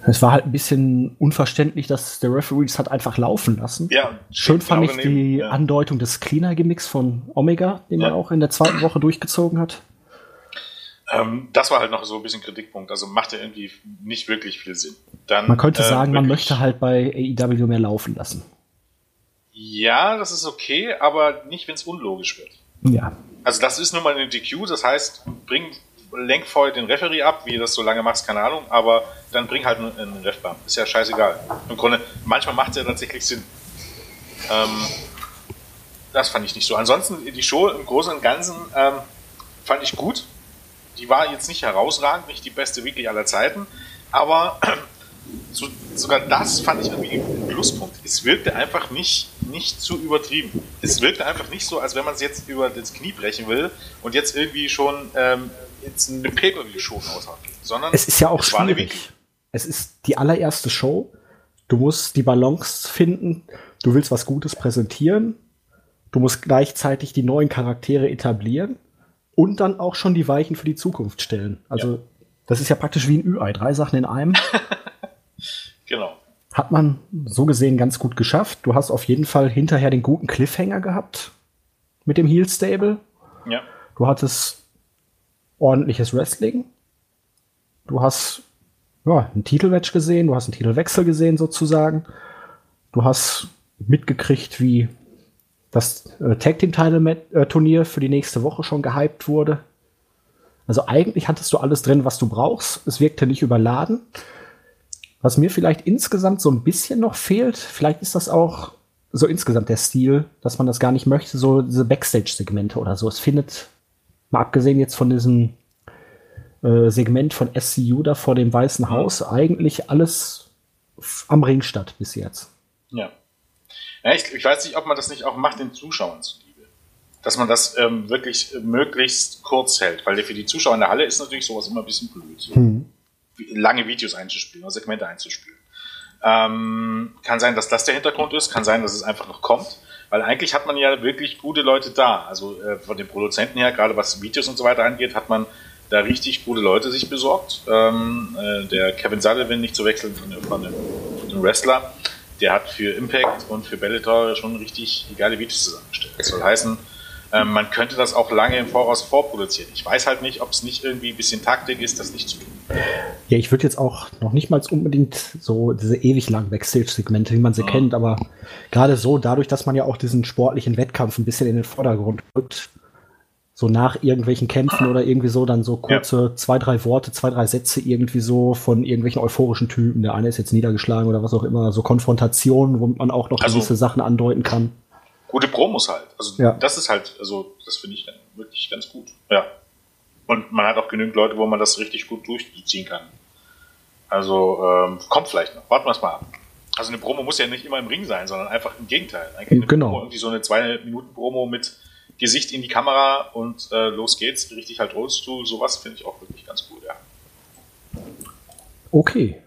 Es war halt ein bisschen unverständlich, dass der Referee es hat einfach laufen lassen. Ja, Schön fand ich die ja. Andeutung des Cleaner-Gimmicks von Omega, den ja. man auch in der zweiten Woche durchgezogen hat. Ähm, das war halt noch so ein bisschen Kritikpunkt. Also macht ja irgendwie nicht wirklich viel Sinn. Dann, man könnte äh, sagen, man möchte halt bei AEW mehr laufen lassen. Ja, das ist okay, aber nicht, wenn es unlogisch wird. Ja. Also das ist nun mal eine DQ, das heißt, bring lenk vorher den Referee ab, wie du das so lange machst, keine Ahnung, aber dann bring halt einen, einen Refbump. Ist ja scheißegal. Im Grunde, manchmal macht es ja tatsächlich Sinn. Ähm, das fand ich nicht so. Ansonsten, die Show im Großen und Ganzen ähm, fand ich gut. Die war jetzt nicht herausragend, nicht die beste Weekly aller Zeiten, aber so, sogar das fand ich irgendwie ein Pluspunkt. Es wirkte einfach nicht, nicht zu übertrieben. Es wirkte einfach nicht so, als wenn man es jetzt über das Knie brechen will und jetzt irgendwie schon ähm, jetzt eine Pay-Per-View-Show. Sondern es ist ja auch schwierig. Es ist die allererste Show. Du musst die Balance finden. Du willst was Gutes präsentieren. Du musst gleichzeitig die neuen Charaktere etablieren und dann auch schon die Weichen für die Zukunft stellen. Also ja. das ist ja praktisch wie ein Ü-Ei. Drei Sachen in einem. genau. Hat man so gesehen ganz gut geschafft. Du hast auf jeden Fall hinterher den guten Cliffhanger gehabt mit dem Heel Stable. Ja. Du hattest ordentliches Wrestling. Du hast ja, ein Titelmatch gesehen, du hast einen Titelwechsel gesehen sozusagen. Du hast mitgekriegt, wie das äh, Tag Team Title äh, Turnier für die nächste Woche schon gehypt wurde. Also eigentlich hattest du alles drin, was du brauchst. Es wirkte nicht überladen. Was mir vielleicht insgesamt so ein bisschen noch fehlt, vielleicht ist das auch so insgesamt der Stil, dass man das gar nicht möchte, so diese Backstage-Segmente oder so. Es findet, mal abgesehen jetzt von diesem äh, Segment von SCU da vor dem Weißen Haus, eigentlich alles am Ring statt bis jetzt. Ja. Ja, ich, ich, weiß nicht, ob man das nicht auch macht den Zuschauern zuliebe. Dass man das ähm, wirklich möglichst kurz hält, weil für die Zuschauer in der Halle ist natürlich sowas immer ein bisschen blöd, so hm. Lange Videos einzuspielen oder Segmente einzuspielen. Ähm, kann sein, dass das der Hintergrund ist, kann sein, dass es einfach noch kommt, weil eigentlich hat man ja wirklich gute Leute da. Also äh, von den Produzenten her, gerade was Videos und so weiter angeht, hat man da richtig gute Leute sich besorgt. Ähm, äh, der Kevin Sullivan nicht zu wechseln von, von, einem, Wrestler der hat für Impact und für Bellator schon richtig geile Videos zusammengestellt. Das soll heißen, ähm, man könnte das auch lange im Voraus vorproduzieren. Ich weiß halt nicht, ob es nicht irgendwie ein bisschen Taktik ist, das nicht zu tun. Ja, ich würde jetzt auch noch nicht mal unbedingt so diese ewig langen Backstage-Segmente, wie man sie ja. kennt, aber gerade so, dadurch, dass man ja auch diesen sportlichen Wettkampf ein bisschen in den Vordergrund rückt, so nach irgendwelchen Kämpfen oder irgendwie so dann so kurze ja. zwei, drei Worte, zwei, drei Sätze irgendwie so von irgendwelchen euphorischen Typen. Der eine ist jetzt niedergeschlagen oder was auch immer, so Konfrontationen, wo man auch noch also, gewisse Sachen andeuten kann. Gute Promos halt. Also ja. das ist halt, also das finde ich wirklich ganz gut. Ja. Und man hat auch genügend Leute, wo man das richtig gut durchziehen kann. Also ähm, kommt vielleicht noch. Warten wir es mal ab. Also eine Promo muss ja nicht immer im Ring sein, sondern einfach im Gegenteil. Eigentlich genau. Promo, irgendwie so eine zwei Minuten Promo mit Gesicht in die Kamera und äh, los geht's, richtig halt Oldschool, sowas finde ich auch wirklich ganz cool, ja. Okay.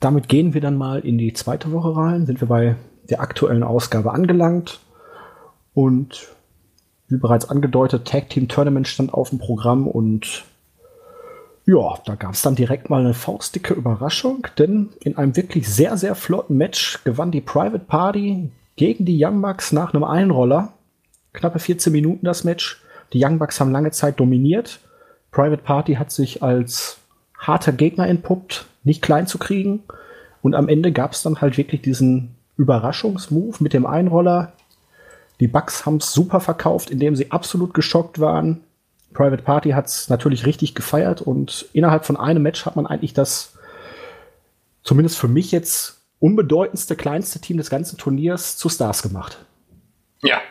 Damit gehen wir dann mal in die zweite Woche rein. Sind wir bei der aktuellen Ausgabe angelangt. Und wie bereits angedeutet, Tag Team Tournament stand auf dem Programm und ja, da gab es dann direkt mal eine faustdicke Überraschung, denn in einem wirklich sehr, sehr flotten Match gewann die Private Party gegen die Young Bucks nach einem Einroller. Knappe 14 Minuten das Match. Die Young Bucks haben lange Zeit dominiert. Private Party hat sich als harter Gegner entpuppt, nicht klein zu kriegen. Und am Ende gab es dann halt wirklich diesen Überraschungsmove mit dem Einroller. Die Bucks haben es super verkauft, indem sie absolut geschockt waren. Private Party hat es natürlich richtig gefeiert und innerhalb von einem Match hat man eigentlich das, zumindest für mich jetzt, unbedeutendste, kleinste Team des ganzen Turniers zu Stars gemacht. Ja,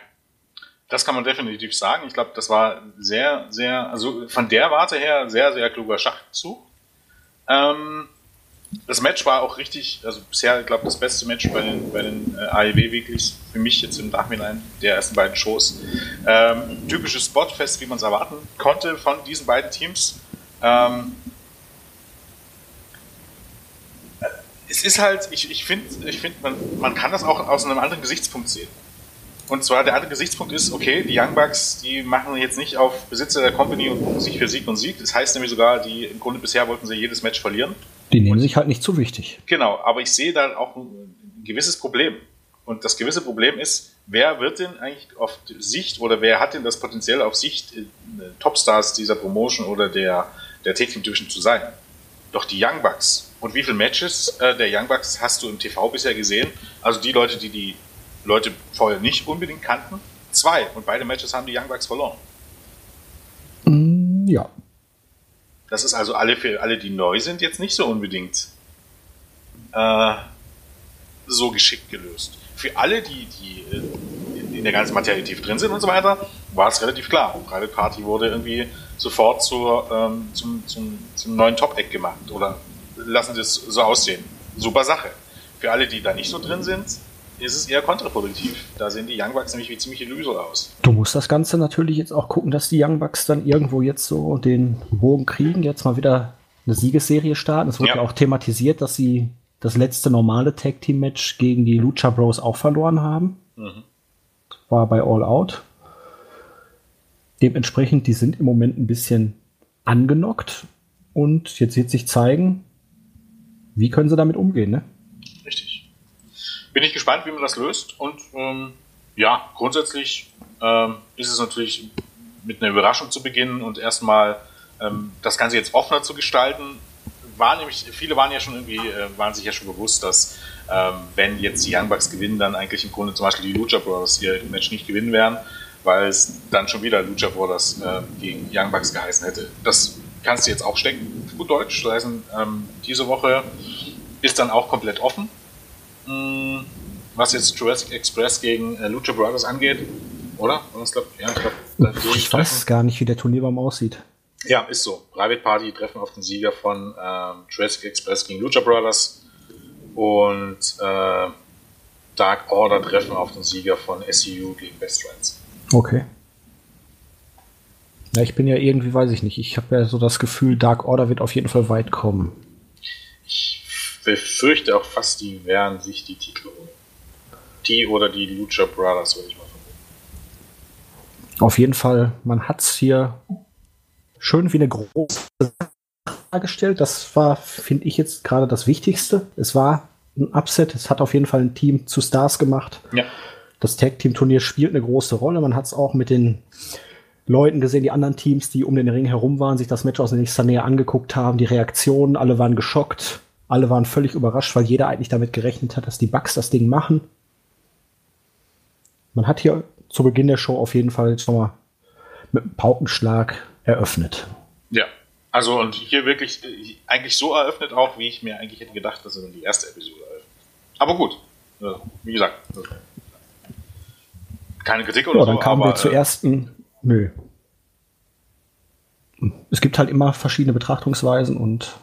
das kann man definitiv sagen. Ich glaube, das war sehr, sehr, also von der Warte her sehr, sehr kluger Schachzug. Ähm, das Match war auch richtig, also bisher, ich glaube, das beste Match bei den, bei den äh, AEW Weeklies, für mich jetzt im Nachhinein der ersten beiden Shows. Ähm, typisches Spotfest, wie man es erwarten konnte von diesen beiden Teams. Ähm, es ist halt, ich, ich finde, ich find, man, man kann das auch aus einem anderen Gesichtspunkt sehen. Und zwar der andere Gesichtspunkt ist, okay, die Young Bucks, die machen jetzt nicht auf Besitzer der Company und gucken sich für Sieg und Sieg. Das heißt nämlich sogar, die im Grunde bisher wollten sie jedes Match verlieren. Die nehmen sich halt nicht zu wichtig. Genau, aber ich sehe da auch ein gewisses Problem. Und das gewisse Problem ist, wer wird denn eigentlich auf Sicht oder wer hat denn das Potenzial auf Sicht äh, Topstars dieser Promotion oder der, der Tag Team Division zu sein? Doch die Young Bucks. Und wie viele Matches äh, der Young Bucks hast du im TV bisher gesehen? Also die Leute, die die Leute vorher nicht unbedingt kannten. Zwei. Und beide Matches haben die Young Bucks verloren. Mm, ja. Das ist also alle für alle, die neu sind, jetzt nicht so unbedingt äh, so geschickt gelöst. Für alle, die, die in, in der ganzen Materie tief drin sind und so weiter, war es relativ klar. Private Party wurde irgendwie sofort zur, ähm, zum, zum, zum neuen Top-Eck gemacht. Oder lassen Sie es so aussehen. Super Sache. Für alle, die da nicht so drin sind, ist es eher kontraproduktiv. Da sehen die Young Bucks nämlich wie ziemliche Loser aus. Du musst das Ganze natürlich jetzt auch gucken, dass die Young Bucks dann irgendwo jetzt so den Bogen kriegen, jetzt mal wieder eine Siegesserie starten. Es wurde ja. ja auch thematisiert, dass sie das letzte normale Tag Team Match gegen die Lucha Bros auch verloren haben. Mhm. War bei All Out. Dementsprechend, die sind im Moment ein bisschen angenockt und jetzt wird sich zeigen, wie können sie damit umgehen, ne? Bin ich gespannt, wie man das löst. Und ähm, ja, grundsätzlich ähm, ist es natürlich mit einer Überraschung zu beginnen und erstmal ähm, das Ganze jetzt offener zu gestalten. War nämlich, viele waren ja schon irgendwie, äh, waren sich ja schon bewusst, dass ähm, wenn jetzt die Young Bucks gewinnen, dann eigentlich im Grunde zum Beispiel die Lucha Brothers ihr Match nicht gewinnen werden, weil es dann schon wieder Lucha Brothers äh, gegen Young Bucks geheißen hätte. Das kannst du jetzt auch stecken, gut Deutsch. Das heißt, ähm, diese Woche ist dann auch komplett offen hm, was jetzt Jurassic Express gegen äh, Lucha Brothers angeht, oder? Ich, glaub, ja, ich, glaub, ich weiß gar nicht, wie der Turnierbaum aussieht. Ja, ist so. Private Party treffen auf den Sieger von ähm, Jurassic Express gegen Lucha Brothers und äh, Dark Order treffen auf den Sieger von SCU gegen Best Friends. Okay. Ja, ich bin ja irgendwie, weiß ich nicht. Ich habe ja so das Gefühl, Dark Order wird auf jeden Fall weit kommen. Ich befürchte auch fast, die werden sich die Titel holen. Die oder die Lucha Brothers, würde ich mal vermuten. Auf jeden Fall, man hat es hier schön wie eine große dargestellt. Das war, finde ich, jetzt gerade das Wichtigste. Es war ein Upset. Es hat auf jeden Fall ein Team zu Stars gemacht. Ja. Das Tag Team Turnier spielt eine große Rolle. Man hat es auch mit den Leuten gesehen, die anderen Teams, die um den Ring herum waren, sich das Match aus nächster Nähe angeguckt haben, die Reaktionen, alle waren geschockt. Alle waren völlig überrascht, weil jeder eigentlich damit gerechnet hat, dass die Bugs das Ding machen. Man hat hier zu Beginn der Show auf jeden Fall schon mal mit einem Paukenschlag eröffnet. Ja, also und hier wirklich eigentlich so eröffnet auch, wie ich mir eigentlich hätte gedacht, dass er dann die erste Episode eröffnet. Aber gut, wie gesagt, keine Kritik oder ja, so. Dann kamen aber, wir zur äh, ersten. Nö. Es gibt halt immer verschiedene Betrachtungsweisen und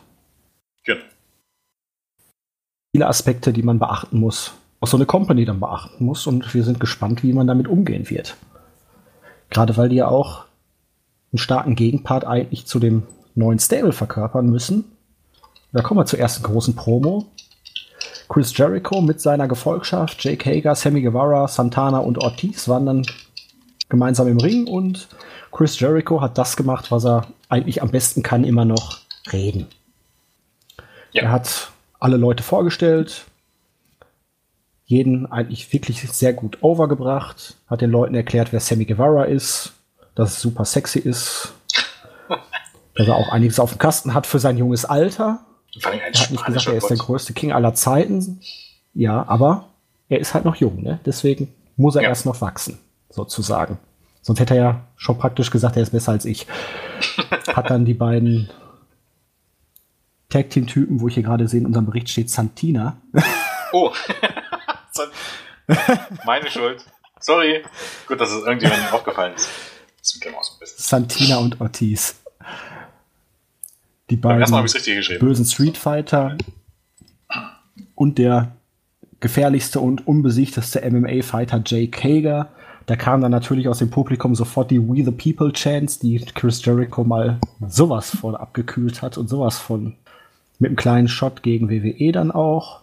genau viele Aspekte, die man beachten muss, auch so eine Company dann beachten muss und wir sind gespannt, wie man damit umgehen wird. Gerade weil die ja auch einen starken Gegenpart eigentlich zu dem neuen Stable verkörpern müssen. Da kommen wir zur ersten großen Promo. Chris Jericho mit seiner Gefolgschaft, Jake Hager, Sammy Guevara, Santana und Ortiz waren dann gemeinsam im Ring und Chris Jericho hat das gemacht, was er eigentlich am besten kann, immer noch reden. Ja. Er hat alle Leute vorgestellt, jeden eigentlich wirklich sehr gut overgebracht, hat den Leuten erklärt, wer Sammy Guevara ist, dass es super sexy ist, dass er auch einiges auf dem Kasten hat für sein junges Alter. Er hat nicht gesagt, er ist der größte King aller Zeiten. Ja, aber er ist halt noch jung, ne? Deswegen muss er ja. erst noch wachsen, sozusagen. Sonst hätte er ja schon praktisch gesagt, er ist besser als ich. Hat dann die beiden Tag-Team-Typen, wo ich hier gerade sehe, in unserem Bericht steht Santina. Oh. Meine Schuld. Sorry. Gut, dass es irgendjemandem aufgefallen ist. Santina und Ortiz. Die beiden bösen Street Fighter und der gefährlichste und unbesiegteste MMA-Fighter Jake Hager. Da kam dann natürlich aus dem Publikum sofort die We the People Chance, die Chris Jericho mal sowas von abgekühlt hat und sowas von mit einem kleinen Shot gegen WWE dann auch.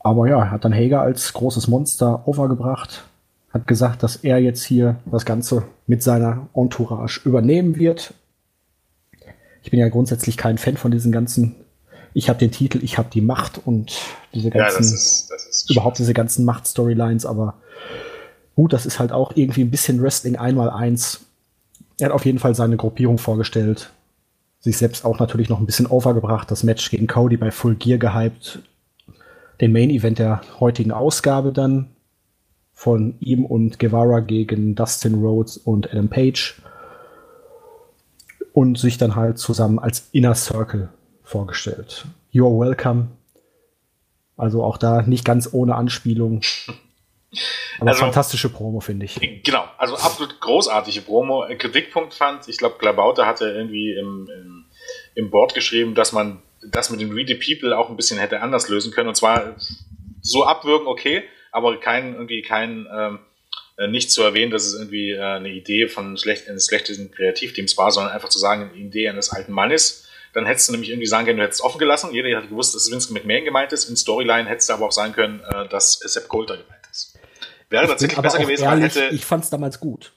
Aber ja, hat dann Hager als großes Monster overgebracht, hat gesagt, dass er jetzt hier das Ganze mit seiner Entourage übernehmen wird ich bin ja grundsätzlich kein Fan von diesen ganzen, ich habe den Titel, ich habe die Macht und diese ganzen, ja, das ist, das ist überhaupt diese ganzen Macht-Storylines, aber gut, das ist halt auch irgendwie ein bisschen Wrestling einmal eins. Er hat auf jeden Fall seine Gruppierung vorgestellt, sich selbst auch natürlich noch ein bisschen overgebracht, das Match gegen Cody bei Full Gear gehypt, den Main Event der heutigen Ausgabe dann von ihm und Guevara gegen Dustin Rhodes und Adam Page und sich dann halt zusammen als Inner Circle vorgestellt. You're welcome. Also auch da nicht ganz ohne Anspielung. Aber also, fantastische Promo, finde ich. Genau, also absolut großartige Promo. Kritikpunkt fand, ich glaube, Glabaute hatte irgendwie im, im, im Board geschrieben, dass man das mit dem Read the People auch ein bisschen hätte anders lösen können. Und zwar so abwürgen, okay, aber kein, irgendwie kein ähm, äh, nicht zu erwähnen, dass es irgendwie äh, eine Idee von schlecht, eines schlechten Kreativteams war, sondern einfach zu sagen, eine Idee eines alten Mannes. Dann hättest du nämlich irgendwie sagen können, du hättest es offen gelassen. Jeder hätte gewusst, dass Vince McMahon gemeint ist. In Storyline hättest du aber auch sagen können, äh, dass Sepp Coulter gemeint Wäre tatsächlich besser gewesen, ehrlich, hätte. Ich fand es damals gut.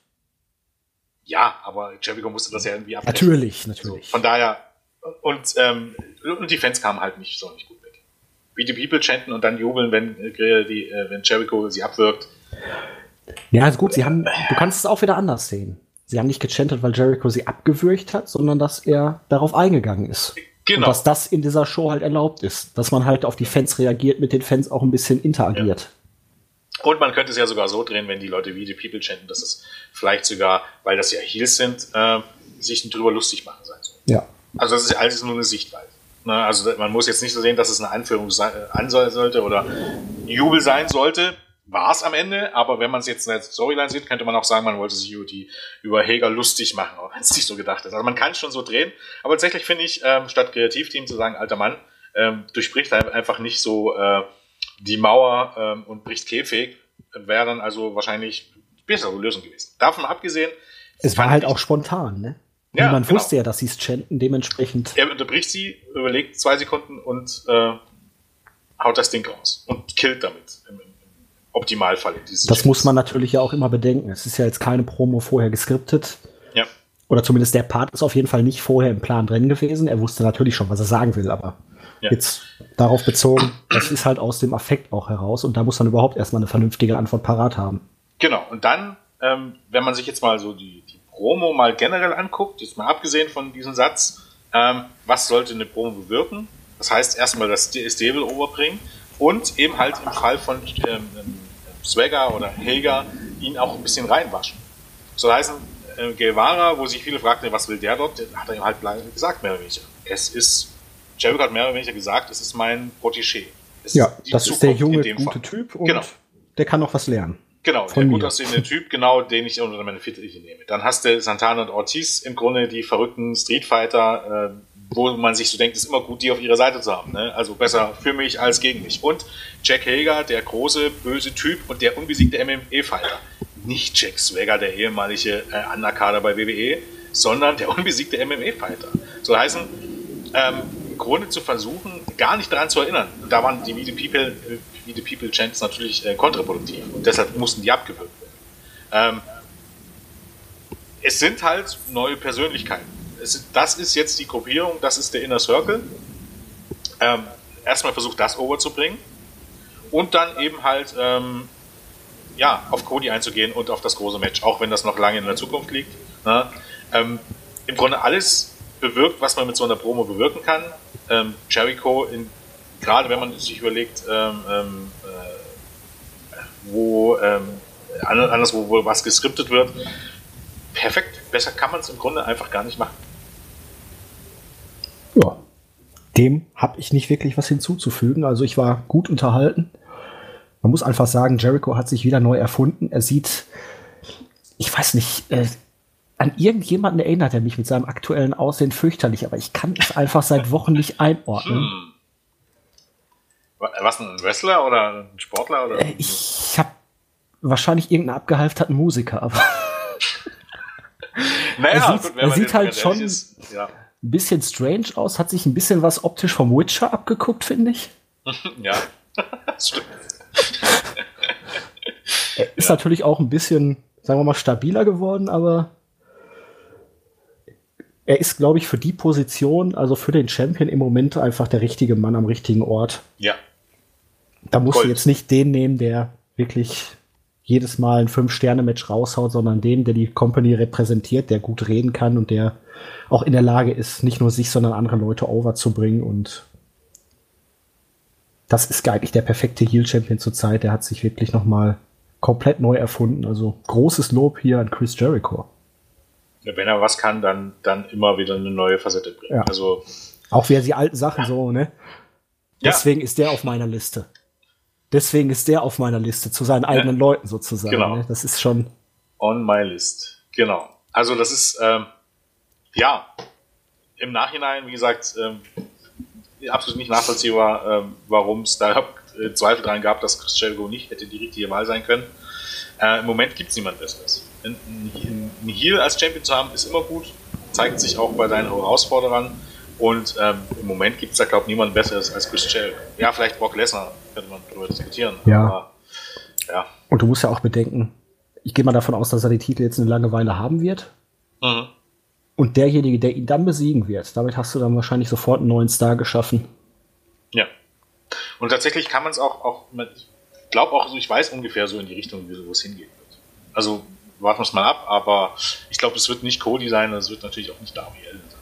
Ja, aber Jericho musste das ja irgendwie abnehmen. Natürlich, natürlich. So, von daher, und, ähm, und die Fans kamen halt nicht so nicht gut weg. Wie die People chanten und dann jubeln, wenn, äh, die, äh, wenn Jericho sie abwirkt. Ja, ist gut. Sie haben, du kannst es auch wieder anders sehen. Sie haben nicht gechantet, weil Jericho sie abgewürgt hat, sondern dass er darauf eingegangen ist. Genau. Und dass das in dieser Show halt erlaubt ist. Dass man halt auf die Fans reagiert, mit den Fans auch ein bisschen interagiert. Ja. Und man könnte es ja sogar so drehen, wenn die Leute wie die People chanten, dass es vielleicht sogar, weil das ja Heels sind, äh, sich drüber lustig machen sein soll. Ja. Also das ist alles nur eine Sichtweise. Ne? Also man muss jetzt nicht so sehen, dass es eine Anführung sein, äh, an sollte oder Jubel sein sollte war es am Ende, aber wenn man es jetzt als Storyline sieht, könnte man auch sagen, man wollte sich über, die, über Hager lustig machen, auch wenn es nicht so gedacht ist. Also man kann es schon so drehen, aber tatsächlich finde ich, ähm, statt Kreativteam zu sagen, alter Mann, ähm, durchbricht einfach nicht so äh, die Mauer ähm, und bricht Käfig, wäre dann also wahrscheinlich bessere Lösung gewesen. Davon abgesehen. Es war halt auch spontan, ne? Ja, Niemand genau. wusste ja, dass sie es chanten, dementsprechend. Er unterbricht sie, überlegt zwei Sekunden und äh, haut das Ding raus und killt damit im, Optimalfall. das muss man natürlich ja auch immer bedenken. Es ist ja jetzt keine Promo vorher geskriptet. Ja. Oder zumindest der Part ist auf jeden Fall nicht vorher im Plan drin gewesen. Er wusste natürlich schon, was er sagen will, aber ja. jetzt darauf bezogen, das ist halt aus dem Affekt auch heraus und da muss man überhaupt erstmal eine vernünftige Antwort parat haben. Genau, und dann, ähm, wenn man sich jetzt mal so die, die Promo mal generell anguckt, jetzt mal abgesehen von diesem Satz, ähm, was sollte eine Promo bewirken? Das heißt erstmal das Stable overbringen und eben halt im Fall von ähm, Swagger oder Helga ihn auch ein bisschen reinwaschen. So heißen äh, Guevara, wo sich viele fragten, was will der dort, hat er ihm halt gesagt, mehr oder weniger. Es ist, Jericho hat mehr oder weniger gesagt, es ist mein Protégé. ja, das Zukunft ist der junge, gute Fall. Typ und genau. der kann noch was lernen. Genau, der gut aussehende Typ, genau, den ich unter meine Fittiche nehme. Dann hast du Santana und Ortiz im Grunde die verrückten Streetfighter, äh, wo man sich so denkt, es ist immer gut, die auf ihrer Seite zu haben. Ne? Also besser für mich als gegen mich. Und Jack Hager, der große, böse Typ und der unbesiegte MMA-Fighter. Nicht Jack Swagger, der ehemalige äh, Underkader bei WWE, sondern der unbesiegte MMA-Fighter. So heißen, ähm, Grunde zu versuchen, gar nicht daran zu erinnern. Da waren die Wie the People, Wie the People Chants natürlich äh, kontraproduktiv und deshalb mussten die abgewürgt werden. Ähm, es sind halt neue Persönlichkeiten. Es, das ist jetzt die Gruppierung, das ist der Inner Circle. Ähm, erstmal versucht das overzubringen und dann eben halt ähm, ja, auf Cody einzugehen und auf das große Match, auch wenn das noch lange in der Zukunft liegt. Ne? Ähm, Im Grunde alles bewirkt, was man mit so einer Promo bewirken kann. Ähm, Jericho, gerade wenn man sich überlegt, ähm, ähm äh, wo ähm, anderswo wo was geskriptet wird, perfekt. Besser kann man es im Grunde einfach gar nicht machen. Ja, dem habe ich nicht wirklich was hinzuzufügen. Also ich war gut unterhalten. Man muss einfach sagen, Jericho hat sich wieder neu erfunden. Er sieht, ich weiß nicht, äh, an irgendjemanden erinnert er mich mit seinem aktuellen Aussehen fürchterlich, aber ich kann es einfach seit Wochen nicht einordnen. Hm. Was, ein Wrestler oder ein Sportler? Oder? Äh, ich habe wahrscheinlich irgendeinen abgehalfterten Musiker, aber naja, er sieht, gut, er sieht halt schon ist, ja. ein bisschen strange aus, hat sich ein bisschen was optisch vom Witcher abgeguckt, finde ich. ja, stimmt. er ist ja. natürlich auch ein bisschen, sagen wir mal, stabiler geworden, aber er ist, glaube ich, für die Position, also für den Champion im Moment einfach der richtige Mann am richtigen Ort. Ja. Da musst Gold. du jetzt nicht den nehmen, der wirklich jedes Mal ein Fünf-Sterne-Match raushaut, sondern den, der die Company repräsentiert, der gut reden kann und der auch in der Lage ist, nicht nur sich, sondern andere Leute overzubringen. Und das ist eigentlich der perfekte Heel-Champion zurzeit. Der hat sich wirklich nochmal komplett neu erfunden. Also großes Lob hier an Chris Jericho. Wenn er was kann, dann, dann immer wieder eine neue Facette bringen. Ja. Also, auch wer die alten Sachen so, ne? Deswegen ja. ist der auf meiner Liste. Deswegen ist der auf meiner Liste, zu seinen eigenen ja. Leuten sozusagen. Genau. Ne? Das ist schon. On my list. Genau. Also das ist, ähm, ja, im Nachhinein, wie gesagt, ähm, absolut nicht nachvollziehbar, ähm, warum es da äh, Zweifel dran gab, dass Chris Jericho nicht hätte die richtige Wahl sein können. Äh, Im Moment gibt es niemand Besseres. Ein Heal als Champion zu haben, ist immer gut, zeigt sich auch bei deinen Herausforderern. Und ähm, im Moment gibt es da, glaube ich, niemand Besseres als Chris Jericho. Ja, vielleicht Brock Lesnar, könnte man darüber diskutieren. Ja. Aber, ja. Und du musst ja auch bedenken, ich gehe mal davon aus, dass er die Titel jetzt eine lange Weile haben wird. Mhm. Und derjenige, der ihn dann besiegen wird, damit hast du dann wahrscheinlich sofort einen neuen Star geschaffen. Ja. Und tatsächlich kann man es auch, auch mit, ich glaube auch, ich weiß ungefähr so in die Richtung, wo es hingehen wird. Also warten wir es mal ab, aber ich glaube, es wird nicht Cody sein, es wird natürlich auch nicht Darby Allen sein.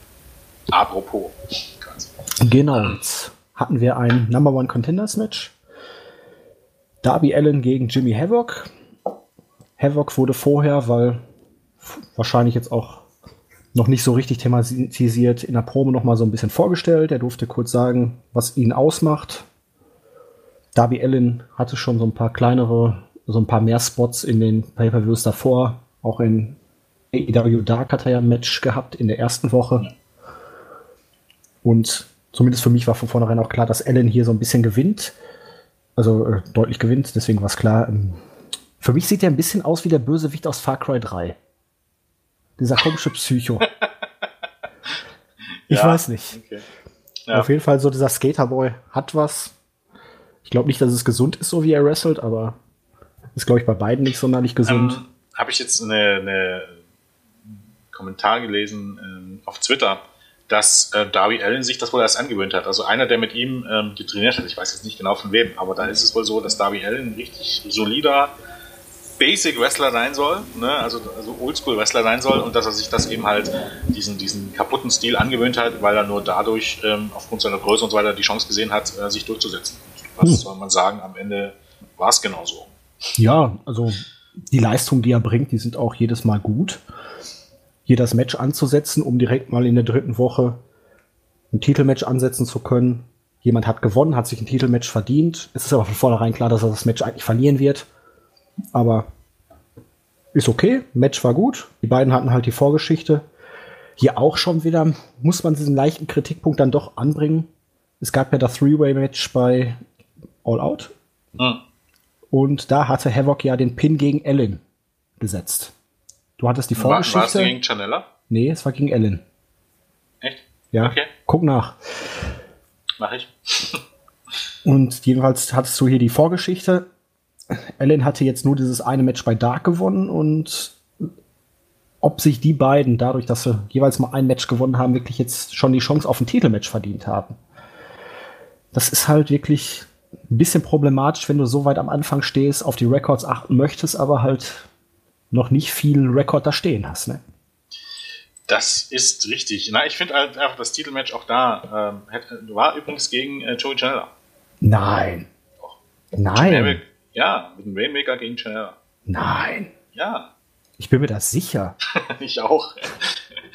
Apropos. Genau, jetzt hatten wir ein Number One Contenders Match. Darby Allen gegen Jimmy Havoc. Havoc wurde vorher, weil wahrscheinlich jetzt auch noch nicht so richtig thematisiert, in der Probe noch mal so ein bisschen vorgestellt. Er durfte kurz sagen, was ihn ausmacht. Darby Allen hatte schon so ein paar kleinere, so ein paar mehr Spots in den Pay-Per-Views davor. Auch in AEW Dark hat er ja ein Match gehabt in der ersten Woche. Und zumindest für mich war von vornherein auch klar, dass Allen hier so ein bisschen gewinnt. Also äh, deutlich gewinnt, deswegen war es klar. Ähm, für mich sieht er ein bisschen aus wie der Bösewicht aus Far Cry 3. Dieser komische Psycho. ich ja, weiß nicht. Okay. Ja. Auf jeden Fall so dieser Skaterboy hat was. Ich glaube nicht, dass es gesund ist, so wie er wrestelt, aber ist, glaube ich, bei beiden nicht sonderlich gesund. Ähm, Habe ich jetzt eine, eine Kommentar gelesen ähm, auf Twitter dass äh, Darby Allen sich das wohl erst angewöhnt hat. Also einer, der mit ihm ähm, getrainiert hat, ich weiß jetzt nicht genau von wem, aber da ist es wohl so, dass Darby Allen ein richtig solider Basic Wrestler sein soll, ne? also, also Oldschool Wrestler sein soll und dass er sich das eben halt diesen, diesen kaputten Stil angewöhnt hat, weil er nur dadurch ähm, aufgrund seiner Größe und so weiter die Chance gesehen hat, äh, sich durchzusetzen. Was hm. soll man sagen, am Ende war es genauso. Ja, also die Leistung, die er bringt, die sind auch jedes Mal gut hier das Match anzusetzen, um direkt mal in der dritten Woche ein Titelmatch ansetzen zu können. Jemand hat gewonnen, hat sich ein Titelmatch verdient. Es ist aber von vornherein klar, dass er das Match eigentlich verlieren wird. Aber ist okay. Match war gut. Die beiden hatten halt die Vorgeschichte. Hier auch schon wieder muss man diesen leichten Kritikpunkt dann doch anbringen. Es gab ja das Three-Way-Match bei All Out. Mhm. Und da hatte Havoc ja den Pin gegen Allen gesetzt. Du hattest die Vorgeschichte. War, war es gegen Chanella? Nee, es war gegen Ellen. Echt? Ja. Okay. Guck nach. Mach ich. Und jedenfalls hattest du hier die Vorgeschichte. Allen hatte jetzt nur dieses eine Match bei Dark gewonnen und ob sich die beiden, dadurch, dass sie jeweils mal ein Match gewonnen haben, wirklich jetzt schon die Chance auf ein Titelmatch verdient haben. Das ist halt wirklich ein bisschen problematisch, wenn du so weit am Anfang stehst, auf die Records achten möchtest, aber halt noch nicht viel Rekord da stehen hast. Ne? Das ist richtig. Na, ich finde halt einfach das Titelmatch auch da ähm, hätte, war übrigens gegen äh, Joey Janela. Nein. Doch. Nein. Generic, ja, mit dem Rainmaker gegen Janela. Nein. Ja, Ich bin mir da sicher. ich auch.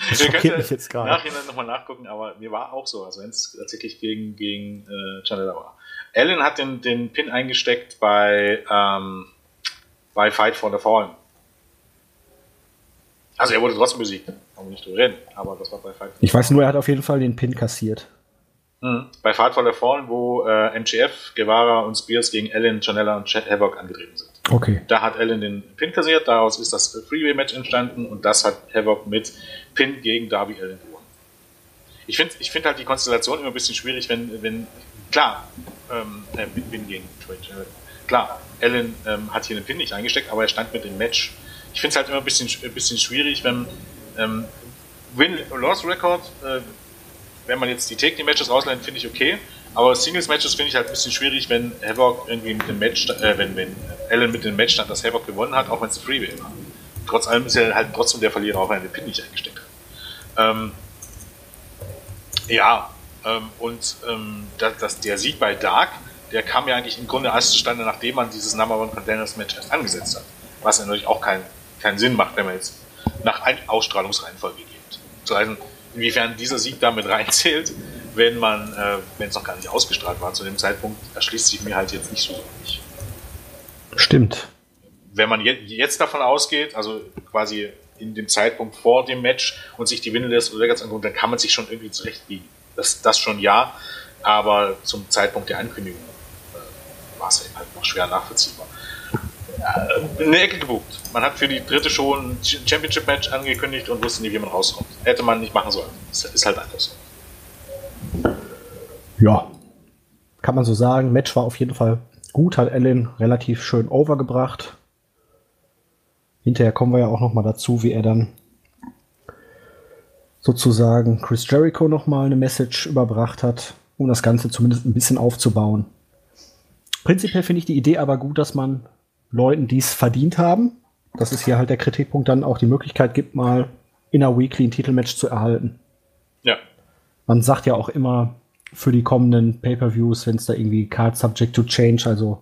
Das Wir schockiert mich jetzt gerade. Nachhinein nochmal nachgucken, aber mir war auch so, also wenn es tatsächlich gegen, gegen äh, Janela war. Allen hat den, den Pin eingesteckt bei, ähm, bei Fight for the Fallen. Also er wurde trotzdem besiegt, kann man nicht drüber reden, aber das war bei Fight for the Ich weiß nur, er hat auf jeden Fall den Pin kassiert. Mhm. Bei Fight for the Fallen, wo äh, MGF, Guevara und Spears gegen Allen, Janela und Chad Havoc angetreten sind. Okay. Da hat Allen den Pin kassiert, daraus ist das Freeway-Match entstanden und das hat Havoc mit Pin gegen Darby Allen gewonnen. Ich finde ich find halt die Konstellation immer ein bisschen schwierig, wenn, wenn klar, ähm, äh, Pin gegen Twitch, äh, klar, Allen ähm, hat hier den Pin nicht eingesteckt, aber er stand mit dem Match. Ich finde es halt immer ein bisschen, ein bisschen schwierig, wenn ähm, Win-Loss-Record, äh, wenn man jetzt die Take-Matches rausleitet, finde ich okay. Aber Singles-Matches finde ich halt ein bisschen schwierig, wenn Havoc irgendwie mit dem Match, äh, wenn, wenn Allen mit dem Match stand, dass Havoc gewonnen hat, auch wenn es ein Freeway war. Trotz allem ist er halt trotzdem der Verlierer, auch wenn er den Pin nicht eingesteckt hat. Ähm, ja, ähm, und ähm, das, das, der Sieg bei Dark, der kam ja eigentlich im Grunde erst zustande, nachdem man dieses Number One Contenders Match erst angesetzt hat. Was natürlich auch keinen keinen Sinn macht, wenn man jetzt nach Ausstrahlungsreihenfolge geht. Zu heißen, inwiefern dieser Sieg damit reinzählt, wenn man, äh, wenn es noch gar nicht ausgestrahlt war zu dem Zeitpunkt, erschließt sich mir halt jetzt nicht so wirklich. Stimmt. Wenn man je jetzt davon ausgeht, also quasi in dem Zeitpunkt vor dem Match und sich die Winde des Records anguckt, dann kann man sich schon irgendwie zurechtbiegen. Das, das schon ja, aber zum Zeitpunkt der Ankündigung äh, war es halt noch schwer nachvollziehbar. Äh, in der Ecke gebucht. Man hat für die dritte Show ein Championship-Match angekündigt und wusste nicht, wie man rauskommt. Hätte man nicht machen sollen. Das ist halt einfach so. Ja. Kann man so sagen. Match war auf jeden Fall gut, hat Allen relativ schön overgebracht. Hinterher kommen wir ja auch noch mal dazu, wie er dann sozusagen Chris Jericho noch mal eine Message überbracht hat, um das Ganze zumindest ein bisschen aufzubauen. Prinzipiell finde ich die Idee aber gut, dass man Leuten, die es verdient haben, das ist hier halt der Kritikpunkt, dann auch die Möglichkeit gibt, mal in einer Weekly ein Titelmatch zu erhalten. Ja. Man sagt ja auch immer für die kommenden Pay-per-Views, wenn es da irgendwie Card Subject to Change, also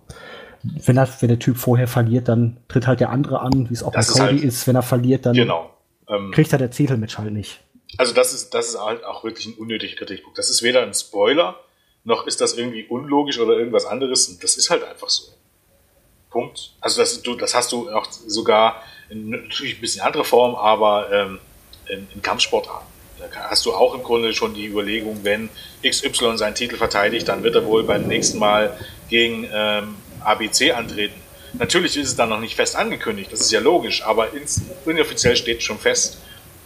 wenn, er, wenn der Typ vorher verliert, dann tritt halt der andere an, wie es auch Das bei ist Cody halt- ist. Wenn er verliert, dann Genau. Ähm, kriegt er der Titelmatch halt nicht. Also das ist, das ist halt auch wirklich ein unnötiger Kritikpunkt. Das ist weder ein Spoiler, noch ist das irgendwie unlogisch oder irgendwas anderes. Das ist halt einfach so. Punkt. Also das, du, das hast du auch sogar in natürlich ein bisschen andere Form, aber ähm, in, in Kampfsportarten. Da hast du auch im Grunde schon die Überlegung, wenn XY seinen Titel verteidigt, dann wird er wohl beim nächsten Mal gegen ähm, ABC antreten. Natürlich ist es dann noch nicht fest angekündigt, das ist ja logisch, aber inoffiziell steht schon fest.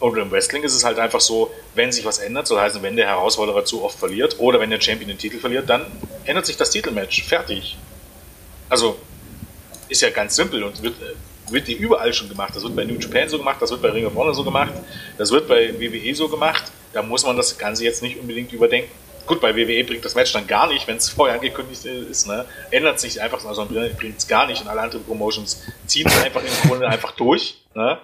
Und im Wrestling ist es halt einfach so, wenn sich was ändert, so heißt, wenn der Herausforderer zu oft verliert oder wenn der Champion den Titel verliert, dann ändert sich das Titelmatch. Fertig. Also ist ja ganz simpel und wird, äh, wird dir überall schon gemacht. Das wird bei New Japan so gemacht, das wird bei Ring of Honor so gemacht, das wird bei WWE so gemacht. Da muss man das Ganze jetzt nicht unbedingt überdenken. Gut, bei WWE bringt das Match dann gar nicht, wenn es vorher angekündigt ist, ne? ändert sich einfach, also bringt es gar nicht und alle anderen Promotions ziehen es einfach im Grunde einfach durch. Ne?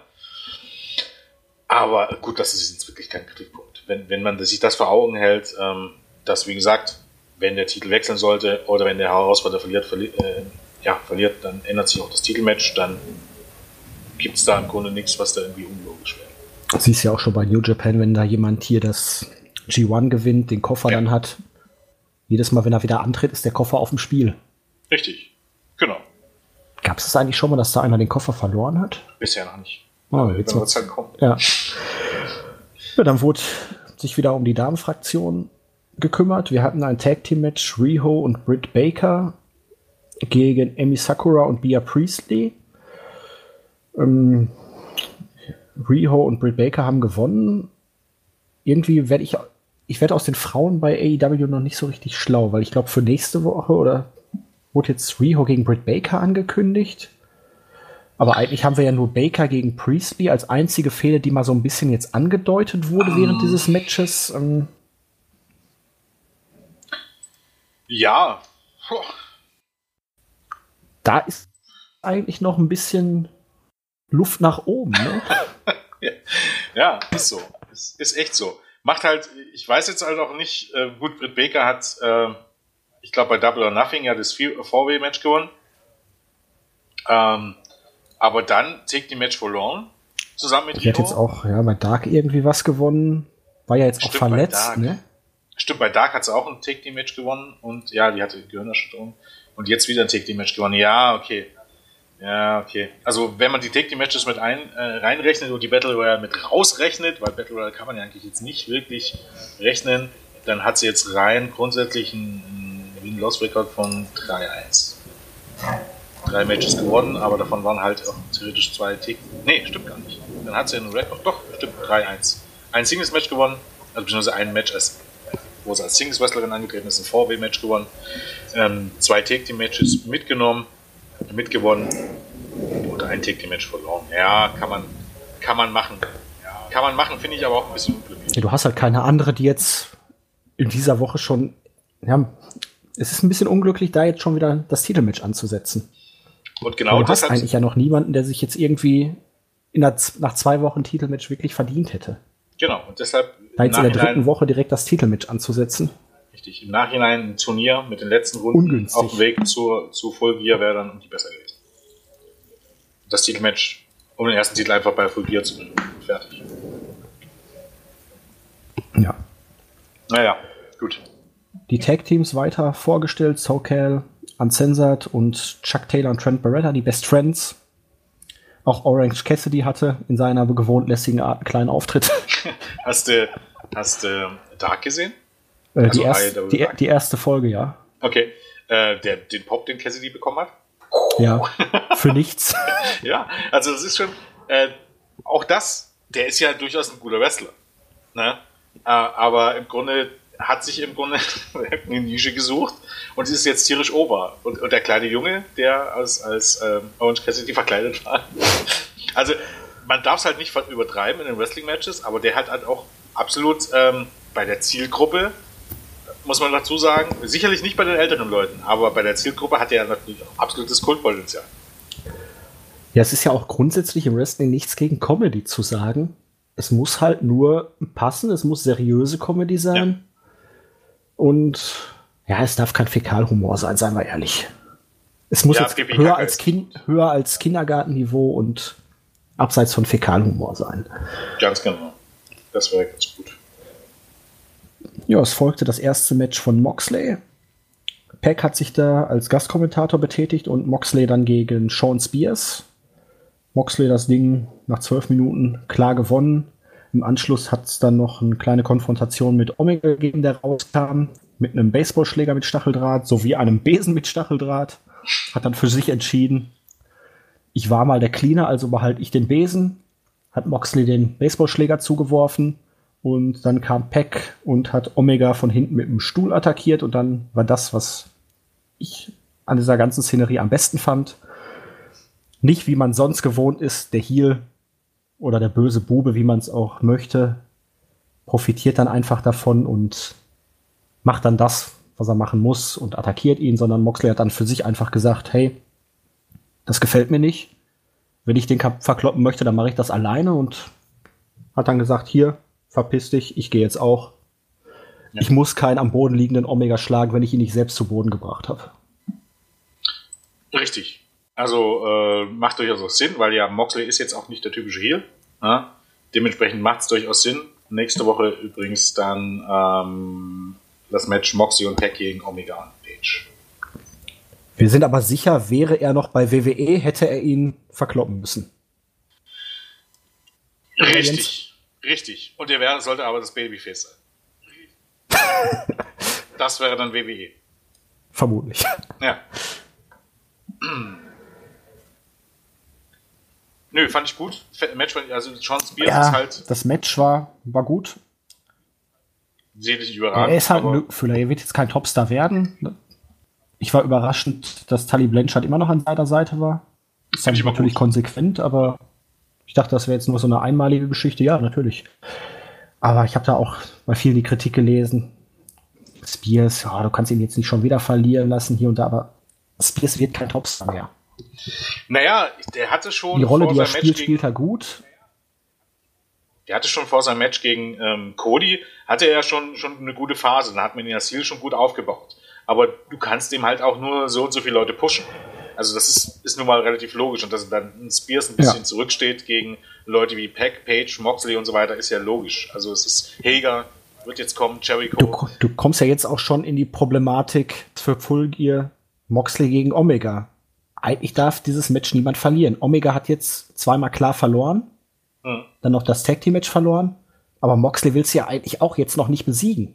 Aber gut, das ist jetzt wirklich kein Kritikpunkt. Wenn, wenn man sich das vor Augen hält, ähm, dass, wie gesagt, wenn der Titel wechseln sollte oder wenn der Herausforderer verliert, verli äh, ja, verliert, dann ändert sich auch das Titelmatch, dann gibt es da im Grunde nichts, was da irgendwie unlogisch wäre. Siehst ja auch schon bei New Japan, wenn da jemand hier das G1 gewinnt, den Koffer Ja. dann hat. Jedes Mal, wenn er wieder antritt, ist der Koffer auf dem Spiel. Richtig. Genau. Gab es das eigentlich schon mal, dass da einer den Koffer verloren hat? Bisher noch nicht. Oh, Dann jetzt wird halt kommen. Ja. ja. Dann wurde sich wieder um die Damenfraktion gekümmert. Wir hatten ein Tag Team Match Riho und Britt Baker gegen Emi Sakura und Bia Priestley. Ähm, Riho und Britt Baker haben gewonnen. Irgendwie werde ich ich werde aus den Frauen bei AEW noch nicht so richtig schlau, weil ich glaube, für nächste Woche oder wurde jetzt Riho gegen Britt Baker angekündigt. Aber eigentlich haben wir ja nur Baker gegen Priestley als einzige Fehde, die mal so ein bisschen jetzt angedeutet wurde während Ah. dieses Matches. Ähm, Ja. Puh. da ist eigentlich noch ein bisschen Luft nach oben. Ne? Ja, ist so. Ist, ist echt so. Macht halt, ich weiß jetzt halt auch nicht, äh, gut, Britt Baker hat, äh, ich glaube, bei Double or Nothing ja das 4-Way-Match gewonnen. Ähm, aber dann Take the Match verloren. Zusammen mit Die hat jetzt auch ja, bei Dark irgendwie was gewonnen. War ja jetzt auch Stimmt, bei verletzt. Ne? Stimmt, bei Dark hat sie auch ein Take the Match gewonnen und ja, die hatte Gehirnerschütterung. Und jetzt wieder ein Take the Match gewonnen. Ja, okay. Ja, okay. Also wenn man die Take the Matches mit ein, äh, reinrechnet und die Battle Royale mit rausrechnet, weil Battle Royale kann man ja eigentlich jetzt nicht wirklich rechnen, dann hat sie jetzt rein grundsätzlich einen, einen Win-Loss-Record von 3-1. Drei Matches gewonnen, aber davon waren halt auch theoretisch zwei Take. Nee, stimmt gar nicht. Dann hat sie einen Record. Doch, stimmt, 3-1. Ein Singles-Match gewonnen, also beziehungsweise ein Match als wo sie als Singles-Wrestlerin angetreten ist, ein 4W-Match gewonnen, ähm, zwei Take-Team-Matches mitgenommen, mitgewonnen und ein Take-Team-Match verloren. Ja, kann man, kann man machen. Kann man machen, finde ich aber auch ein bisschen unglücklich. Ja, du hast halt keine andere, die jetzt in dieser Woche schon. Ja, es ist ein bisschen unglücklich, da jetzt schon wieder das Titelmatch anzusetzen. Und genau du hast eigentlich ja noch niemanden, der sich jetzt irgendwie in der, nach zwei Wochen Titelmatch wirklich verdient hätte. genau, und deshalb Da jetzt in der dritten Woche direkt das Titelmatch anzusetzen. richtig, im Nachhinein ein Turnier mit den letzten Runden Ungünstig. auf dem Weg zur, zu Full Gear wäre dann um die besser gewesen. Das Titelmatch, um den ersten Titel einfach bei Full Gear zu bringen. Fertig. Ja. Naja, gut. Die Tag-Teams weiter vorgestellt: SoCal, Uncensored und Chuck Taylor und Trent Barretta, die Best Friends. Auch Orange Cassidy hatte in seiner gewohnt lässigen Art einen kleinen Auftritt. Hast du, hast du Dark gesehen? Äh, Also die, erst, IW. die, die erste Folge, ja. Okay. Äh, der, den Pop, den Cassidy bekommen hat? Ja, für nichts. Ja, also das ist schon, äh, auch das, der ist ja durchaus ein guter Wrestler. Ne? Äh, aber im Grunde hat sich im Grunde eine Nische gesucht und ist jetzt tierisch over. Und, und der kleine Junge, der als, als ähm, Orange Cassidy verkleidet war. Also man darf es halt nicht übertreiben in den Wrestling-Matches, aber der hat halt auch absolut ähm, bei der Zielgruppe, muss man dazu sagen, sicherlich nicht bei den älteren Leuten, aber bei der Zielgruppe hat er natürlich auch absolutes Kultpotenzial. Ja, es ist ja auch grundsätzlich im Wrestling nichts gegen Comedy zu sagen. Es muss halt nur passen, es muss seriöse Comedy sein. Und ja, es darf kein Fäkalhumor sein, seien wir ehrlich. Es muss Ja, jetzt höher als, kind, höher als Kindergartenniveau und abseits von Fäkalhumor sein. Ganz genau. Das wäre ganz gut. Ja, es folgte das erste Match von Moxley. Peck hat sich da als Gastkommentator betätigt und Moxley dann gegen Sean Spears. Moxley das Ding nach zwölf Minuten klar gewonnen. Im Anschluss hat es dann noch eine kleine Konfrontation mit Omega gegeben, der rauskam. Mit einem Baseballschläger mit Stacheldraht sowie einem Besen mit Stacheldraht. Hat dann für sich entschieden, ich war mal der Cleaner, also behalte ich den Besen. Hat Moxley den Baseballschläger zugeworfen. Und dann kam Peck und hat Omega von hinten mit dem Stuhl attackiert. Und dann war das, was ich an dieser ganzen Szenerie am besten fand. Nicht wie man sonst gewohnt ist, der Heel oder der böse Bube, wie man es auch möchte, profitiert dann einfach davon und macht dann das, was er machen muss und attackiert ihn, sondern Moxley hat dann für sich einfach gesagt, hey, das gefällt mir nicht. Wenn ich den Kap verkloppen möchte, dann mache ich das alleine und hat dann gesagt, hier, verpiss dich, ich gehe jetzt auch. Ja. Ich muss keinen am Boden liegenden Omega schlagen, wenn ich ihn nicht selbst zu Boden gebracht habe. Richtig. Also äh, macht durchaus auch Sinn, weil ja Moxley ist jetzt auch nicht der typische Heel. Ja? Dementsprechend macht es durchaus Sinn. Nächste Woche übrigens dann ähm, das Match Moxley und Peck gegen Omega und Page. Wir sind aber sicher, wäre er noch bei WWE, hätte er ihn verkloppen müssen. Richtig. Richtig. Und der wäre, sollte aber das Babyface sein. das wäre dann WWE. Vermutlich. Ja. Nö, fand ich gut. Match, fand ich- also Sean Spears ist Ja, halt das Match war, war gut. sicherlich überragend. Er ist halt ein Lückenfüller. Er wird jetzt kein Topstar werden. Ich war überraschend, dass Tully Blanchard immer noch an seiner Seite war. Ist dann natürlich gut. konsequent, aber ich dachte, das wäre jetzt nur so eine einmalige Geschichte. Ja, natürlich. Aber ich habe da auch bei vielen die Kritik gelesen. Spears, ja, du kannst ihn jetzt nicht schon wieder verlieren lassen hier und da, aber Spears wird kein Topstar mehr. Naja, der hatte schon. Die Rolle, die er spielt, gegen, spielt er gut. Der hatte schon vor seinem Match gegen ähm, Cody, hatte er schon, schon eine gute Phase. Da hat man ihn Ziel schon gut aufgebaut. Aber du kannst ihm halt auch nur so und so viele Leute pushen. Also das ist, ist nun mal relativ logisch. Und dass dann Spears ein bisschen ja. zurücksteht gegen Leute wie Peck, Page, Moxley und so weiter, ist ja logisch. Also es ist Hager, wird jetzt kommen, Jericho. Du, du kommst ja jetzt auch schon in die Problematik für Full Gear Moxley gegen Omega eigentlich darf dieses Match niemand verlieren. Omega hat jetzt zweimal klar verloren, hm. dann noch das Tag Team Match verloren, aber Moxley will es ja eigentlich auch jetzt noch nicht besiegen.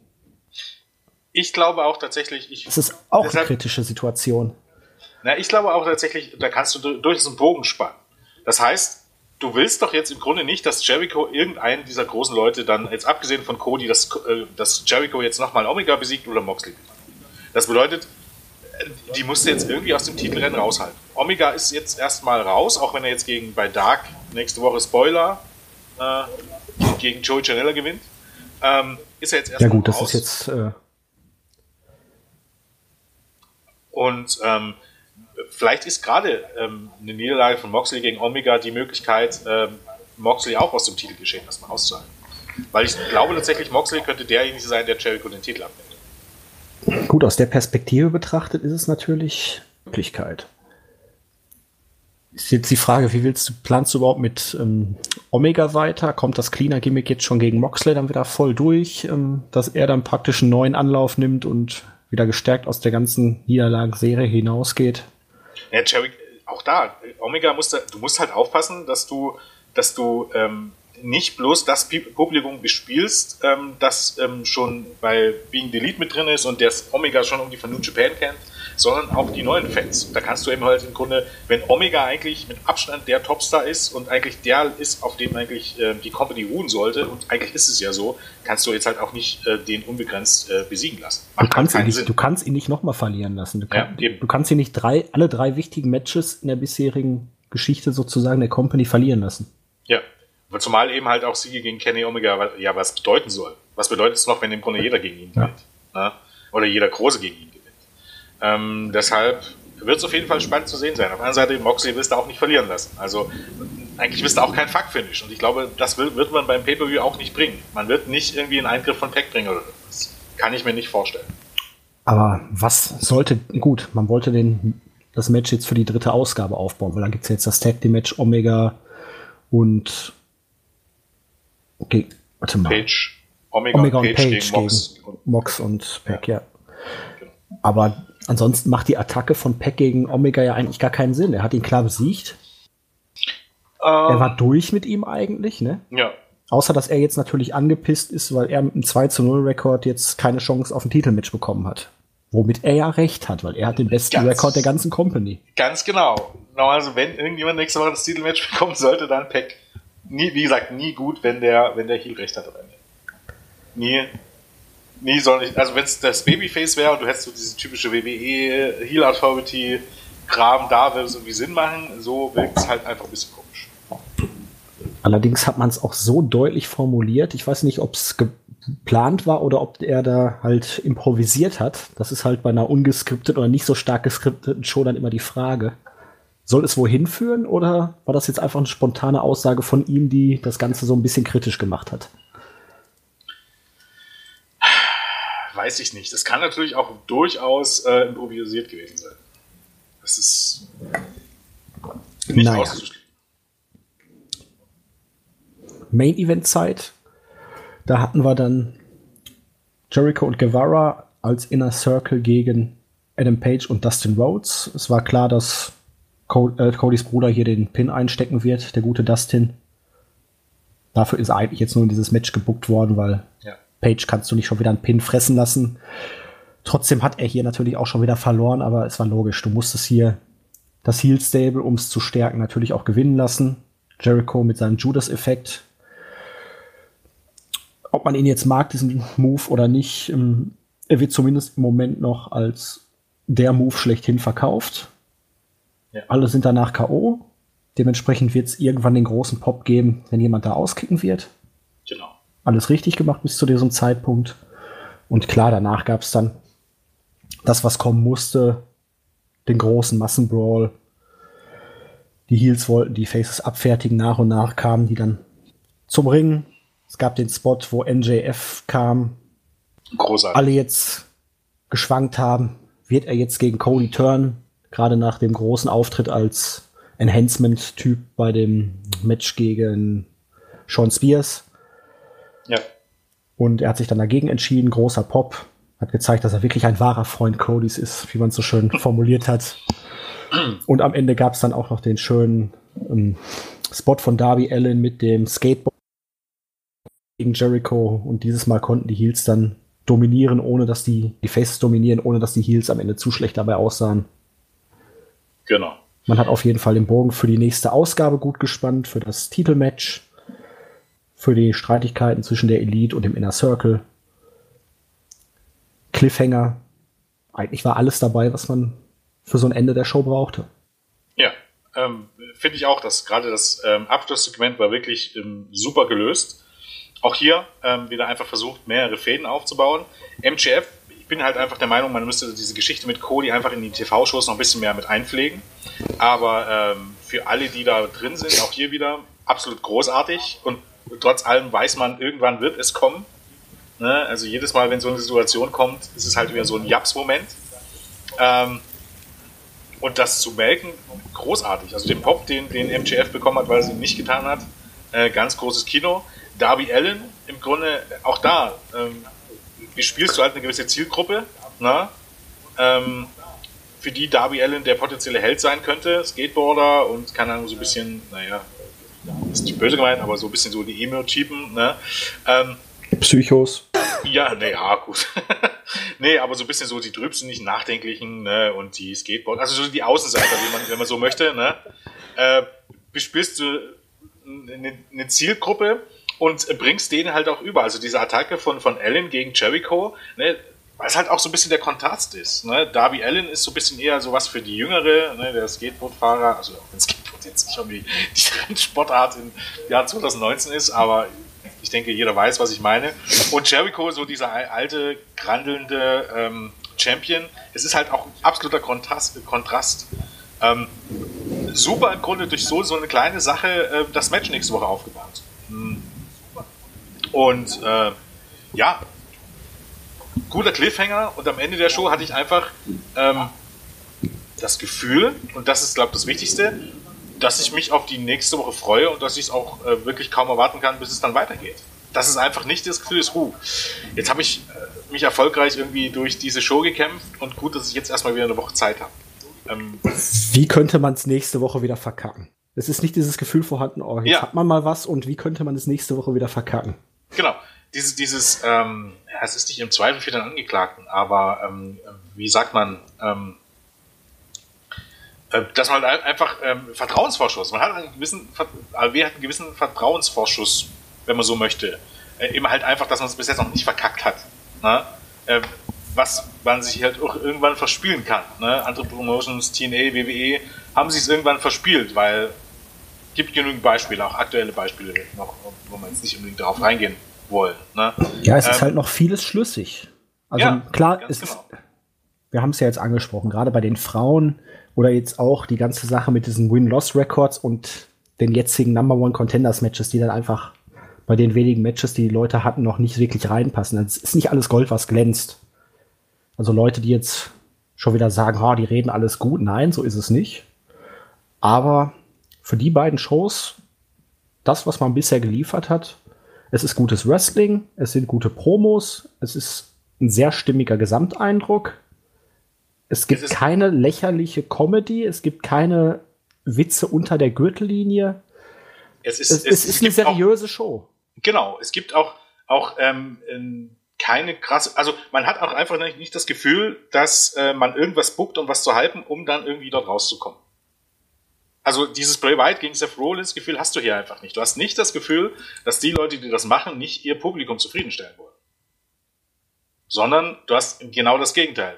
Ich glaube auch tatsächlich, ich. Das ist auch deshalb, eine kritische Situation. Na, ich glaube auch tatsächlich, da kannst du durchaus einen Bogen spannen. Das heißt, du willst doch jetzt im Grunde nicht, dass Jericho irgendeinen dieser großen Leute dann, jetzt abgesehen von Cody, dass, äh, dass Jericho jetzt nochmal Omega besiegt oder Moxley. Das bedeutet, die musste jetzt irgendwie aus dem Titelrennen raushalten. Omega ist jetzt erstmal raus, auch wenn er jetzt gegen bei Dark nächste Woche Spoiler äh, gegen Joey Janella gewinnt. Ähm, ist er jetzt erstmal Ja gut, raus. das ist jetzt. Äh Und ähm, vielleicht ist gerade ähm, eine Niederlage von Moxley gegen Omega die Möglichkeit, ähm, Moxley auch aus dem Titelgeschehen erstmal auszuhalten. Weil ich glaube tatsächlich, Moxley könnte derjenige sein, der Jericho den Titel abnimmt. Gut, aus der Perspektive betrachtet ist es natürlich Möglichkeit. Ist jetzt die Frage, wie willst du, planst du überhaupt mit ähm, Omega weiter? Kommt das Cleaner-Gimmick jetzt schon gegen Moxley dann wieder voll durch, ähm, dass er dann praktisch einen neuen Anlauf nimmt und wieder gestärkt aus der ganzen Niederlagenserie hinausgeht? Ja, Jerry, auch da, Omega musst du, du musst halt aufpassen, dass du, dass du ähm, nicht bloß das Publikum bespielst, ähm, das ähm, schon bei Being Delete mit drin ist und das Omega schon um die von New Japan kennt, sondern auch die neuen Fans. Da kannst du eben halt im Grunde, wenn Omega eigentlich mit Abstand der Topstar ist und eigentlich der ist, auf dem eigentlich äh, die Company ruhen sollte, und eigentlich ist es ja so, kannst du jetzt halt auch nicht äh, den unbegrenzt äh, besiegen lassen. du kannst, ihn nicht, du kannst ihn nicht nochmal verlieren lassen. Du, kann, ja, du kannst ihn nicht drei, alle drei wichtigen Matches in der bisherigen Geschichte sozusagen der Company verlieren lassen. Ja, Zumal eben halt auch Siege gegen Kenny Omega ja was bedeuten soll. Was bedeutet es noch, wenn im Grunde jeder gegen ihn gewinnt? Ja. Ne? Oder jeder Große gegen ihn gewinnt. Ähm, deshalb wird es auf jeden Fall spannend zu sehen sein. Auf der anderen Seite, Moxley willst du auch nicht verlieren lassen. Also eigentlich willst du auch kein Fuck-Finish. Und ich glaube, das will, wird man beim Pay-Per-View auch nicht bringen. Man wird nicht irgendwie einen Eingriff von Pack bringen oder das kann ich mir nicht vorstellen. Aber was sollte, gut, man wollte den, das Match jetzt für die dritte Ausgabe aufbauen, weil dann gibt es jetzt das Tag Team Match Omega und Okay, warte mal. Page, Omega, Omega und Page, Page gegen, Mox, gegen Mox und Pack, ja. ja. Aber ansonsten macht die Attacke von Pack gegen Omega ja eigentlich gar keinen Sinn. Er hat ihn klar besiegt. Ähm, er war durch mit ihm eigentlich, ne? Ja. Außer, dass er jetzt natürlich angepisst ist, weil er mit einem 2 zu 0 Rekord jetzt keine Chance auf ein Titelmatch bekommen hat. Womit er ja recht hat, weil er hat den besten ganz, Rekord der ganzen Company. Ganz genau. Also, wenn irgendjemand nächste Woche das Titelmatch bekommen sollte, dann Pack nie, wie gesagt, nie gut, wenn der, wenn der Heel recht hat. Nie, nie soll nicht, also wenn es das Babyface wäre und du hättest so diese typische WWE Heel Authority Kram da, würde es irgendwie Sinn machen, so wirkt es halt einfach ein bisschen komisch. Allerdings hat man es auch so deutlich formuliert. Ich weiß nicht, ob es geplant war oder ob er da halt improvisiert hat. Das ist halt bei einer ungeskripteten oder nicht so stark geskripteten Show dann immer die Frage. Soll es wohin führen oder war das jetzt einfach eine spontane Aussage von ihm, die das Ganze so ein bisschen kritisch gemacht hat? Weiß ich nicht. Das kann natürlich auch durchaus äh, improvisiert gewesen sein. Das ist nicht naja. auszuschließen. Main Event Zeit. Da hatten wir dann Jericho und Guevara als Inner Circle gegen Adam Page und Dustin Rhodes. Es war klar, dass Codys Bruder hier den Pin einstecken wird, der gute Dustin. Dafür ist er eigentlich jetzt nur in dieses Match gebuckt worden, weil ja. Page kannst du nicht schon wieder einen Pin fressen lassen. Trotzdem hat er hier natürlich auch schon wieder verloren, aber es war logisch. Du musstest hier das Heel Stable, um es zu stärken, natürlich auch gewinnen lassen. Jericho mit seinem Judas-Effekt. Ob man ihn jetzt mag, diesen Move oder nicht, ähm, er wird zumindest im Moment noch als der Move schlechthin verkauft. Ja. Alle sind danach K.O. Dementsprechend wird es irgendwann den großen Pop geben, wenn jemand da auskicken wird. Genau. Alles richtig gemacht bis zu diesem Zeitpunkt. Und klar, danach gab es dann das, was kommen musste, den großen Massenbrawl. Die Heels wollten die Faces abfertigen, nach und nach kamen die dann zum Ring. Es gab den Spot, wo NJF kam. Großartig. Alle jetzt geschwankt haben, wird er jetzt gegen Cody turn, gerade nach dem großen Auftritt als Enhancement-Typ bei dem Match gegen Sean Spears. Ja. Und er hat sich dann dagegen entschieden, großer Pop, hat gezeigt, dass er wirklich ein wahrer Freund Codys ist, wie man es so schön formuliert hat. Und am Ende gab es dann auch noch den schönen ähm, Spot von Darby Allen mit dem Skateboard gegen Jericho. Und dieses Mal konnten die Heels dann dominieren, ohne dass die, die Faces dominieren, ohne dass die Heels am Ende zu schlecht dabei aussahen. Genau. Man hat auf jeden Fall den Bogen für die nächste Ausgabe gut gespannt, für das Titelmatch, für die Streitigkeiten zwischen der Elite und dem Inner Circle. Cliffhanger. Eigentlich war alles dabei, was man für so ein Ende der Show brauchte. Ja, ähm, finde ich auch, dass gerade das ähm, Abschlusssegment war wirklich ähm, super gelöst. Auch hier ähm, wieder einfach versucht, mehrere Fäden aufzubauen. MGF, bin halt einfach der Meinung, man müsste diese Geschichte mit Cody einfach in die TV-Shows noch ein bisschen mehr mit einpflegen. Aber ähm, für alle, die da drin sind, auch hier wieder absolut großartig. Und trotz allem weiß man, irgendwann wird es kommen. Ne? Also jedes Mal, wenn so eine Situation kommt, ist es halt wieder so ein Japs-Moment. Ähm, und das zu melken, großartig. Also den Pop, den, den MGF bekommen hat, weil es ihm nicht getan hat, äh, ganz großes Kino. Darby Allen, im Grunde auch da, ähm, spielst du halt eine gewisse Zielgruppe, na? Ähm, für die Darby Allen der potenzielle Held sein könnte, Skateboarder und keine Ahnung, so ein bisschen, naja, ist nicht böse gemeint, aber so ein bisschen so die Emo-Typen, ne? Ähm, Psychos. Ja, naja, gut. nee, aber so ein bisschen so die trübsinnigen, nachdenklichen ne, und die Skateboard, also so die Außenseiter, wie man, wenn man so möchte, ne? Äh, bespielst du eine, eine Zielgruppe und bringst denen halt auch über. Also diese Attacke von, von Allen gegen Jericho, ne, weil es halt auch so ein bisschen der Kontrast ist. Ne? Darby Allen ist so ein bisschen eher sowas für die Jüngere, ne? der Skateboardfahrer, also wenn Skateboard jetzt nicht irgendwie die Sportart im Jahr 2019 ist, aber ich denke, jeder weiß, was ich meine. Und Jericho, so dieser alte, grandelnde ähm, Champion, es ist halt auch ein absoluter Kontrast. Kontrast. Ähm, super im Grunde durch so, so eine kleine Sache äh, das Match nächste Woche aufgebaut. Hm. Und äh, ja, guter Cliffhanger und am Ende der Show hatte ich einfach ähm, das Gefühl, und das ist, glaube ich, das Wichtigste, dass ich mich auf die nächste Woche freue und dass ich es auch äh, wirklich kaum erwarten kann, bis es dann weitergeht. Das ist einfach nicht das Gefühl ist, uh, jetzt habe ich äh, mich erfolgreich irgendwie durch diese Show gekämpft und gut, dass ich jetzt erstmal wieder eine Woche Zeit habe. Ähm, wie könnte man es nächste Woche wieder verkacken? Es ist nicht dieses Gefühl vorhanden, oh, jetzt ja. hat man mal was und wie könnte man es nächste Woche wieder verkacken? Genau. Dieses, dieses, ähm, es ist nicht im Zweifel für den Angeklagten, aber ähm, wie sagt man, ähm, äh, dass man halt einfach ähm, Vertrauensvorschuss, man hat einen gewissen, AW hat einen gewissen Vertrauensvorschuss, wenn man so möchte. Äh, immer halt einfach, dass man es bis jetzt noch nicht verkackt hat. Ne? Äh, was man sich halt auch irgendwann verspielen kann. Ne? Andere Promotions, TNA, WWE, haben sich es irgendwann verspielt, weil gibt genügend Beispiele, auch aktuelle Beispiele noch, wo man jetzt nicht unbedingt darauf reingehen wollen. Ne? Ja, es ähm, ist halt noch vieles schlüssig. Also ja, klar, es genau. ist, wir haben es ja jetzt angesprochen, gerade bei den Frauen oder jetzt auch die ganze Sache mit diesen Win-Loss-Records und den jetzigen Number One Contenders Matches, die dann einfach bei den wenigen Matches, die die Leute hatten, noch nicht wirklich reinpassen. Es ist nicht alles Gold, was glänzt. Also Leute, die jetzt schon wieder sagen, oh, die reden alles gut. Nein, so ist es nicht. Aber für die beiden Shows, das, was man bisher geliefert hat, es ist gutes Wrestling, es sind gute Promos, es ist ein sehr stimmiger Gesamteindruck. Es gibt es keine lächerliche Comedy, es gibt keine Witze unter der Gürtellinie. Es ist, es, es, ist eine seriöse auch, Show. Genau, es gibt auch, auch ähm, keine krasse, also man hat auch einfach nicht das Gefühl, dass äh, man irgendwas buckt, um was zu halten, um dann irgendwie dort rauszukommen. Also dieses Bray Wyatt gegen Seth Rollins Gefühl hast du hier einfach nicht. Du hast nicht das Gefühl, dass die Leute, die das machen, nicht ihr Publikum zufriedenstellen wollen. Sondern du hast genau das Gegenteil.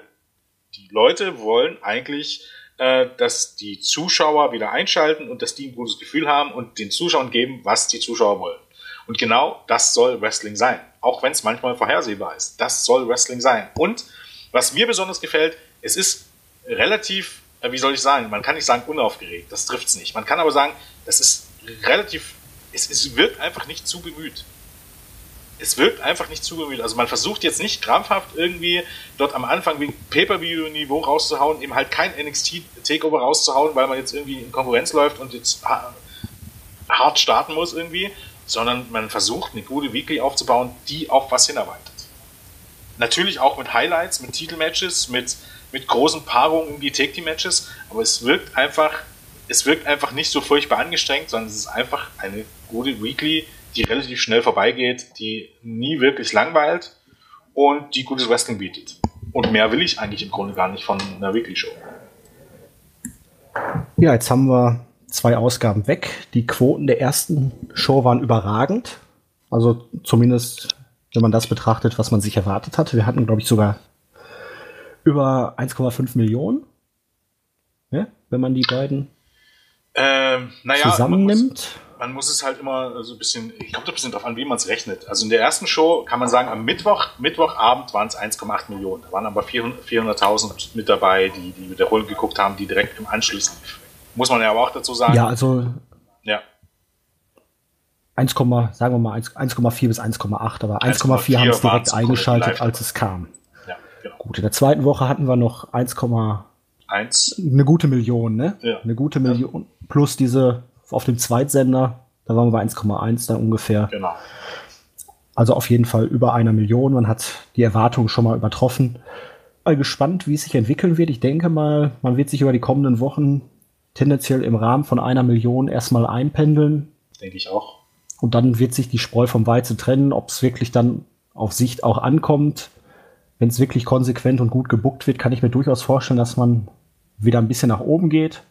Die Leute wollen eigentlich, äh, dass die Zuschauer wieder einschalten und dass die ein gutes Gefühl haben und den Zuschauern geben, was die Zuschauer wollen. Und genau das soll Wrestling sein. Auch wenn es manchmal vorhersehbar ist. Das soll Wrestling sein. Und was mir besonders gefällt, es ist relativ, wie soll ich sagen, man kann nicht sagen unaufgeregt, das trifft es nicht. Man kann aber sagen, das ist relativ, es, es wirkt einfach nicht zu bemüht. Es wirkt einfach nicht zu bemüht. Also man versucht jetzt nicht krampfhaft irgendwie dort am Anfang wie Pay-Per-View-Niveau rauszuhauen, eben halt kein NXT-Takeover rauszuhauen, weil man jetzt irgendwie in Konkurrenz läuft und jetzt hart starten muss irgendwie, sondern man versucht eine gute Weekly aufzubauen, die auf was hinarbeitet. Natürlich auch mit Highlights, mit Titelmatches, mit mit großen Paarungen in die Take Team Matches, aber es wirkt einfach, es wirkt einfach nicht so furchtbar angestrengt, sondern es ist einfach eine gute Weekly, die relativ schnell vorbeigeht, die nie wirklich langweilt und die gutes Wrestling bietet. Und mehr will ich eigentlich im Grunde gar nicht von einer Weekly Show. Ja, jetzt haben wir zwei Ausgaben weg. Die Quoten der ersten Show waren überragend. Also zumindest, wenn man das betrachtet, was man sich erwartet hatte. Wir hatten, glaube ich, sogar über 1,5 Millionen, ja, wenn man die beiden ähm, naja, zusammennimmt. Man muss, man muss, es halt immer so ein bisschen, ich kommt ein bisschen darauf an, wie man es rechnet. Also in der ersten Show kann man sagen, am Mittwoch, Mittwochabend waren es 1,8 Millionen. Da waren aber 400.000 mit dabei, die, die wiederholt geguckt haben, die direkt im Anschluss lief. Muss man ja aber auch dazu sagen. Ja, also ja. 1, sagen wir mal 1,4 bis 1,8, aber 1,4 haben es direkt eingeschaltet, als es kam. Genau. Gut, in der zweiten Woche hatten wir noch 1,1. Eine gute Million, ne? Ja. Eine gute Million. Ja. Plus diese auf dem Zweitsender, da waren wir bei 1,1 da ungefähr. Genau. Also auf jeden Fall über einer Million. Man hat die Erwartungen schon mal übertroffen. Mal gespannt, wie es sich entwickeln wird. Ich denke mal, man wird sich über die kommenden Wochen tendenziell im Rahmen von einer Million erstmal einpendeln. Denke ich auch. Und dann wird sich die Spreu vom Weizen trennen, ob es wirklich dann auf Sicht auch ankommt wenn es wirklich konsequent und gut gebuckt wird, kann ich mir durchaus vorstellen, dass man wieder ein bisschen nach oben geht.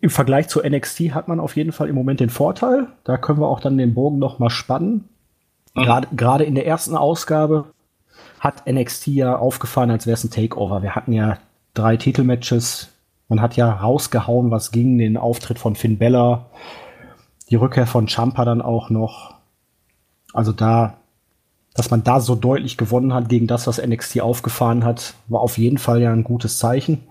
Im Vergleich zu NXT hat man auf jeden Fall im Moment den Vorteil. Da können wir auch dann den Bogen noch mal spannen. Gerade, gerade in der ersten Ausgabe hat NXT ja aufgefahren, als wäre es ein Takeover. Wir hatten ja drei Titelmatches. Man hat ja rausgehauen, was ging, den Auftritt von Finn Bella, die Rückkehr von Champa dann auch noch. Also da dass man da so deutlich gewonnen hat gegen das, was NXT aufgefahren hat, war auf jeden Fall ja ein gutes Zeichen.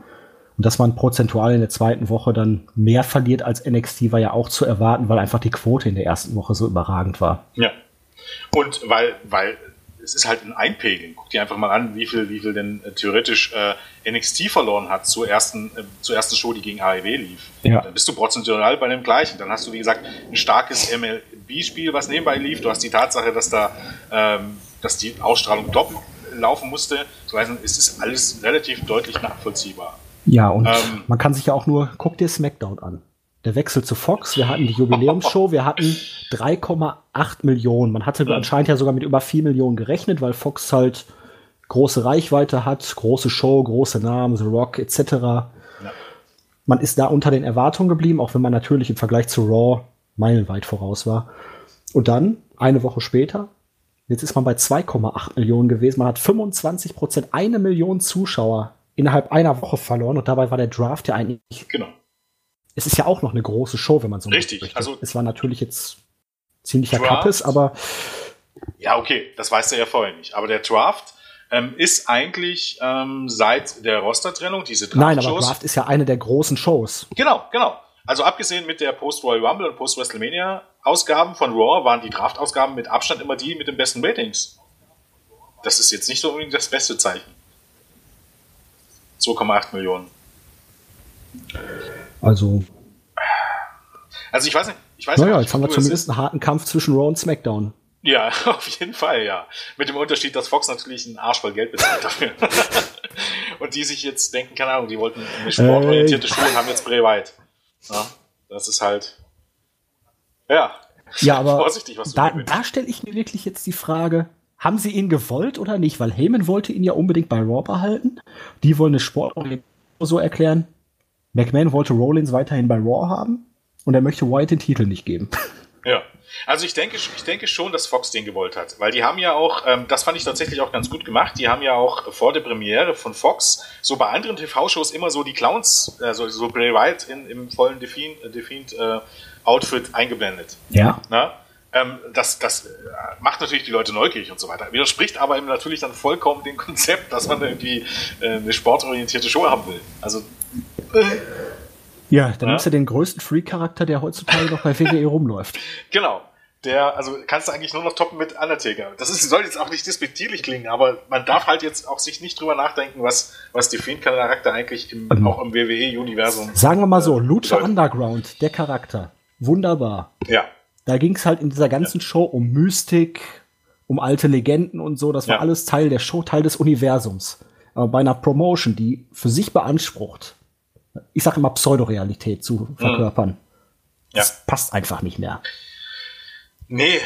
Und dass man prozentual in der zweiten Woche dann mehr verliert als NXT, war ja auch zu erwarten, weil einfach die Quote in der ersten Woche so überragend war. Ja. Und weil, weil es ist halt ein Einpegeln. Guck dir einfach mal an, wie viel, wie viel denn äh, theoretisch äh, NXT verloren hat zur ersten, äh, zur ersten Show, die gegen AEW lief. Ja. Dann bist du prozentual bei dem gleichen. Dann hast du, wie gesagt, ein starkes MLB-Spiel, was nebenbei lief. Du hast die Tatsache, dass da, ähm, dass die Ausstrahlung doppelt laufen musste. So heißt, es ist alles relativ deutlich nachvollziehbar. Ja, und ähm, man kann sich ja auch nur, guck dir SmackDown an der Wechsel zu Fox, wir hatten die Jubiläumsshow, wir hatten 3,8 Millionen. Man hatte anscheinend ja sogar mit über 4 Millionen gerechnet, weil Fox halt große Reichweite hat, große Show, große Namen, The Rock etc. Ja. Man ist da unter den Erwartungen geblieben, auch wenn man natürlich im Vergleich zu Raw meilenweit voraus war. Und dann, eine Woche später, jetzt ist man bei 2,8 Millionen gewesen. Man hat 25 Prozent, eine Million Zuschauer innerhalb einer Woche verloren und dabei war der Draft ja eigentlich genau es ist ja auch noch eine große Show, wenn man so Richtig, möchte. also es war natürlich jetzt ziemlicher Kappes, aber ja, okay, das weißt du ja vorher nicht. Aber der Draft ähm, ist eigentlich ähm, seit der Roster-Trennung diese Draft Nein, aber Draft ist ja eine der großen Shows. Genau, genau. Also abgesehen mit der Post-Royal Rumble und Post-WrestleMania-Ausgaben von Raw waren die Draft-Ausgaben mit Abstand immer die mit den besten Ratings. Das ist jetzt nicht so unbedingt das beste Zeichen. 2,8 Millionen. Also. Also ich weiß nicht, ich weiß naja, nicht. jetzt haben wir zumindest einen harten Kampf zwischen Raw und SmackDown. Ja, auf jeden Fall, ja. Mit dem Unterschied, dass Fox natürlich einen Arsch voll Geld bezahlt dafür. und die sich jetzt denken, keine Ahnung, die wollten eine sportorientierte äh, Schule haben jetzt Bray Wyatt. Ja, das ist halt. Ja. Ja, aber vorsichtig, was du da, da stelle ich mir wirklich jetzt die Frage, haben sie ihn gewollt oder nicht? Weil Heyman wollte ihn ja unbedingt bei Raw behalten. Die wollen eine Sport so erklären. McMahon wollte Rollins weiterhin bei Raw haben und er möchte White den Titel nicht geben. Ja. Also ich denke, ich denke schon, dass Fox den gewollt hat, weil die haben ja auch, ähm, das fand ich tatsächlich auch ganz gut gemacht, die haben ja auch vor der Premiere von Fox so bei anderen TV-Shows immer so die Clowns, also so Bray Wyatt in, im vollen Defiant, äh, äh, Outfit eingeblendet. Ja. Na? Ähm, das, das äh, macht natürlich die Leute neugierig und so weiter. Widerspricht aber eben natürlich dann vollkommen dem Konzept, dass man irgendwie äh, eine sportorientierte Show haben will. Also äh, Ja, dann Ja. nimmst du den größten Freak-Charakter, der heutzutage noch bei WWE rumläuft. Genau. Der, also kannst du eigentlich nur noch toppen mit Undertaker. Das ist, soll jetzt auch nicht despektierlich klingen, aber man darf halt jetzt auch sich nicht drüber nachdenken, was, was die Fiend-Charakter eigentlich im, Ähm. auch im WWE-Universum. Sagen wir mal so, äh, Lucha. Underground, der Charakter. Wunderbar. Ja. Da ging es halt in dieser ganzen Show um Mystik, um alte Legenden und so. Das war Ja. alles Teil der Show, Teil des Universums. Aber bei einer Promotion, die für sich beansprucht, ich sage immer Pseudorealität zu verkörpern, Mhm. Ja. das passt einfach nicht mehr. Nee.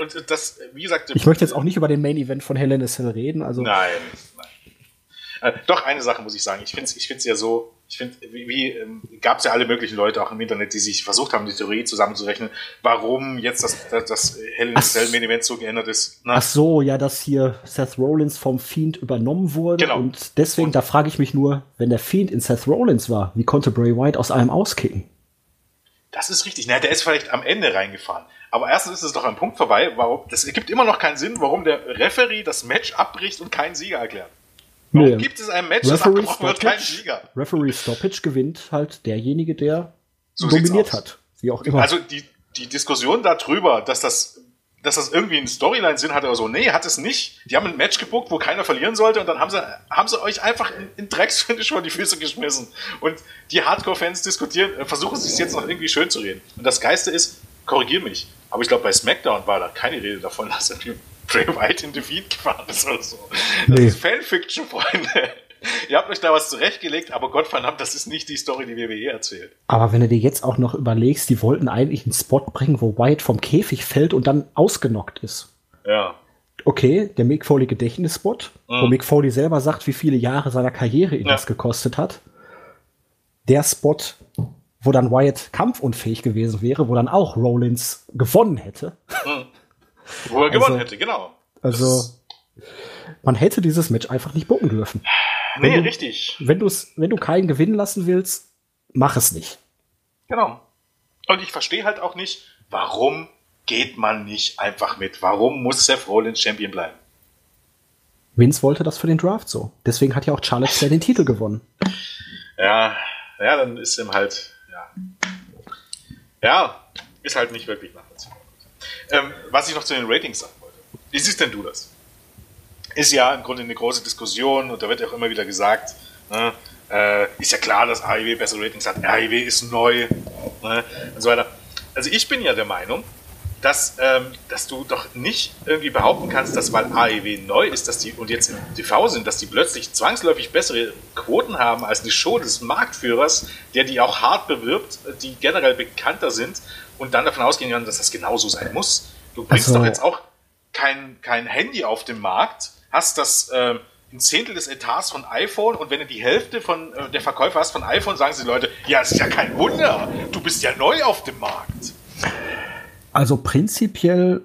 Und das, wie gesagt, Ich möchte jetzt auch nicht über den Main Event von a Cell reden. Also Nein. nein. Äh, doch, eine Sache muss ich sagen. Ich finde es ich find's ja so, ich finde, wie, wie ähm, gab es ja alle möglichen Leute auch im Internet, die sich versucht haben, die Theorie zusammenzurechnen, warum jetzt das, das, das Hell in Cell Main Event so geändert ist. Ne? Ach so, ja, dass hier Seth Rollins vom Fiend übernommen wurde. Genau. Und deswegen, Und- da frage ich mich nur, wenn der Fiend in Seth Rollins war, wie konnte Bray Wyatt aus allem auskicken? Das ist richtig. Na, der ist vielleicht am Ende reingefahren. Aber erstens ist es doch ein Punkt vorbei. Warum, das ergibt immer noch keinen Sinn, warum der Referee das Match abbricht und keinen Sieger erklärt. Warum Nee. gibt es ein Match, das Referee Stoppage, Sieger? Referee Stoppage gewinnt halt derjenige, der So dominiert hat. Wie auch immer. Also die, die Diskussion darüber, dass das, dass das irgendwie einen Storyline-Sinn hat oder so, nee, hat es nicht. Die haben ein Match gebuckt, wo keiner verlieren sollte und dann haben sie, haben sie euch einfach in, in Drecksfinish vor die Füße geschmissen. Und die Hardcore-Fans diskutieren, äh, versuchen sich jetzt noch irgendwie schön zu reden. Und das Geiste ist, korrigier mich, aber ich glaube bei SmackDown war da keine Rede davon, dass irgendwie Bray Wyatt in Defeat gefahren ist oder so. Das Nee. ist Fanfiction, Freunde. Ihr habt euch da was zurechtgelegt, aber Gott verdammt, das ist nicht die Story, die WWE erzählt. Aber wenn du dir jetzt auch noch überlegst, die wollten eigentlich einen Spot bringen, wo Wyatt vom Käfig fällt und dann ausgenockt ist. Ja. Okay, der Mick Foley Gedächtnisspot, wo Mhm. Mick Foley selber sagt, wie viele Jahre seiner Karriere ihn Ja. das gekostet hat. Der Spot, wo dann Wyatt kampfunfähig gewesen wäre, wo dann auch Rollins gewonnen hätte. Wo er gewonnen Also- hätte, genau. Also, man hätte dieses Match einfach nicht bucken dürfen. Nee, Wenn du- richtig. Wenn, du's, wenn du keinen gewinnen lassen willst, mach es nicht. Genau. Und ich verstehe halt auch nicht, warum geht man nicht einfach mit? Warum muss Seth Rollins Champion bleiben? Vince wollte das für den Draft so. Deswegen hat ja auch Charlotte Flair den Titel gewonnen. Ja, ja, dann ist ihm halt, ja. Ja, ist halt nicht wirklich nachvollziehbar. Ähm, was ich noch zu den Ratings sagen wollte. Wie siehst denn du das? Ist ja im Grunde eine große Diskussion und da wird ja auch immer wieder gesagt, ne, äh, ist ja klar, dass AIW bessere Ratings hat. AIW ist neu ne, und so weiter. Also ich bin ja der Meinung, dass, ähm, dass du doch nicht irgendwie behaupten kannst, dass weil AEW neu ist, dass die und jetzt im TV sind, dass die plötzlich zwangsläufig bessere Quoten haben als eine Show des Marktführers, der die auch hart bewirbt, die generell bekannter sind und dann davon ausgehen kann, dass das genauso sein muss. Du bringst Also- doch jetzt auch kein, kein Handy auf den Markt, hast das ähm, ein Zehntel des Etats von iPhone und wenn du die Hälfte von äh, der Verkäufer hast von iPhone, sagen sie die Leute, ja, es ist ja kein Wunder, du bist ja neu auf dem Markt. Also prinzipiell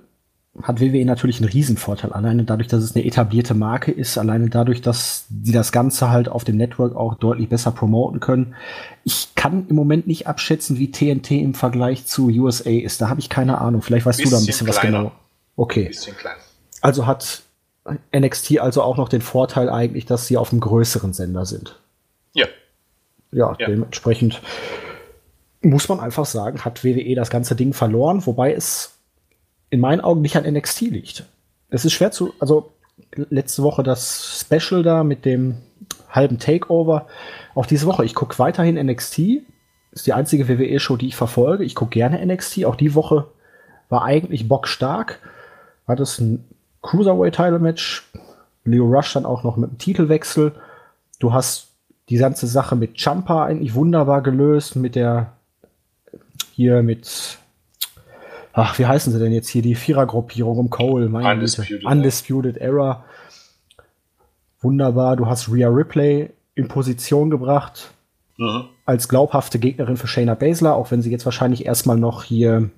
hat WWE natürlich einen Riesenvorteil, alleine dadurch, dass es eine etablierte Marke ist, alleine dadurch, dass die das Ganze halt auf dem Network auch deutlich besser promoten können. Ich kann im Moment nicht abschätzen, wie TNT im Vergleich zu USA ist. Da habe ich keine Ahnung. Vielleicht weißt du da ein Bisschen bisschen was kleiner. genau. Okay. Also hat NXT also auch noch den Vorteil eigentlich, dass sie auf einem größeren Sender sind. Ja. Ja, Ja. dementsprechend muss man einfach sagen, hat WWE das ganze Ding verloren, wobei es in meinen Augen nicht an NXT liegt. Es ist schwer zu, also letzte Woche das Special da mit dem halben Takeover. Auch diese Woche, ich gucke weiterhin NXT. Ist die einzige WWE-Show, die ich verfolge. Ich gucke gerne NXT. Auch die Woche war eigentlich bockstark. Hat es ein Cruiserweight-Title-Match. Leo Rush dann auch noch mit dem Titelwechsel. Du hast die ganze Sache mit Champa eigentlich wunderbar gelöst, mit der hier mit ach, wie heißen sie denn jetzt hier, die Vierergruppierung um Cole, meine Undisputed Güte. Undisputed Era. Wunderbar, du hast Rhea Ripley in Position gebracht. mhm. als glaubhafte Gegnerin für Shayna Baszler, auch wenn sie jetzt wahrscheinlich erstmal noch hier,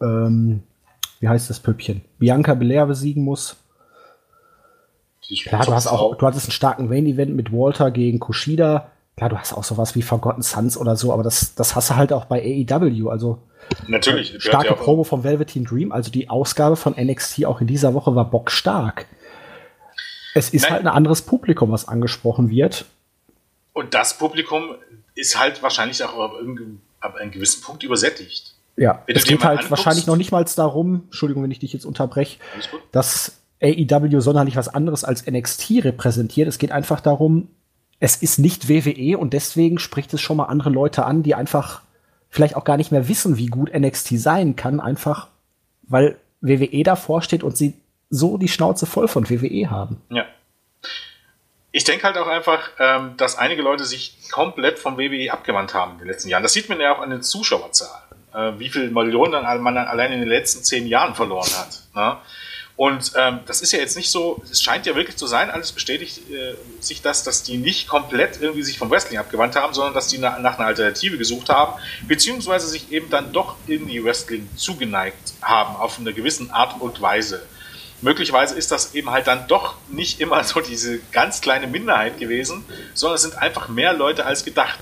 ähm, wie heißt das Püppchen, Bianca Belair besiegen muss. Klar, du hast auch, du hattest einen starken Main-Event mit Walter gegen Kushida. Klar, du hast auch sowas wie Forgotten Sons oder so, aber das, das hast du halt auch bei AEW. Also natürlich äh, starke ja Promo vom Velveteen Dream. Also die Ausgabe von NXT auch in dieser Woche war bockstark. Es ist Nein. halt ein anderes Publikum, was angesprochen wird. Und das Publikum ist halt wahrscheinlich auch ab einem gewissen Punkt übersättigt. Ja, wenn es geht halt anguckst, wahrscheinlich noch nicht mal darum, Entschuldigung, wenn ich dich jetzt unterbreche, dass AEW sonderlich was anderes als NXT repräsentiert. Es geht einfach darum, es ist nicht WWE und deswegen spricht es schon mal andere Leute an, die einfach vielleicht auch gar nicht mehr wissen, wie gut NXT sein kann, einfach weil WWE davor steht und sie so die Schnauze voll von WWE haben. Ja. Ich denke halt auch einfach, ähm, dass einige Leute sich komplett vom WWE abgewandt haben in den letzten Jahren. Das sieht man ja auch an den Zuschauerzahlen, äh, wie viele Millionen man allein in den letzten zehn Jahren verloren hat. Ne? Und ähm, das ist ja jetzt nicht so, es scheint ja wirklich zu sein, alles bestätigt äh, sich das, dass die nicht komplett irgendwie sich vom Wrestling abgewandt haben, sondern dass die na, nach einer Alternative gesucht haben, beziehungsweise sich eben dann doch in die Wrestling zugeneigt haben, auf eine gewisse Art und Weise. Möglicherweise ist das eben halt dann doch nicht immer so diese ganz kleine Minderheit gewesen, sondern es sind einfach mehr Leute als gedacht.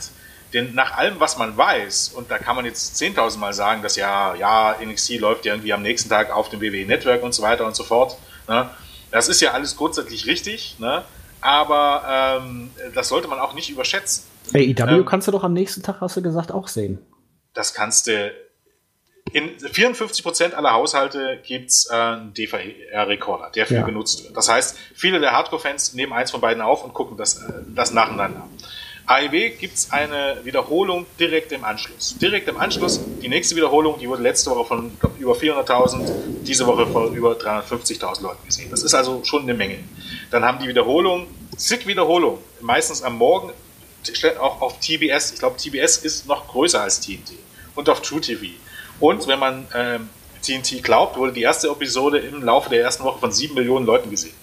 Denn nach allem, was man weiß, und da kann man jetzt 10.000 Mal sagen, dass ja, ja, NXT läuft ja irgendwie am nächsten Tag auf dem WWE Network und so weiter und so fort. Ne? Das ist ja alles grundsätzlich richtig, ne? aber ähm, das sollte man auch nicht überschätzen. AEW ähm, kannst du doch am nächsten Tag, hast du gesagt, auch sehen. Das kannst du. In 54% aller Haushalte gibt's äh, einen DVR-Rekorder, der viel ja. genutzt wird. Das heißt, viele der Hardcore-Fans nehmen eins von beiden auf und gucken das, äh, das nacheinander. AEW gibt es eine Wiederholung direkt im Anschluss. Direkt im Anschluss, die nächste Wiederholung, die wurde letzte Woche von glaub, über 400.000, diese Woche von über 350.000 Leuten gesehen. Das ist also schon eine Menge. Dann haben die Wiederholung, zig Wiederholungen, meistens am Morgen, auch auf TBS. Ich glaube, TBS ist noch größer als TNT. Und auf True TV. Und wenn man ähm, TNT glaubt, wurde die erste Episode im Laufe der ersten Woche von sieben Millionen Leuten gesehen.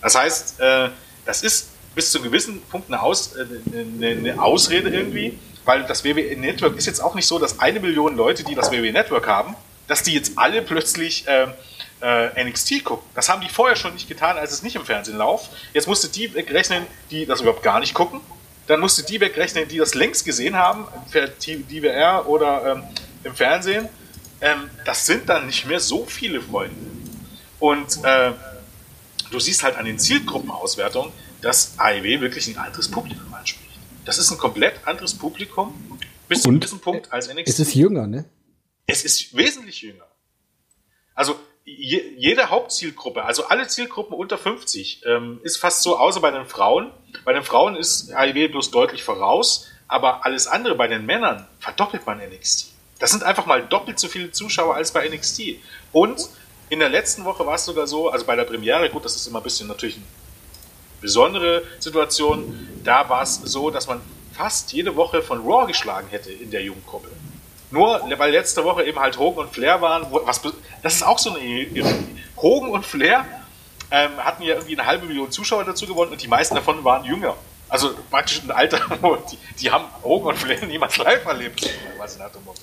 Das heißt, äh, das ist bis zu einem gewissen Punkt eine, Aus, äh, eine, eine Ausrede irgendwie, weil das WWE Network ist jetzt auch nicht so, dass eine Million Leute, die das WWE Network haben, dass die jetzt alle plötzlich äh, äh, NXT gucken. Das haben die vorher schon nicht getan, als es nicht im Fernsehen lauf. Jetzt musste die wegrechnen, die das überhaupt gar nicht gucken. Dann musste die wegrechnen, die das längst gesehen haben, per DWR oder ähm, im Fernsehen. Ähm, das sind dann nicht mehr so viele Freunde. Und äh, du siehst halt an den Zielgruppenauswertungen, dass AEW wirklich ein anderes Publikum anspricht. Das ist ein komplett anderes Publikum bis zu gewissen Punkt als NXT. Es ist jünger, ne? Es ist wesentlich jünger. Also je, jede Hauptzielgruppe, also alle Zielgruppen unter 50, ähm, ist fast so, außer bei den Frauen. Bei den Frauen ist AEW bloß deutlich voraus, aber alles andere bei den Männern verdoppelt man NXT. Das sind einfach mal doppelt so viele Zuschauer als bei NXT. Und in der letzten Woche war es sogar so, also bei der Premiere, gut, das ist immer ein bisschen natürlich ein besondere Situation. Da war es so, dass man fast jede Woche von Raw geschlagen hätte in der Jugendgruppe. Nur weil letzte Woche eben halt Hogan und Flair waren, was, das ist auch so eine Ironie. Hogan und Flair ähm, hatten ja irgendwie eine halbe Million Zuschauer dazu gewonnen und die meisten davon waren jünger. Also praktisch ein Alter, die, die haben Hogan und Flair niemals live erlebt. Was Motto.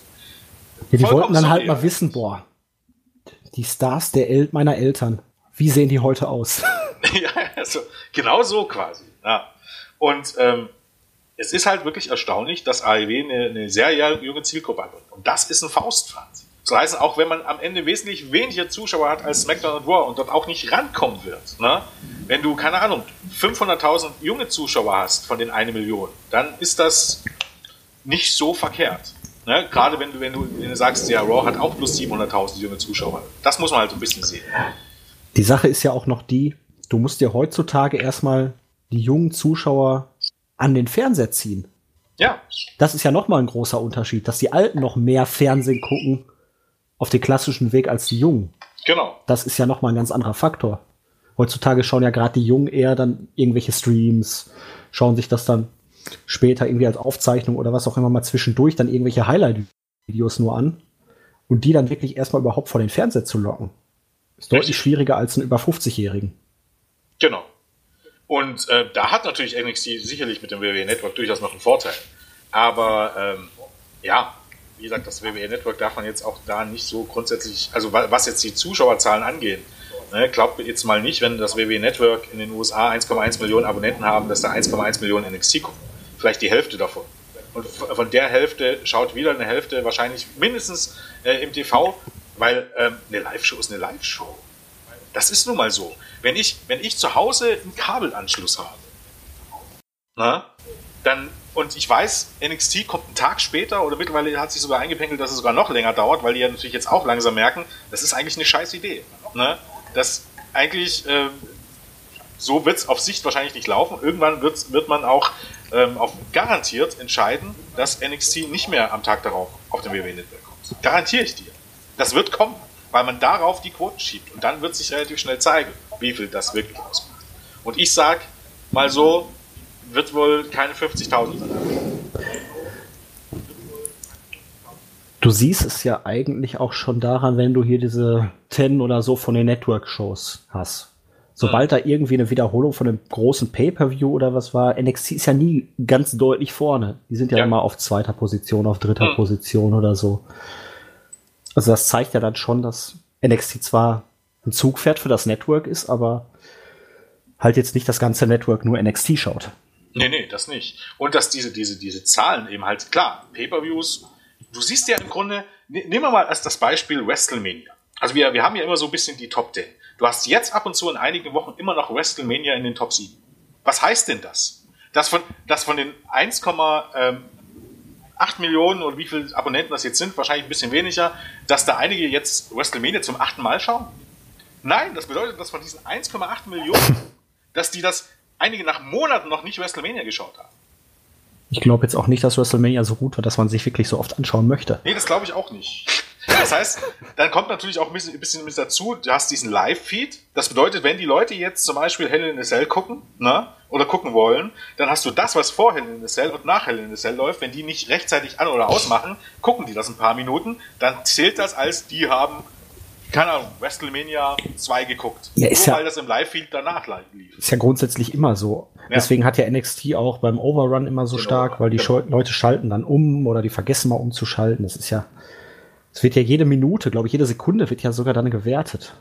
Ja, die wollten dann halt mal wissen, boah, die Stars der El meiner Eltern, wie sehen die heute aus? ja, also genau so quasi. Ja. Und ähm, es ist halt wirklich erstaunlich, dass AEW eine, eine sehr junge Zielgruppe hat. Und das ist ein Faustpfand. Das heißt, auch wenn man am Ende wesentlich weniger Zuschauer hat als SmackDown und Raw und dort auch nicht rankommen wird, ne? wenn du, keine Ahnung, 500.000 junge Zuschauer hast von den 1 Million, dann ist das nicht so verkehrt. Ne? Gerade wenn du, wenn, du, wenn du sagst, ja, Raw hat auch plus 700.000 junge Zuschauer. Das muss man halt so ein bisschen sehen. Die Sache ist ja auch noch die, du musst dir heutzutage erstmal die jungen Zuschauer an den Fernseher ziehen. Ja. Das ist ja nochmal ein großer Unterschied, dass die Alten noch mehr Fernsehen gucken auf den klassischen Weg als die Jungen. Genau. Das ist ja nochmal ein ganz anderer Faktor. Heutzutage schauen ja gerade die Jungen eher dann irgendwelche Streams, schauen sich das dann später irgendwie als Aufzeichnung oder was auch immer mal zwischendurch dann irgendwelche Highlight-Videos nur an und die dann wirklich erstmal überhaupt vor den Fernseher zu locken. Ist deutlich schwieriger als einen über 50-Jährigen. Genau. Und äh, da hat natürlich NXT sicherlich mit dem WWE Network durchaus noch einen Vorteil. Aber ähm, ja, wie gesagt, das WWE Network darf man jetzt auch da nicht so grundsätzlich, also was jetzt die Zuschauerzahlen angeht, ne, glaubt jetzt mal nicht, wenn das WWE Network in den USA 1,1 Millionen Abonnenten haben, dass da 1,1 Millionen NXT gucken. Vielleicht die Hälfte davon. Und von der Hälfte schaut wieder eine Hälfte wahrscheinlich mindestens äh, im TV, weil ähm, eine Live-Show ist eine Live-Show. Das ist nun mal so. Wenn ich, wenn ich zu Hause einen Kabelanschluss habe, na, dann und ich weiß, NXT kommt einen Tag später oder mittlerweile hat sich sogar eingependelt, dass es sogar noch länger dauert, weil die ja natürlich jetzt auch langsam merken, das ist eigentlich eine scheiß Idee. Ne? Das eigentlich, äh, so wird es auf Sicht wahrscheinlich nicht laufen. Irgendwann wird man auch ähm, auf garantiert entscheiden, dass NXT nicht mehr am Tag darauf auf dem WWE Network kommt. Garantiere ich dir. Das wird kommen, weil man darauf die Quoten schiebt. Und dann wird sich relativ schnell zeigen, wie viel das wirklich ausmacht. Und ich sag mal so, wird wohl keine 50.000 sein. Du siehst es ja eigentlich auch schon daran, wenn du hier diese 10 oder so von den Network-Shows hast. Sobald mhm. da irgendwie eine Wiederholung von einem großen Pay-Per-View oder was war, NXT ist ja nie ganz deutlich vorne. Die sind ja, ja. immer auf zweiter Position, auf dritter mhm. Position oder so. Also das zeigt ja dann schon, dass NXT zwar ein Zugpferd für das Network ist, aber halt jetzt nicht das ganze Network nur NXT schaut. Nee, nee, das nicht. Und dass diese, diese, diese Zahlen eben halt, klar, Pay-Per-Views, du siehst ja im Grunde, ne, nehmen wir mal als das Beispiel WrestleMania. Also wir, wir haben ja immer so ein bisschen die Top 10. Du hast jetzt ab und zu in einigen Wochen immer noch WrestleMania in den Top 7. Was heißt denn das? Dass von, dass von den 1,8 Millionen und wie viele Abonnenten das jetzt sind, wahrscheinlich ein bisschen weniger, dass da einige jetzt WrestleMania zum achten Mal schauen? Nein, das bedeutet, dass von diesen 1,8 Millionen, dass die das einige nach Monaten noch nicht WrestleMania geschaut haben. Ich glaube jetzt auch nicht, dass WrestleMania so gut war, dass man sich wirklich so oft anschauen möchte. Nee, das glaube ich auch nicht. Das heißt, dann kommt natürlich auch ein bisschen, ein bisschen mit dazu, du hast diesen Live-Feed. Das bedeutet, wenn die Leute jetzt zum Beispiel Hell in a Cell gucken, ne, oder gucken wollen, dann hast du das, was vor Hell in a Cell und nach Hell in a Cell läuft. Wenn die nicht rechtzeitig an- oder ausmachen, gucken die das ein paar Minuten, dann zählt das als, die haben keine Ahnung, WrestleMania 2 geguckt. Ja, ist Nur ja, weil das im Live-Feed danach lief. Ist ja grundsätzlich immer so. Ja. Deswegen hat ja NXT auch beim Overrun immer so genau, stark, weil die genau. Leute schalten dann um oder die vergessen mal umzuschalten. Das ist ja, es wird ja jede Minute, glaube ich, jede Sekunde wird ja sogar dann gewertet.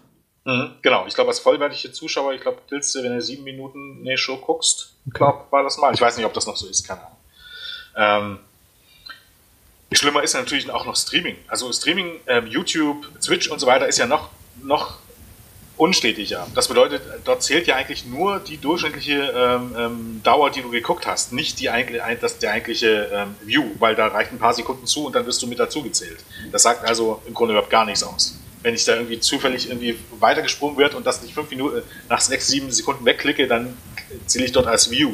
Mhm, genau, ich glaube, als vollwertige Zuschauer, ich glaube, willst du, wenn du sieben Minuten eine Show guckst, okay. glaube, war das mal. Ich weiß nicht, ob das noch so ist, keine Ahnung. Ähm, Schlimmer ist natürlich auch noch Streaming. Also Streaming, ähm, YouTube, Twitch und so weiter ist ja noch, noch unstetiger. Das bedeutet, dort zählt ja eigentlich nur die durchschnittliche ähm, ähm, Dauer, die du geguckt hast, nicht die, das, der eigentliche ähm, View, weil da reicht ein paar Sekunden zu und dann wirst du mit dazu gezählt. Das sagt also im Grunde überhaupt gar nichts aus. Wenn ich da irgendwie zufällig irgendwie weitergesprungen wird und das nicht fünf Minuten nach sechs, sieben Sekunden wegklicke, dann zähle ich dort als View.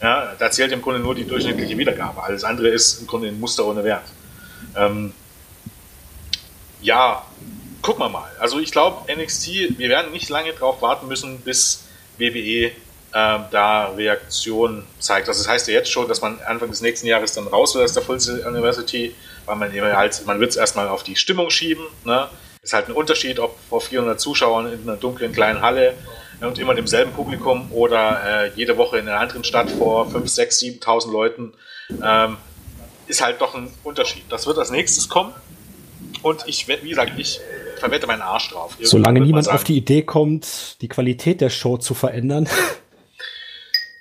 Ja, da zählt im Grunde nur die durchschnittliche Wiedergabe. Alles andere ist im Grunde ein Muster ohne Wert. Ähm, ja, gucken wir mal. Also ich glaube, NXT, wir werden nicht lange darauf warten müssen, bis WWE äh, da Reaktion zeigt. Also das heißt ja jetzt schon, dass man Anfang des nächsten Jahres dann raus will aus der Full University, weil man eben halt, man wird es erstmal auf die Stimmung schieben. Ne? Ist halt ein Unterschied, ob vor 400 Zuschauern in einer dunklen kleinen Halle und immer demselben Publikum oder äh, jede Woche in einer anderen Stadt vor 5, 6, 7.000 Leuten. Ähm, ist halt doch ein Unterschied. Das wird als nächstes kommen. Und ich, wie gesagt, ich verwette meinen Arsch drauf. Irgendwann Solange niemand auf die Idee kommt, die Qualität der Show zu verändern.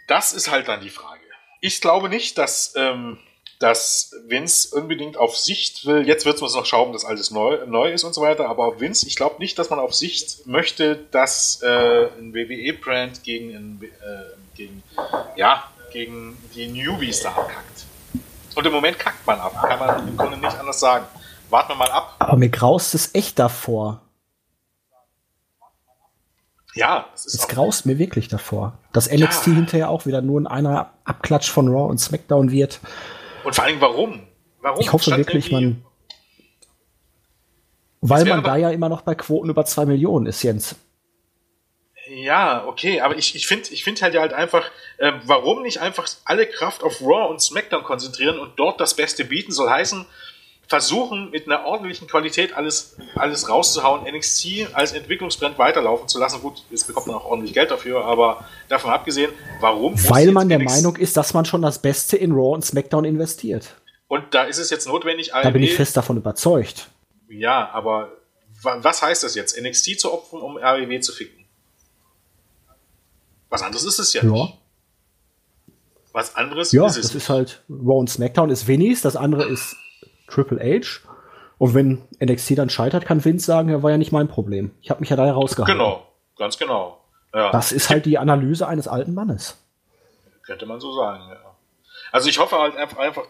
Das ist halt dann die Frage. Ich glaube nicht, dass, ähm, dass Vince unbedingt auf Sicht will, jetzt wird es noch schauen, dass alles neu, neu ist und so weiter, aber Vince, ich glaube nicht, dass man auf Sicht möchte, dass äh, ein WWE-Brand gegen, ein, äh, gegen, ja, gegen die Newbies da abkackt. Und im Moment kackt man ab. Kann man im Grunde nicht anders sagen. Warten wir mal ab. Aber mir graust es echt davor. Ja, es, es graust mir wirklich davor. Dass NXT ja. hinterher auch wieder nur in einer Abklatsch von Raw und SmackDown wird. Und vor allem, warum? Warum? Ich hoffe Statt wirklich, man. Weil man da ja immer noch bei Quoten über zwei Millionen ist, Jens. Ja, okay, aber ich, ich finde ich find halt ja halt einfach, äh, warum nicht einfach alle Kraft auf Raw und SmackDown konzentrieren und dort das Beste bieten, soll heißen, versuchen, mit einer ordentlichen Qualität alles, alles rauszuhauen, NXT als Entwicklungsbrand weiterlaufen zu lassen. Gut, jetzt bekommt man auch ordentlich Geld dafür, aber davon abgesehen, warum? Weil man der NXT Meinung ist, dass man schon das Beste in Raw und SmackDown investiert. Und da ist es jetzt notwendig, AEW, Da bin ich fest davon überzeugt. Ja, aber was heißt das jetzt? NXT zu opfern, um AEW zu ficken? Was anderes ist es ja, ja. nicht. Was anderes ja, ist es. Das nicht. ist halt Raw und SmackDown ist Vinny's, das andere ist Triple H. Und wenn NXT dann scheitert, kann Vince sagen, ja, war ja nicht mein Problem. Ich habe mich ja da rausgehalten. Genau, ganz genau. Ja. Das ist halt die Analyse eines alten Mannes. Könnte man so sagen, ja. Also ich hoffe halt einfach, einfach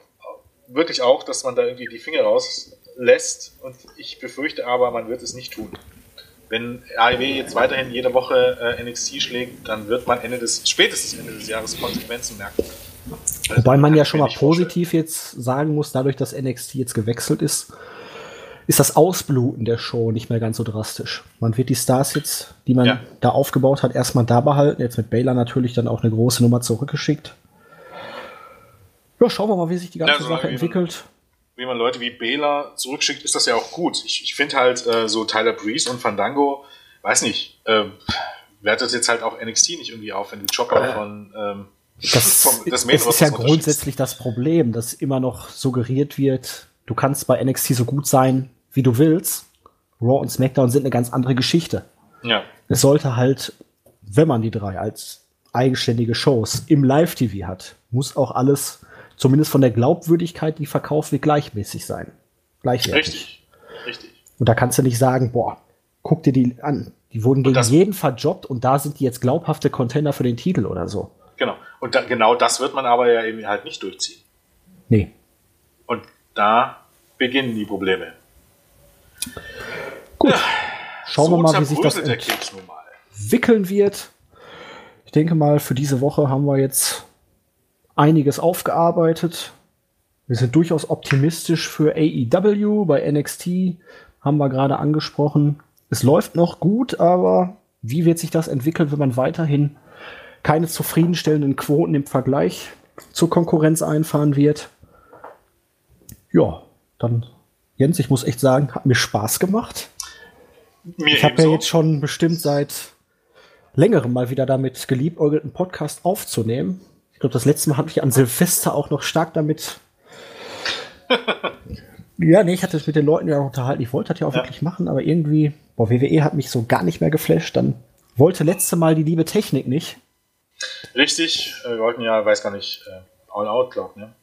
wirklich auch, dass man da irgendwie die Finger rauslässt und ich befürchte aber, man wird es nicht tun. Wenn AEW jetzt weiterhin jede Woche äh, NXT schlägt, dann wird man Ende des, spätestens Ende des Jahres Konsequenzen merken. Also Wobei man ja schon mal positiv jetzt sagen muss, dadurch, dass NXT jetzt gewechselt ist, ist das Ausbluten der Show nicht mehr ganz so drastisch. Man wird die Stars jetzt, die man ja. da aufgebaut hat, erstmal da behalten. Jetzt mit Baylor natürlich dann auch eine große Nummer zurückgeschickt. Ja, schauen wir mal, wie sich die ganze ja, so Sache entwickelt. Man, wie man Leute wie Baylor zurückschickt, ist das ja auch gut. Ich, ich finde halt äh, so Tyler Breeze und Fandango, weiß nicht, äh, wertet jetzt halt auch NXT nicht irgendwie auf, wenn die Chopper äh. von ähm, das, vom, das, das ist ja grundsätzlich das Problem, dass immer noch suggeriert wird, du kannst bei NXT so gut sein, wie du willst. Raw und SmackDown sind eine ganz andere Geschichte. Ja. Es sollte halt, wenn man die drei als eigenständige Shows im Live-TV hat, muss auch alles, zumindest von der Glaubwürdigkeit, die verkauft wird, gleichmäßig sein. Gleichwertig. Richtig. Richtig. Und da kannst du nicht sagen, boah, guck dir die an. Die wurden gegen jeden verjobbt und da sind die jetzt glaubhafte Contender für den Titel oder so. Genau. Und da, genau das wird man aber ja eben halt nicht durchziehen. Nee. Und da beginnen die Probleme. Gut. Ja, Schauen so wir mal, wie sich das entwickeln wird. Ich denke mal, für diese Woche haben wir jetzt einiges aufgearbeitet. Wir sind durchaus optimistisch für AEW. Bei NXT haben wir gerade angesprochen. Es läuft noch gut, aber wie wird sich das entwickeln, wenn man weiterhin keine zufriedenstellenden Quoten im Vergleich zur Konkurrenz einfahren wird. Ja, dann, Jens, ich muss echt sagen, hat mir Spaß gemacht. Mir ich habe ja jetzt schon bestimmt seit längerem mal wieder damit geliebt, einen Podcast aufzunehmen. Ich glaube, das letzte Mal hatte ich an Silvester auch noch stark damit. ja, nee, ich hatte es mit den Leuten ja unterhalten. Ich wollte das ja auch ja. wirklich machen, aber irgendwie, boah, WWE hat mich so gar nicht mehr geflasht. Dann wollte letzte Mal die liebe Technik nicht. Richtig, äh, wir wollten ja, weiß gar nicht, äh, All Out, glaube ne?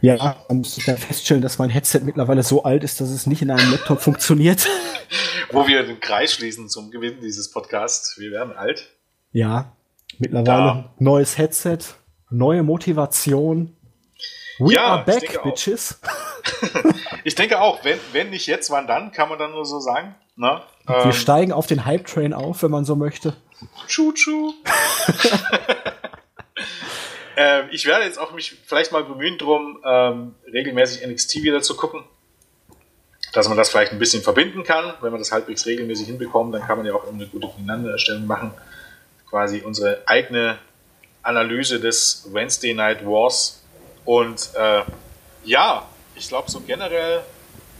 Ja, man muss dann feststellen, dass mein Headset mittlerweile so alt ist, dass es nicht in einem Laptop funktioniert. Wo wir den Kreis schließen zum Gewinn dieses Podcasts. Wir werden alt. Ja, mittlerweile da. neues Headset, neue Motivation. We ja, are back, bitches. ich denke auch, wenn, wenn nicht jetzt, wann dann, kann man dann nur so sagen. Na, ne? Wir ähm, steigen auf den Hype-Train auf, wenn man so möchte. Chuchu. ähm, ich werde jetzt auch mich vielleicht mal bemühen drum, ähm, regelmäßig NXT wieder zu gucken. Dass man das vielleicht ein bisschen verbinden kann. Wenn man das halbwegs regelmäßig hinbekommt, dann kann man ja auch eine gute Aufeinanderstellung machen. Quasi unsere eigene Analyse des Wednesday Night Wars. Und äh, ja, ich glaube so generell.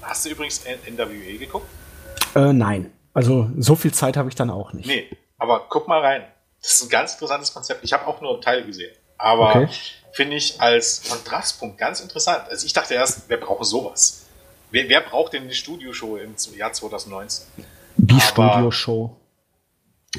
Hast du übrigens NWE geguckt? Äh, nein. Also so viel Zeit habe ich dann auch nicht. Nee, aber guck mal rein. Das ist ein ganz interessantes Konzept. Ich habe auch nur Teile gesehen. Aber okay. finde ich als Kontrastpunkt ganz interessant. Also ich dachte erst, wer braucht sowas? Wer, wer braucht denn die Studioshow im Jahr 2019? Die Studioshow.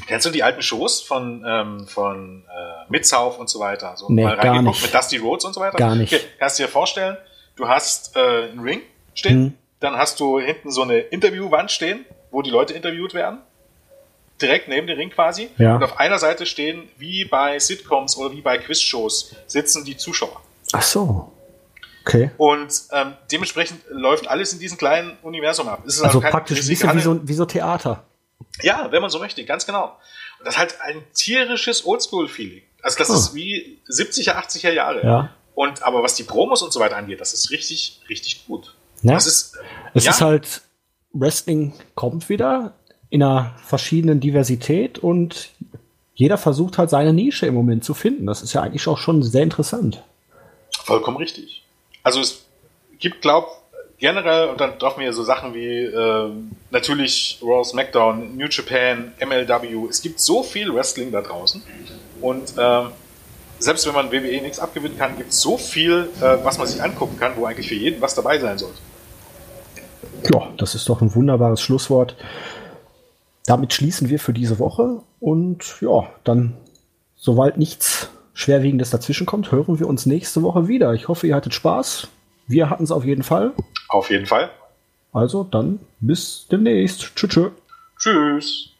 Kennst du die alten Shows von, ähm, von äh, Mitzhauf und so weiter? So nee, mal gar nicht. Mit Dusty Rhodes und so weiter? Gar nicht. Okay, kannst du dir vorstellen, du hast äh, einen Ring stehen, hm. dann hast du hinten so eine Interviewwand stehen, wo die Leute interviewt werden direkt neben dem Ring quasi. Ja. Und auf einer Seite stehen, wie bei Sitcoms oder wie bei Quizshows, sitzen die Zuschauer. Ach so. Okay. Und ähm, dementsprechend läuft alles in diesem kleinen Universum ab. also, also praktisch ein bisschen wie so, wie so Theater. Ja, wenn man so möchte, ganz genau. Und das ist halt ein tierisches Oldschool-Feeling. Also das oh. ist wie 70er, 80er Jahre. Ja. Und aber was die Promos und so weiter angeht, das ist richtig, richtig gut. Ja. Das ist, es ja. ist halt, Wrestling kommt wieder, in einer verschiedenen Diversität und jeder versucht halt seine Nische im Moment zu finden. Das ist ja eigentlich auch schon sehr interessant. Vollkommen richtig. Also es gibt, glaub, generell, und dann dürfen wir so Sachen wie äh, natürlich Raw SmackDown, New Japan, MLW. Es gibt so viel Wrestling da draußen. Und äh, selbst wenn man WWE nichts abgewinnen kann, gibt es so viel, äh, was man sich angucken kann, wo eigentlich für jeden was dabei sein sollte. Ja, das ist doch ein wunderbares Schlusswort. Damit schließen wir für diese Woche und ja, dann, soweit nichts Schwerwiegendes dazwischen kommt, hören wir uns nächste Woche wieder. Ich hoffe, ihr hattet Spaß. Wir hatten es auf jeden Fall. Auf jeden Fall. Also dann bis demnächst. Tschüss. Tschüss.